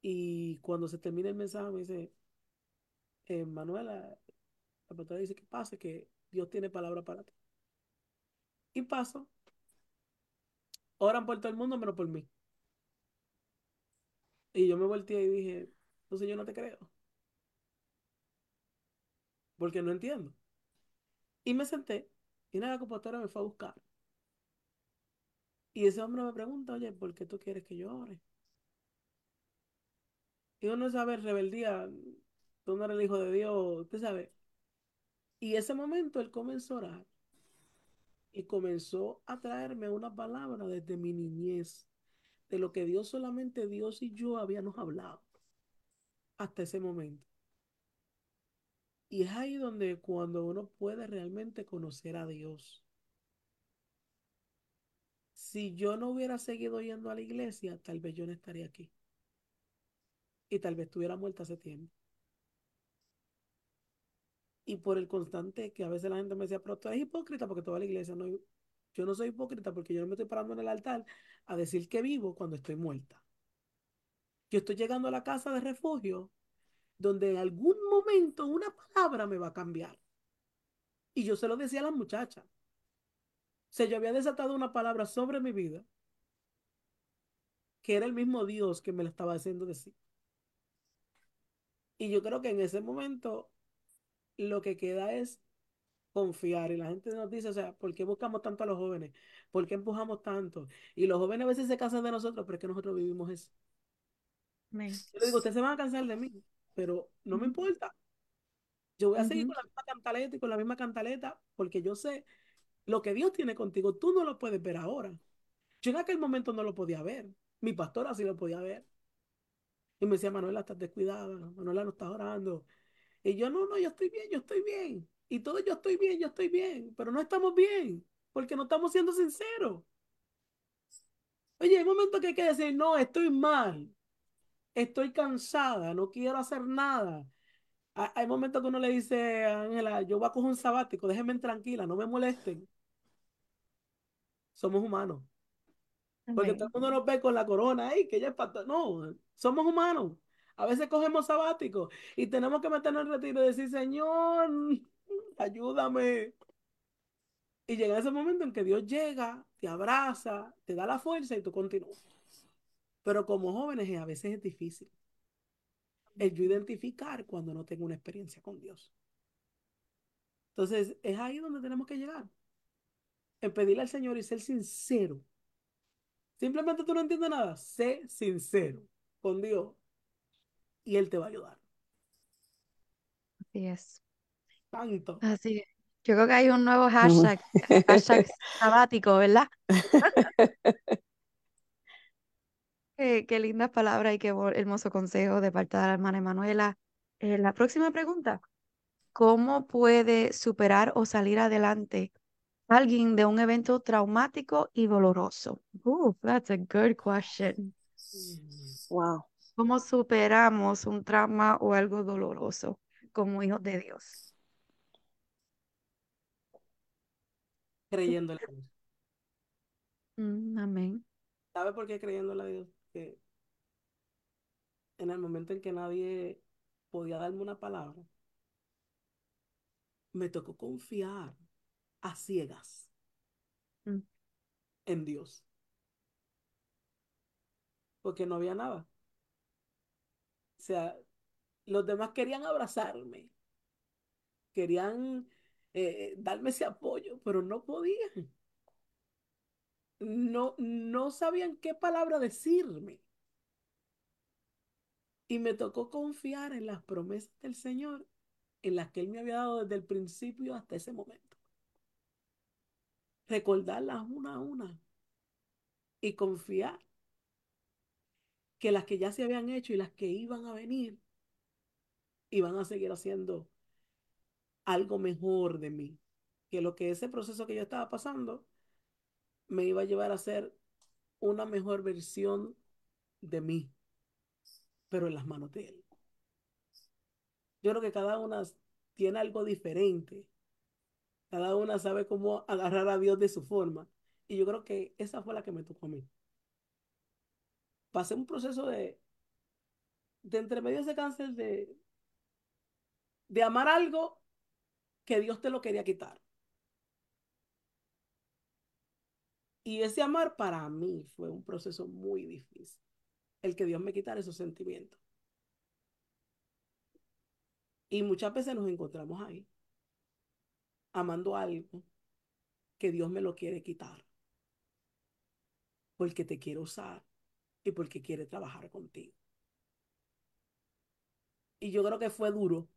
Y cuando se termina el mensaje me dice, eh, Manuela, la pastora dice que pase, que Dios tiene palabra para ti. Y paso. Oran por todo el mundo menos por mí. Y yo me volteé y dije, entonces yo no te creo. Porque no entiendo. Y me senté y una computadora me fue a buscar. Y ese hombre me pregunta, oye, ¿por qué tú quieres que yo ore? Y uno sabe, rebeldía, tú no eres el hijo de Dios, usted sabe. Y ese momento él comenzó a orar y comenzó a traerme una palabra desde mi niñez, de lo que Dios solamente Dios y yo habíamos hablado hasta ese momento. Y es ahí donde cuando uno puede realmente conocer a Dios. Si yo no hubiera seguido yendo a la iglesia, tal vez yo no estaría aquí. Y tal vez estuviera muerta hace tiempo. Y por el constante que a veces la gente me decía, pero tú eres hipócrita porque toda la iglesia no. Yo no soy hipócrita porque yo no me estoy parando en el altar a decir que vivo cuando estoy muerta. Yo estoy llegando a la casa de refugio donde en algún momento una palabra me va a cambiar. Y yo se lo decía a la muchacha. O sea, yo había desatado una palabra sobre mi vida que era el mismo Dios que me la estaba haciendo decir. Y yo creo que en ese momento lo que queda es confiar. Y la gente nos dice, o sea, ¿por qué buscamos tanto a los jóvenes? ¿Por qué empujamos tanto? Y los jóvenes a veces se cansan de nosotros, pero es que nosotros vivimos eso. Yo le digo, ustedes se van a cansar de mí, pero no me importa. Yo voy a seguir con la misma cantaleta y con la misma cantaleta porque yo sé lo que Dios tiene contigo, tú no lo puedes ver ahora. Yo en aquel momento no lo podía ver. Mi pastora sí lo podía ver. Y me decía, Manuela, estás descuidada, Manuela no estás orando. Y yo, no, no, yo estoy bien, yo estoy bien. Y todo, yo estoy bien, yo estoy bien. Pero no estamos bien, porque no estamos siendo sinceros. Oye, hay momentos que hay que decir, no, estoy mal estoy cansada, no quiero hacer nada. Hay momentos que uno le dice a Ángela, yo voy a coger un sabático, déjenme tranquila, no me molesten. Somos humanos. Porque todo el mundo nos ve con la corona, ay, que ella es pastor. No, somos humanos. A veces cogemos sabáticos y tenemos que meternos en retiro y decir, Señor, ayúdame. Y llega ese momento en que Dios llega, te abraza, te da la fuerza y tú continúas. Pero como jóvenes a veces es difícil el yo identificar cuando no tengo una experiencia con Dios. Entonces, es ahí donde tenemos que llegar. En pedirle al Señor y ser sincero. Simplemente tú no entiendes nada. Sé sincero con Dios y Él te va a ayudar. Así es. Tanto. Así. Yo creo que hay un nuevo hashtag, hashtag sabático, ¿verdad? (laughs) qué, qué lindas palabras y qué hermoso consejo de parte de la hermana Emanuela. Eh, la próxima pregunta. ¿Cómo puede superar o salir adelante alguien de un evento traumático y doloroso? That's a good question. Wow. ¿Cómo superamos un trauma o algo doloroso como hijos de Dios? Creyendo en Dios. Mm, amén. ¿Sabe por qué creyendo en Dios? Que en el momento en que nadie podía darme una palabra, me tocó confiar a ciegas Mm. en Dios. Porque no había nada. O sea, los demás querían abrazarme, querían eh, darme ese apoyo, pero no podían. No, no sabían qué palabra decirme. Y me tocó confiar en las promesas del Señor, en las que Él me había dado desde el principio hasta ese momento. Recordarlas una a una y confiar que las que ya se habían hecho y las que iban a venir iban a seguir haciendo algo mejor de mí. Que lo que ese proceso que yo estaba pasando me iba a llevar a ser una mejor versión de mí, pero en las manos de Él. Yo creo que cada una tiene algo diferente. Cada una sabe cómo agarrar a Dios de su forma. Y yo creo que esa fue la que me tocó a mí. Pasé un proceso de, de entre medios de cáncer de, de amar algo que Dios te lo quería quitar. Y ese amar para mí fue un proceso muy difícil. El que Dios me quitara esos sentimientos. Y muchas veces nos encontramos ahí, amando algo que Dios me lo quiere quitar. Porque te quiere usar y porque quiere trabajar contigo. Y yo creo que fue duro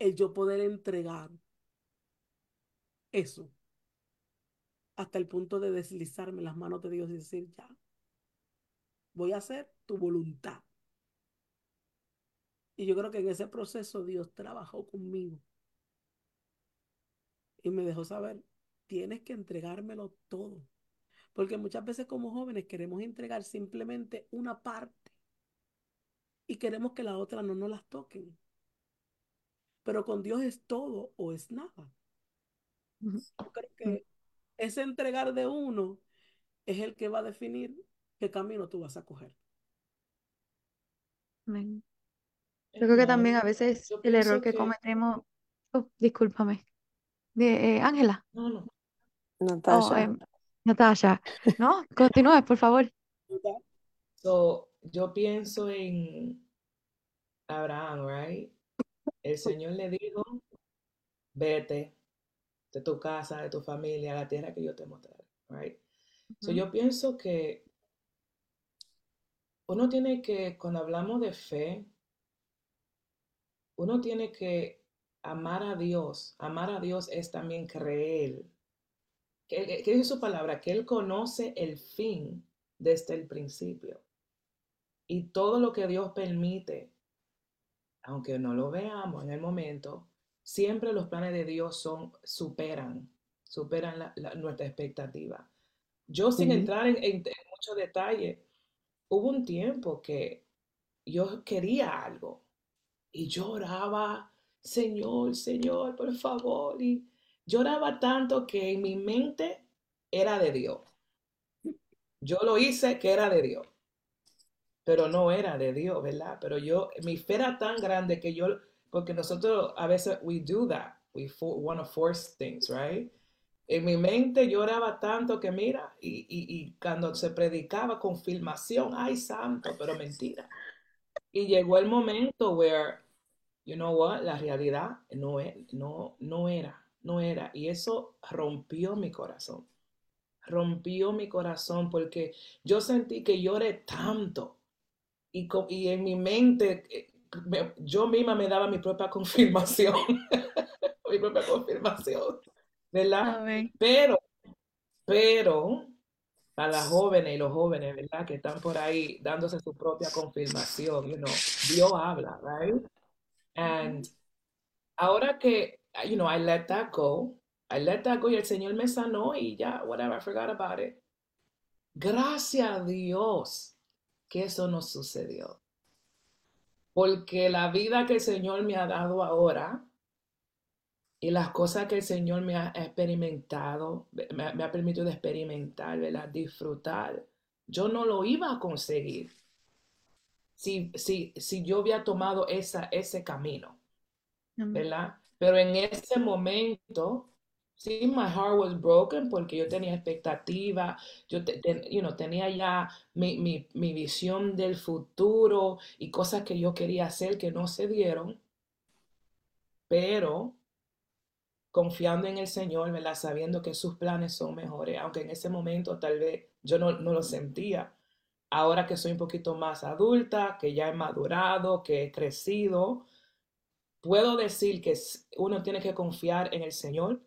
el yo poder entregar eso hasta el punto de deslizarme las manos de Dios y decir, ya, voy a hacer tu voluntad. Y yo creo que en ese proceso Dios trabajó conmigo y me dejó saber, tienes que entregármelo todo. Porque muchas veces como jóvenes queremos entregar simplemente una parte y queremos que la otra no nos las toquen. Pero con Dios es todo o es nada. Yo creo que ese entregar de uno es el que va a definir qué camino tú vas a coger. Amén. Yo creo que también a veces el error que que- cometemos, oh, discúlpame, de eh, Ángela, No, no. oh, Natasha. em, Natasha, no, continúe, por favor. So, yo pienso en Abraham, right? El Señor le dijo, vete de tu casa, de tu familia, a la tierra que yo te mostraré, right? So, Ujú. yo pienso que uno tiene que, cuando hablamos de fe, uno tiene que amar a Dios. Amar a Dios es también creer. ¿Qué, qué dice su palabra? Que Él conoce el fin desde el principio. Y todo lo que Dios permite, aunque no lo veamos en el momento, siempre los planes de Dios son, superan, superan la- la- nuestra expectativa. Yo sin entrar en, en- en mucho detalle, hubo un tiempo que yo quería algo y lloraba, Señor, Señor, por favor, y lloraba tanto que en mi mente era de Dios. Yo lo hice que era de Dios, pero no era de Dios, ¿verdad? Pero yo, mi fe era tan grande que yo, porque nosotros a veces we do that, we for, want to force things, right? En mi mente lloraba tanto que mira, y, y, y cuando se predicaba confirmación, ay santo, pero mentira. Y llegó el momento where, you know what, la realidad no, e- no, no era, no era. Y eso rompió mi corazón. Rompió mi corazón porque yo sentí que lloré tanto. Y, y en mi mente, eh, me- yo misma me daba mi propia (laughs) confirmación. mi propia confirmación, ¿verdad? Pero, pero, a las jóvenes y los jóvenes, ¿verdad? Que están por ahí dándose su propia confirmación, you know, Dios habla, right? And ahora que, you know, I let that go, I let that go y el Señor me sanó y ya, whatever, I forgot about it. Gracias a Dios que eso no sucedió. Porque la vida que el Señor me ha dado ahora y las cosas que el Señor me ha experimentado, me, ha permitido experimentar, ¿verdad? disfrutar, yo no lo iba a conseguir si, si, si yo había tomado esa, ese camino, ¿verdad? Pero en ese momento Sí, my heart was broken porque yo tenía expectativa, yo tenía ya mi, mi, visión del futuro y cosas que yo quería hacer que no se dieron, pero confiando en el Señor, ¿verdad? sabiendo que sus planes son mejores, aunque en ese momento tal vez yo no, no lo sentía. Ahora que soy un poquito más adulta, que ya he madurado, que he crecido, puedo decir que uno tiene que confiar en el Señor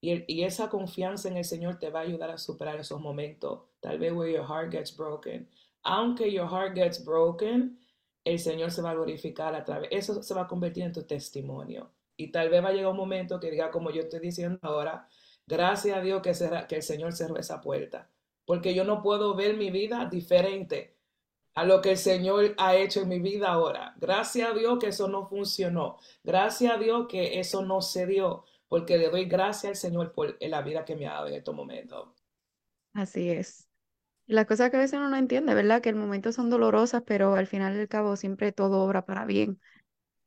y, esa confianza en el Señor te va a ayudar a superar esos momentos. Tal vez where your heart gets broken. Aunque your heart gets broken, el Señor se va a glorificar a través. Eso se va a convertir en tu testimonio. Y tal vez va a llegar un momento que diga, como yo estoy diciendo ahora, gracias a Dios que, que el Señor cerró esa puerta. Porque yo no puedo ver mi vida diferente a lo que el Señor ha hecho en mi vida ahora. Gracias a Dios que eso no funcionó. Gracias a Dios que eso no se dio porque le doy gracias al Señor por la vida que me ha dado en estos momentos. Así es. La cosa que a veces uno no entiende, ¿verdad? Que el momento son dolorosas, pero al final del cabo siempre todo obra para bien.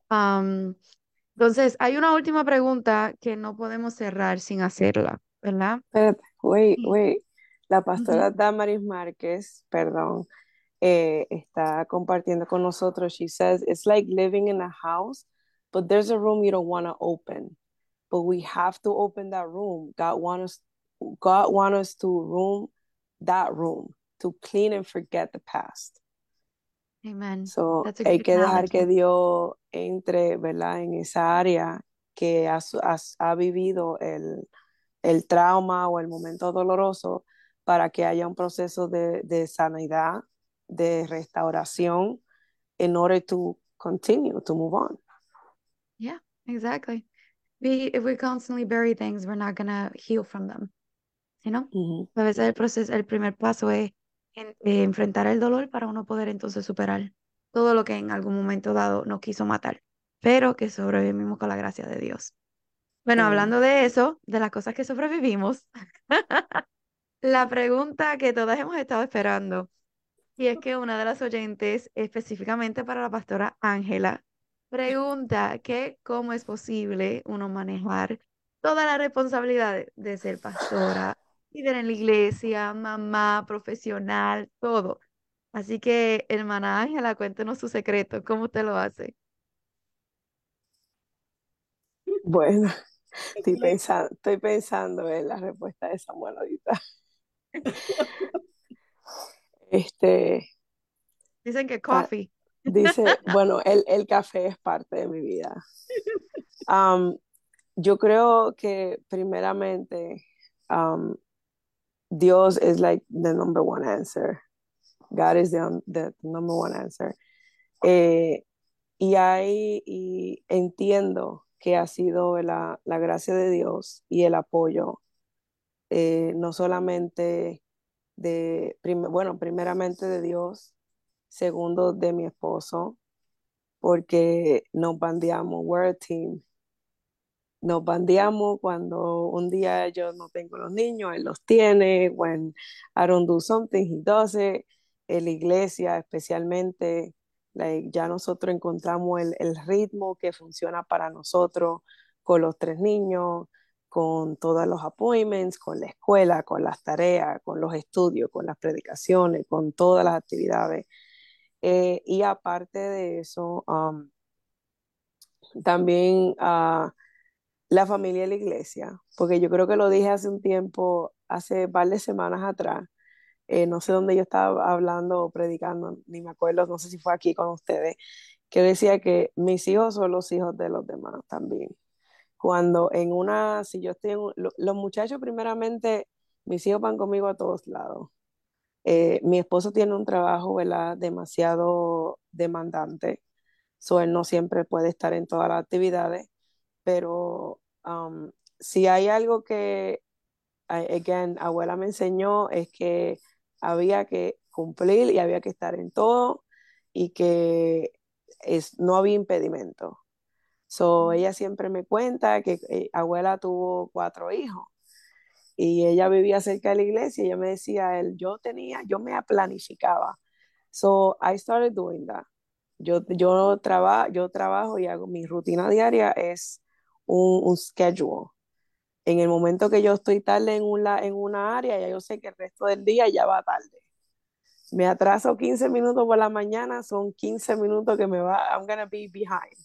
entonces, hay una última pregunta que no podemos cerrar sin hacerla, ¿verdad? Espérate, wait, wait. La pastora Damaris Márquez, perdón, eh, está compartiendo con nosotros. She says, it's like living in a house, but there's a room you don't want to open but we have to open that room. God want us, God want us to room that room to clean and forget the past. Amen. So hay que dejar que Dios entre, ¿verdad? En esa área que ha, ha, vivido el, el, trauma o el momento doloroso para que haya un proceso de, de sanidad, de restauración, in order to continue to move on. Yeah, exactly. We if we constantly bury things, we're not gonna heal from them. You know? A veces el proceso, el primer paso es en, eh, enfrentar el dolor para uno poder entonces superar todo lo que en algún momento dado nos quiso matar, pero que sobrevivimos con la gracia de Dios. Bueno, hablando de eso, de las cosas que sobrevivimos, (laughs) la pregunta que todas hemos estado esperando, y es que una de las oyentes, específicamente para la pastora Ángela, Pregunta que cómo es posible uno manejar toda la responsabilidad de, ser pastora, líder en la iglesia, mamá, profesional, todo. Así que, hermana Ángela, cuéntenos su secreto, ¿cómo usted lo hace? Bueno, (laughs) estoy pensando, estoy pensando en la respuesta de Samuel ahorita. (laughs) (laughs) Este. Dicen que coffee. Dice, bueno, el, el, café es parte de mi vida. Um, yo creo que primeramente um, Dios es like the number one answer. God is the, the number one answer. Eh, y ahí y entiendo que ha sido la, la, gracia de Dios y el apoyo, eh, no solamente de, bueno, primeramente de Dios, segundo de mi esposo, porque nos bandeamos, we're a team. Nos bandeamos cuando un día yo no tengo los niños, él los tiene, when I don't do something, he does it. En la iglesia especialmente, ya nosotros encontramos el, el ritmo que funciona para nosotros con los tres niños, con todos los appointments, con la escuela, con las tareas, con los estudios, con las predicaciones, con todas las actividades. Eh, y aparte de eso, también uh, la familia y la iglesia, porque yo creo que lo dije hace un tiempo, hace varias semanas atrás, eh, no sé dónde yo estaba hablando o predicando, ni me acuerdo, no sé si fue aquí con ustedes, que decía que mis hijos son los hijos de los demás también. cuando en una, si yo estoy en, los muchachos primeramente, mis hijos van conmigo a todos lados. Eh, mi esposo tiene un trabajo, ¿verdad? Demasiado demandante, so él no siempre puede estar en todas las actividades, pero um, si hay algo que, again, abuela me enseñó es que había que cumplir y había que estar en todo y que es, no había impedimento. So, ella siempre me cuenta que eh, abuela tuvo cuatro hijos y ella vivía cerca de la iglesia y ella me decía, él, yo tenía, yo me planificaba. So, I started doing that. Yo, yo, traba, yo trabajo y hago mi rutina diaria es un, un schedule. En el momento que yo estoy tarde en una, en una área, ya yo sé que el resto del día ya va tarde me atraso 15 minutos por la mañana, son 15 minutos que me va, I'm gonna be behind.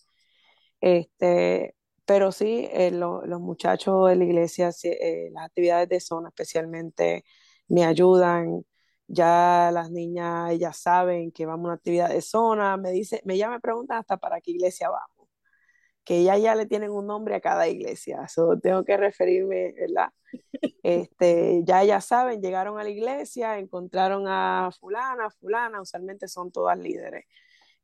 Este, pero sí, eh, los muchachos de la iglesia, eh, las actividades de zona especialmente, me ayudan. Ya las niñas, ellas saben que vamos a una actividad de zona, me dice, me ya me preguntan hasta para qué iglesia vamos, que ya ya le tienen un nombre a cada iglesia, eso tengo que referirme, ¿verdad? (laughs) Este, ya ya saben, llegaron a la iglesia, encontraron a fulana, fulana, usualmente son todas líderes.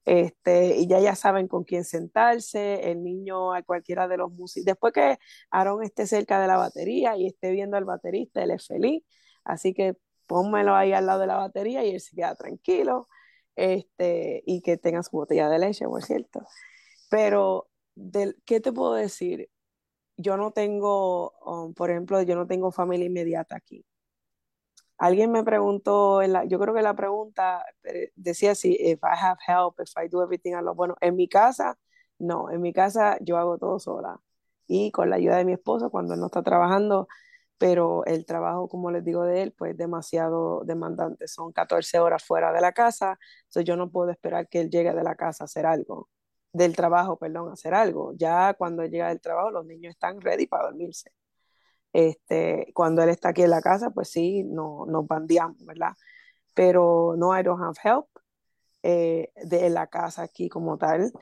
Este, y ya ya saben con quién sentarse, el niño a cualquiera de los músicos. Después que Aaron esté cerca de la batería y esté viendo al baterista, él es feliz. Así que pónmelo ahí al lado de la batería y él se queda tranquilo. Este, y que tenga su botella de leche, por cierto. Pero, del, ¿qué te puedo decir? Yo no tengo, um, por ejemplo, yo no tengo familia inmediata aquí. Alguien me preguntó, en la, yo creo que la pregunta eh, decía si if I have help, if I do everything alone. Bueno, en mi casa, no, en mi casa yo hago todo sola. Y con la ayuda de mi esposo cuando él no está trabajando, pero el trabajo, como les digo de él, pues demasiado demandante. Son 14 horas fuera de la casa, entonces yo no puedo esperar que él llegue de la casa a hacer algo, del trabajo, perdón, a hacer algo. Ya cuando llega del trabajo, los niños están ready para dormirse. Este, cuando él está aquí en la casa, pues sí, no, nos bandeamos, ¿verdad? Pero no, I don't have help eh, de la casa aquí como tal.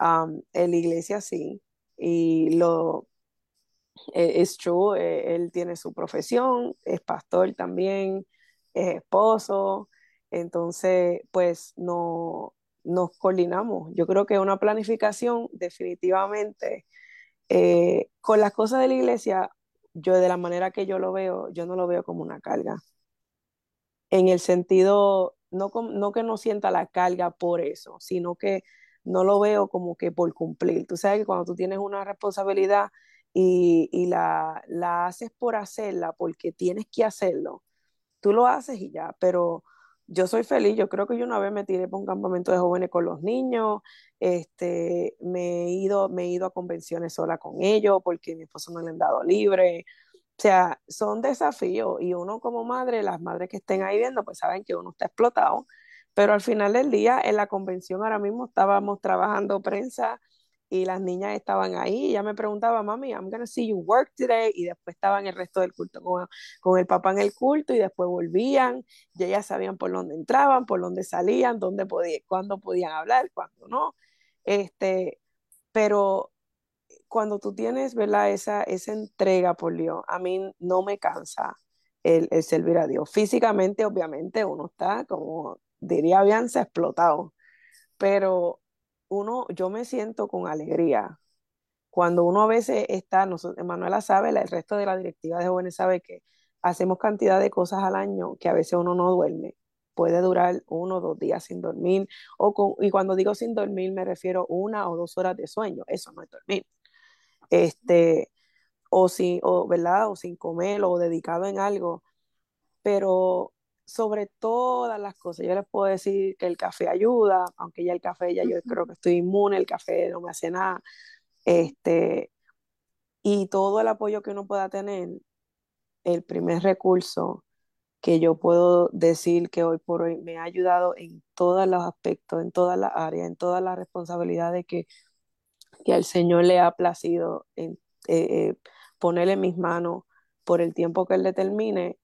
Um, en la iglesia sí. Y lo, eh, es true, eh, él tiene su profesión, es pastor también, es esposo. Entonces, pues no, nos coordinamos. Yo creo que una planificación definitivamente con las cosas de la iglesia yo de la manera que yo lo veo, yo no lo veo como una carga. En el sentido, no, no que no sienta la carga por eso, sino que no lo veo como que por cumplir. Tú sabes que cuando tú tienes una responsabilidad y, y la, la haces por hacerla, porque tienes que hacerlo, tú lo haces y ya, pero yo soy feliz, yo creo que yo una vez me tiré por un campamento de jóvenes con los niños, este, me, he ido, me he ido a convenciones sola con ellos porque mi esposo no le han dado libre. O sea, son desafíos y uno como madre, las madres que estén ahí viendo, pues saben que uno está explotado, pero al final del día en la convención ahora mismo estábamos trabajando prensa y las niñas estaban ahí y ella me preguntaba, mami, I'm gonna see you work today y después estaban el resto del culto con, con, el papá en el culto y después volvían y ellas sabían por dónde entraban, por dónde salían, dónde podían, cuándo podían hablar, cuándo no. Este, pero cuando tú tienes, ¿verdad? Esa, esa entrega por Dios, a mí no me cansa el, el servir a Dios. Físicamente, obviamente, uno está como, diría ha explotado, pero uno, yo me siento con alegría. Cuando uno a veces está, nosotros, Manuela sabe, el resto de la directiva de jóvenes sabe que hacemos cantidad de cosas al año que a veces uno no duerme. Puede durar uno o dos días sin dormir. O con, y cuando digo sin dormir me refiero una o dos horas de sueño. Eso no es dormir. Este, o, sin, o, ¿verdad? o sin comer o dedicado en algo. Pero sobre todas las cosas. Yo les puedo decir que el café ayuda, aunque ya el café, ya yo creo que estoy inmune, el café no me hace nada. Este, y todo el apoyo que uno pueda tener, el primer recurso que yo puedo decir que hoy por hoy me ha ayudado en todos los aspectos, en todas las áreas, en todas las responsabilidades que, que al Señor le ha placido en, eh, eh, ponerle en mis manos por el tiempo que Él determine,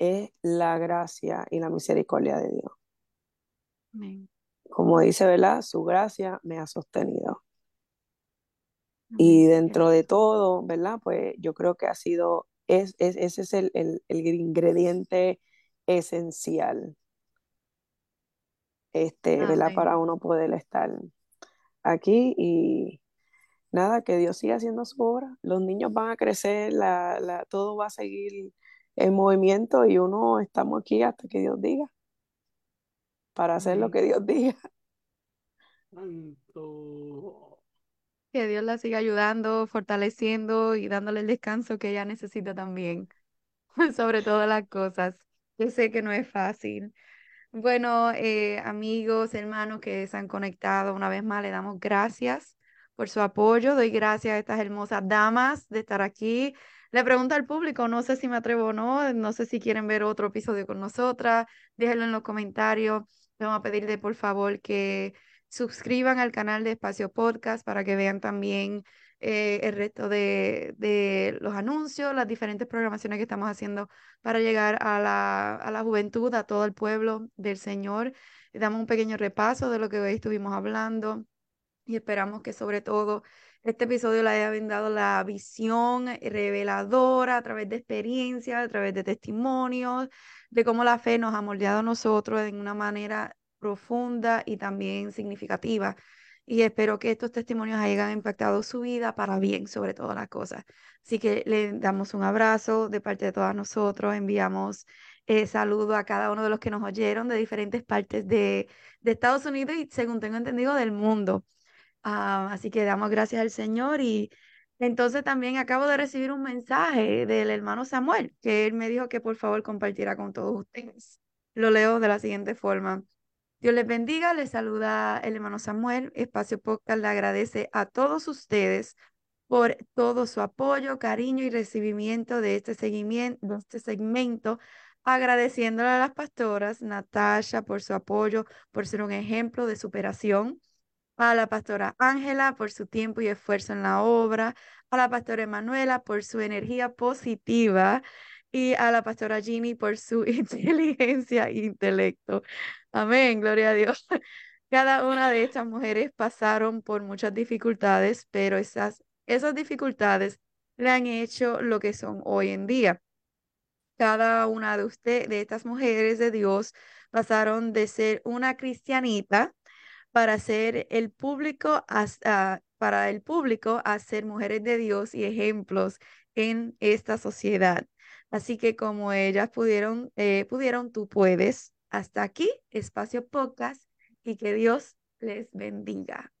es la gracia y la misericordia de Dios. Como dice, ¿verdad? Su gracia me ha sostenido. Y dentro de todo, ¿verdad? Pues yo creo que ha sido, es, ese es el, el, el, ingrediente esencial, este, ¿verdad? Para uno poder estar aquí y nada, que Dios siga haciendo su obra. Los niños van a crecer, la, la, todo va a seguir en movimiento y uno estamos aquí hasta que Dios diga, para hacer lo que Dios diga. Que Dios la siga ayudando, fortaleciendo y dándole el descanso que ella necesita también, (laughs) sobre todas las cosas. Yo sé que no es fácil. Bueno, eh, amigos, hermanos que se han conectado, una vez más le damos gracias por su apoyo. Doy gracias a estas hermosas damas de estar aquí. Le pregunto al público, no sé si me atrevo o no, no sé si quieren ver otro episodio con nosotras, déjenlo en los comentarios. Vamos a pedirle por favor que suscriban al canal de Espacio Podcast para que vean también eh, el resto de, de, los anuncios, las diferentes programaciones que estamos haciendo para llegar a la, a la juventud, a todo el pueblo del Señor. damos un pequeño repaso de lo que hoy estuvimos hablando y esperamos que sobre todo este episodio le haya brindado la visión reveladora a través de experiencias, a través de testimonios, de cómo la fe nos ha moldeado a nosotros en una manera profunda y también significativa. Y espero que estos testimonios hayan impactado su vida para bien, sobre todas las cosas. Así que le damos un abrazo de parte de todas nosotros. Enviamos eh, saludo a cada uno de los que nos oyeron de diferentes partes de, de Estados Unidos y, según tengo entendido, del mundo. Ah, así que damos gracias al Señor y entonces también acabo de recibir un mensaje del hermano Samuel, que él me dijo que por favor compartiera con todos ustedes. Lo leo de la siguiente forma. Dios les bendiga, les saluda el hermano Samuel. Espacio Podcast le agradece a todos ustedes por todo su apoyo, cariño y recibimiento de este seguimiento, de este segmento, agradeciéndole a las pastoras Natasha por su apoyo, por ser un ejemplo de superación, a la pastora Ángela por su tiempo y esfuerzo en la obra, a la pastora Emanuela por su energía positiva y a la pastora Ginny por su (laughs) inteligencia e intelecto. Amén, gloria a Dios. (laughs) Cada una de estas mujeres pasaron por muchas dificultades, pero esas, esas dificultades le han hecho lo que son hoy en día. Cada una de usted, de estas mujeres de Dios, pasaron de ser una cristianita para ser el público, hasta, para el público a ser mujeres de Dios y ejemplos en esta sociedad. Así que como ellas pudieron, eh, pudieron, tú puedes. Hasta aquí, espacio podcast y que Dios les bendiga.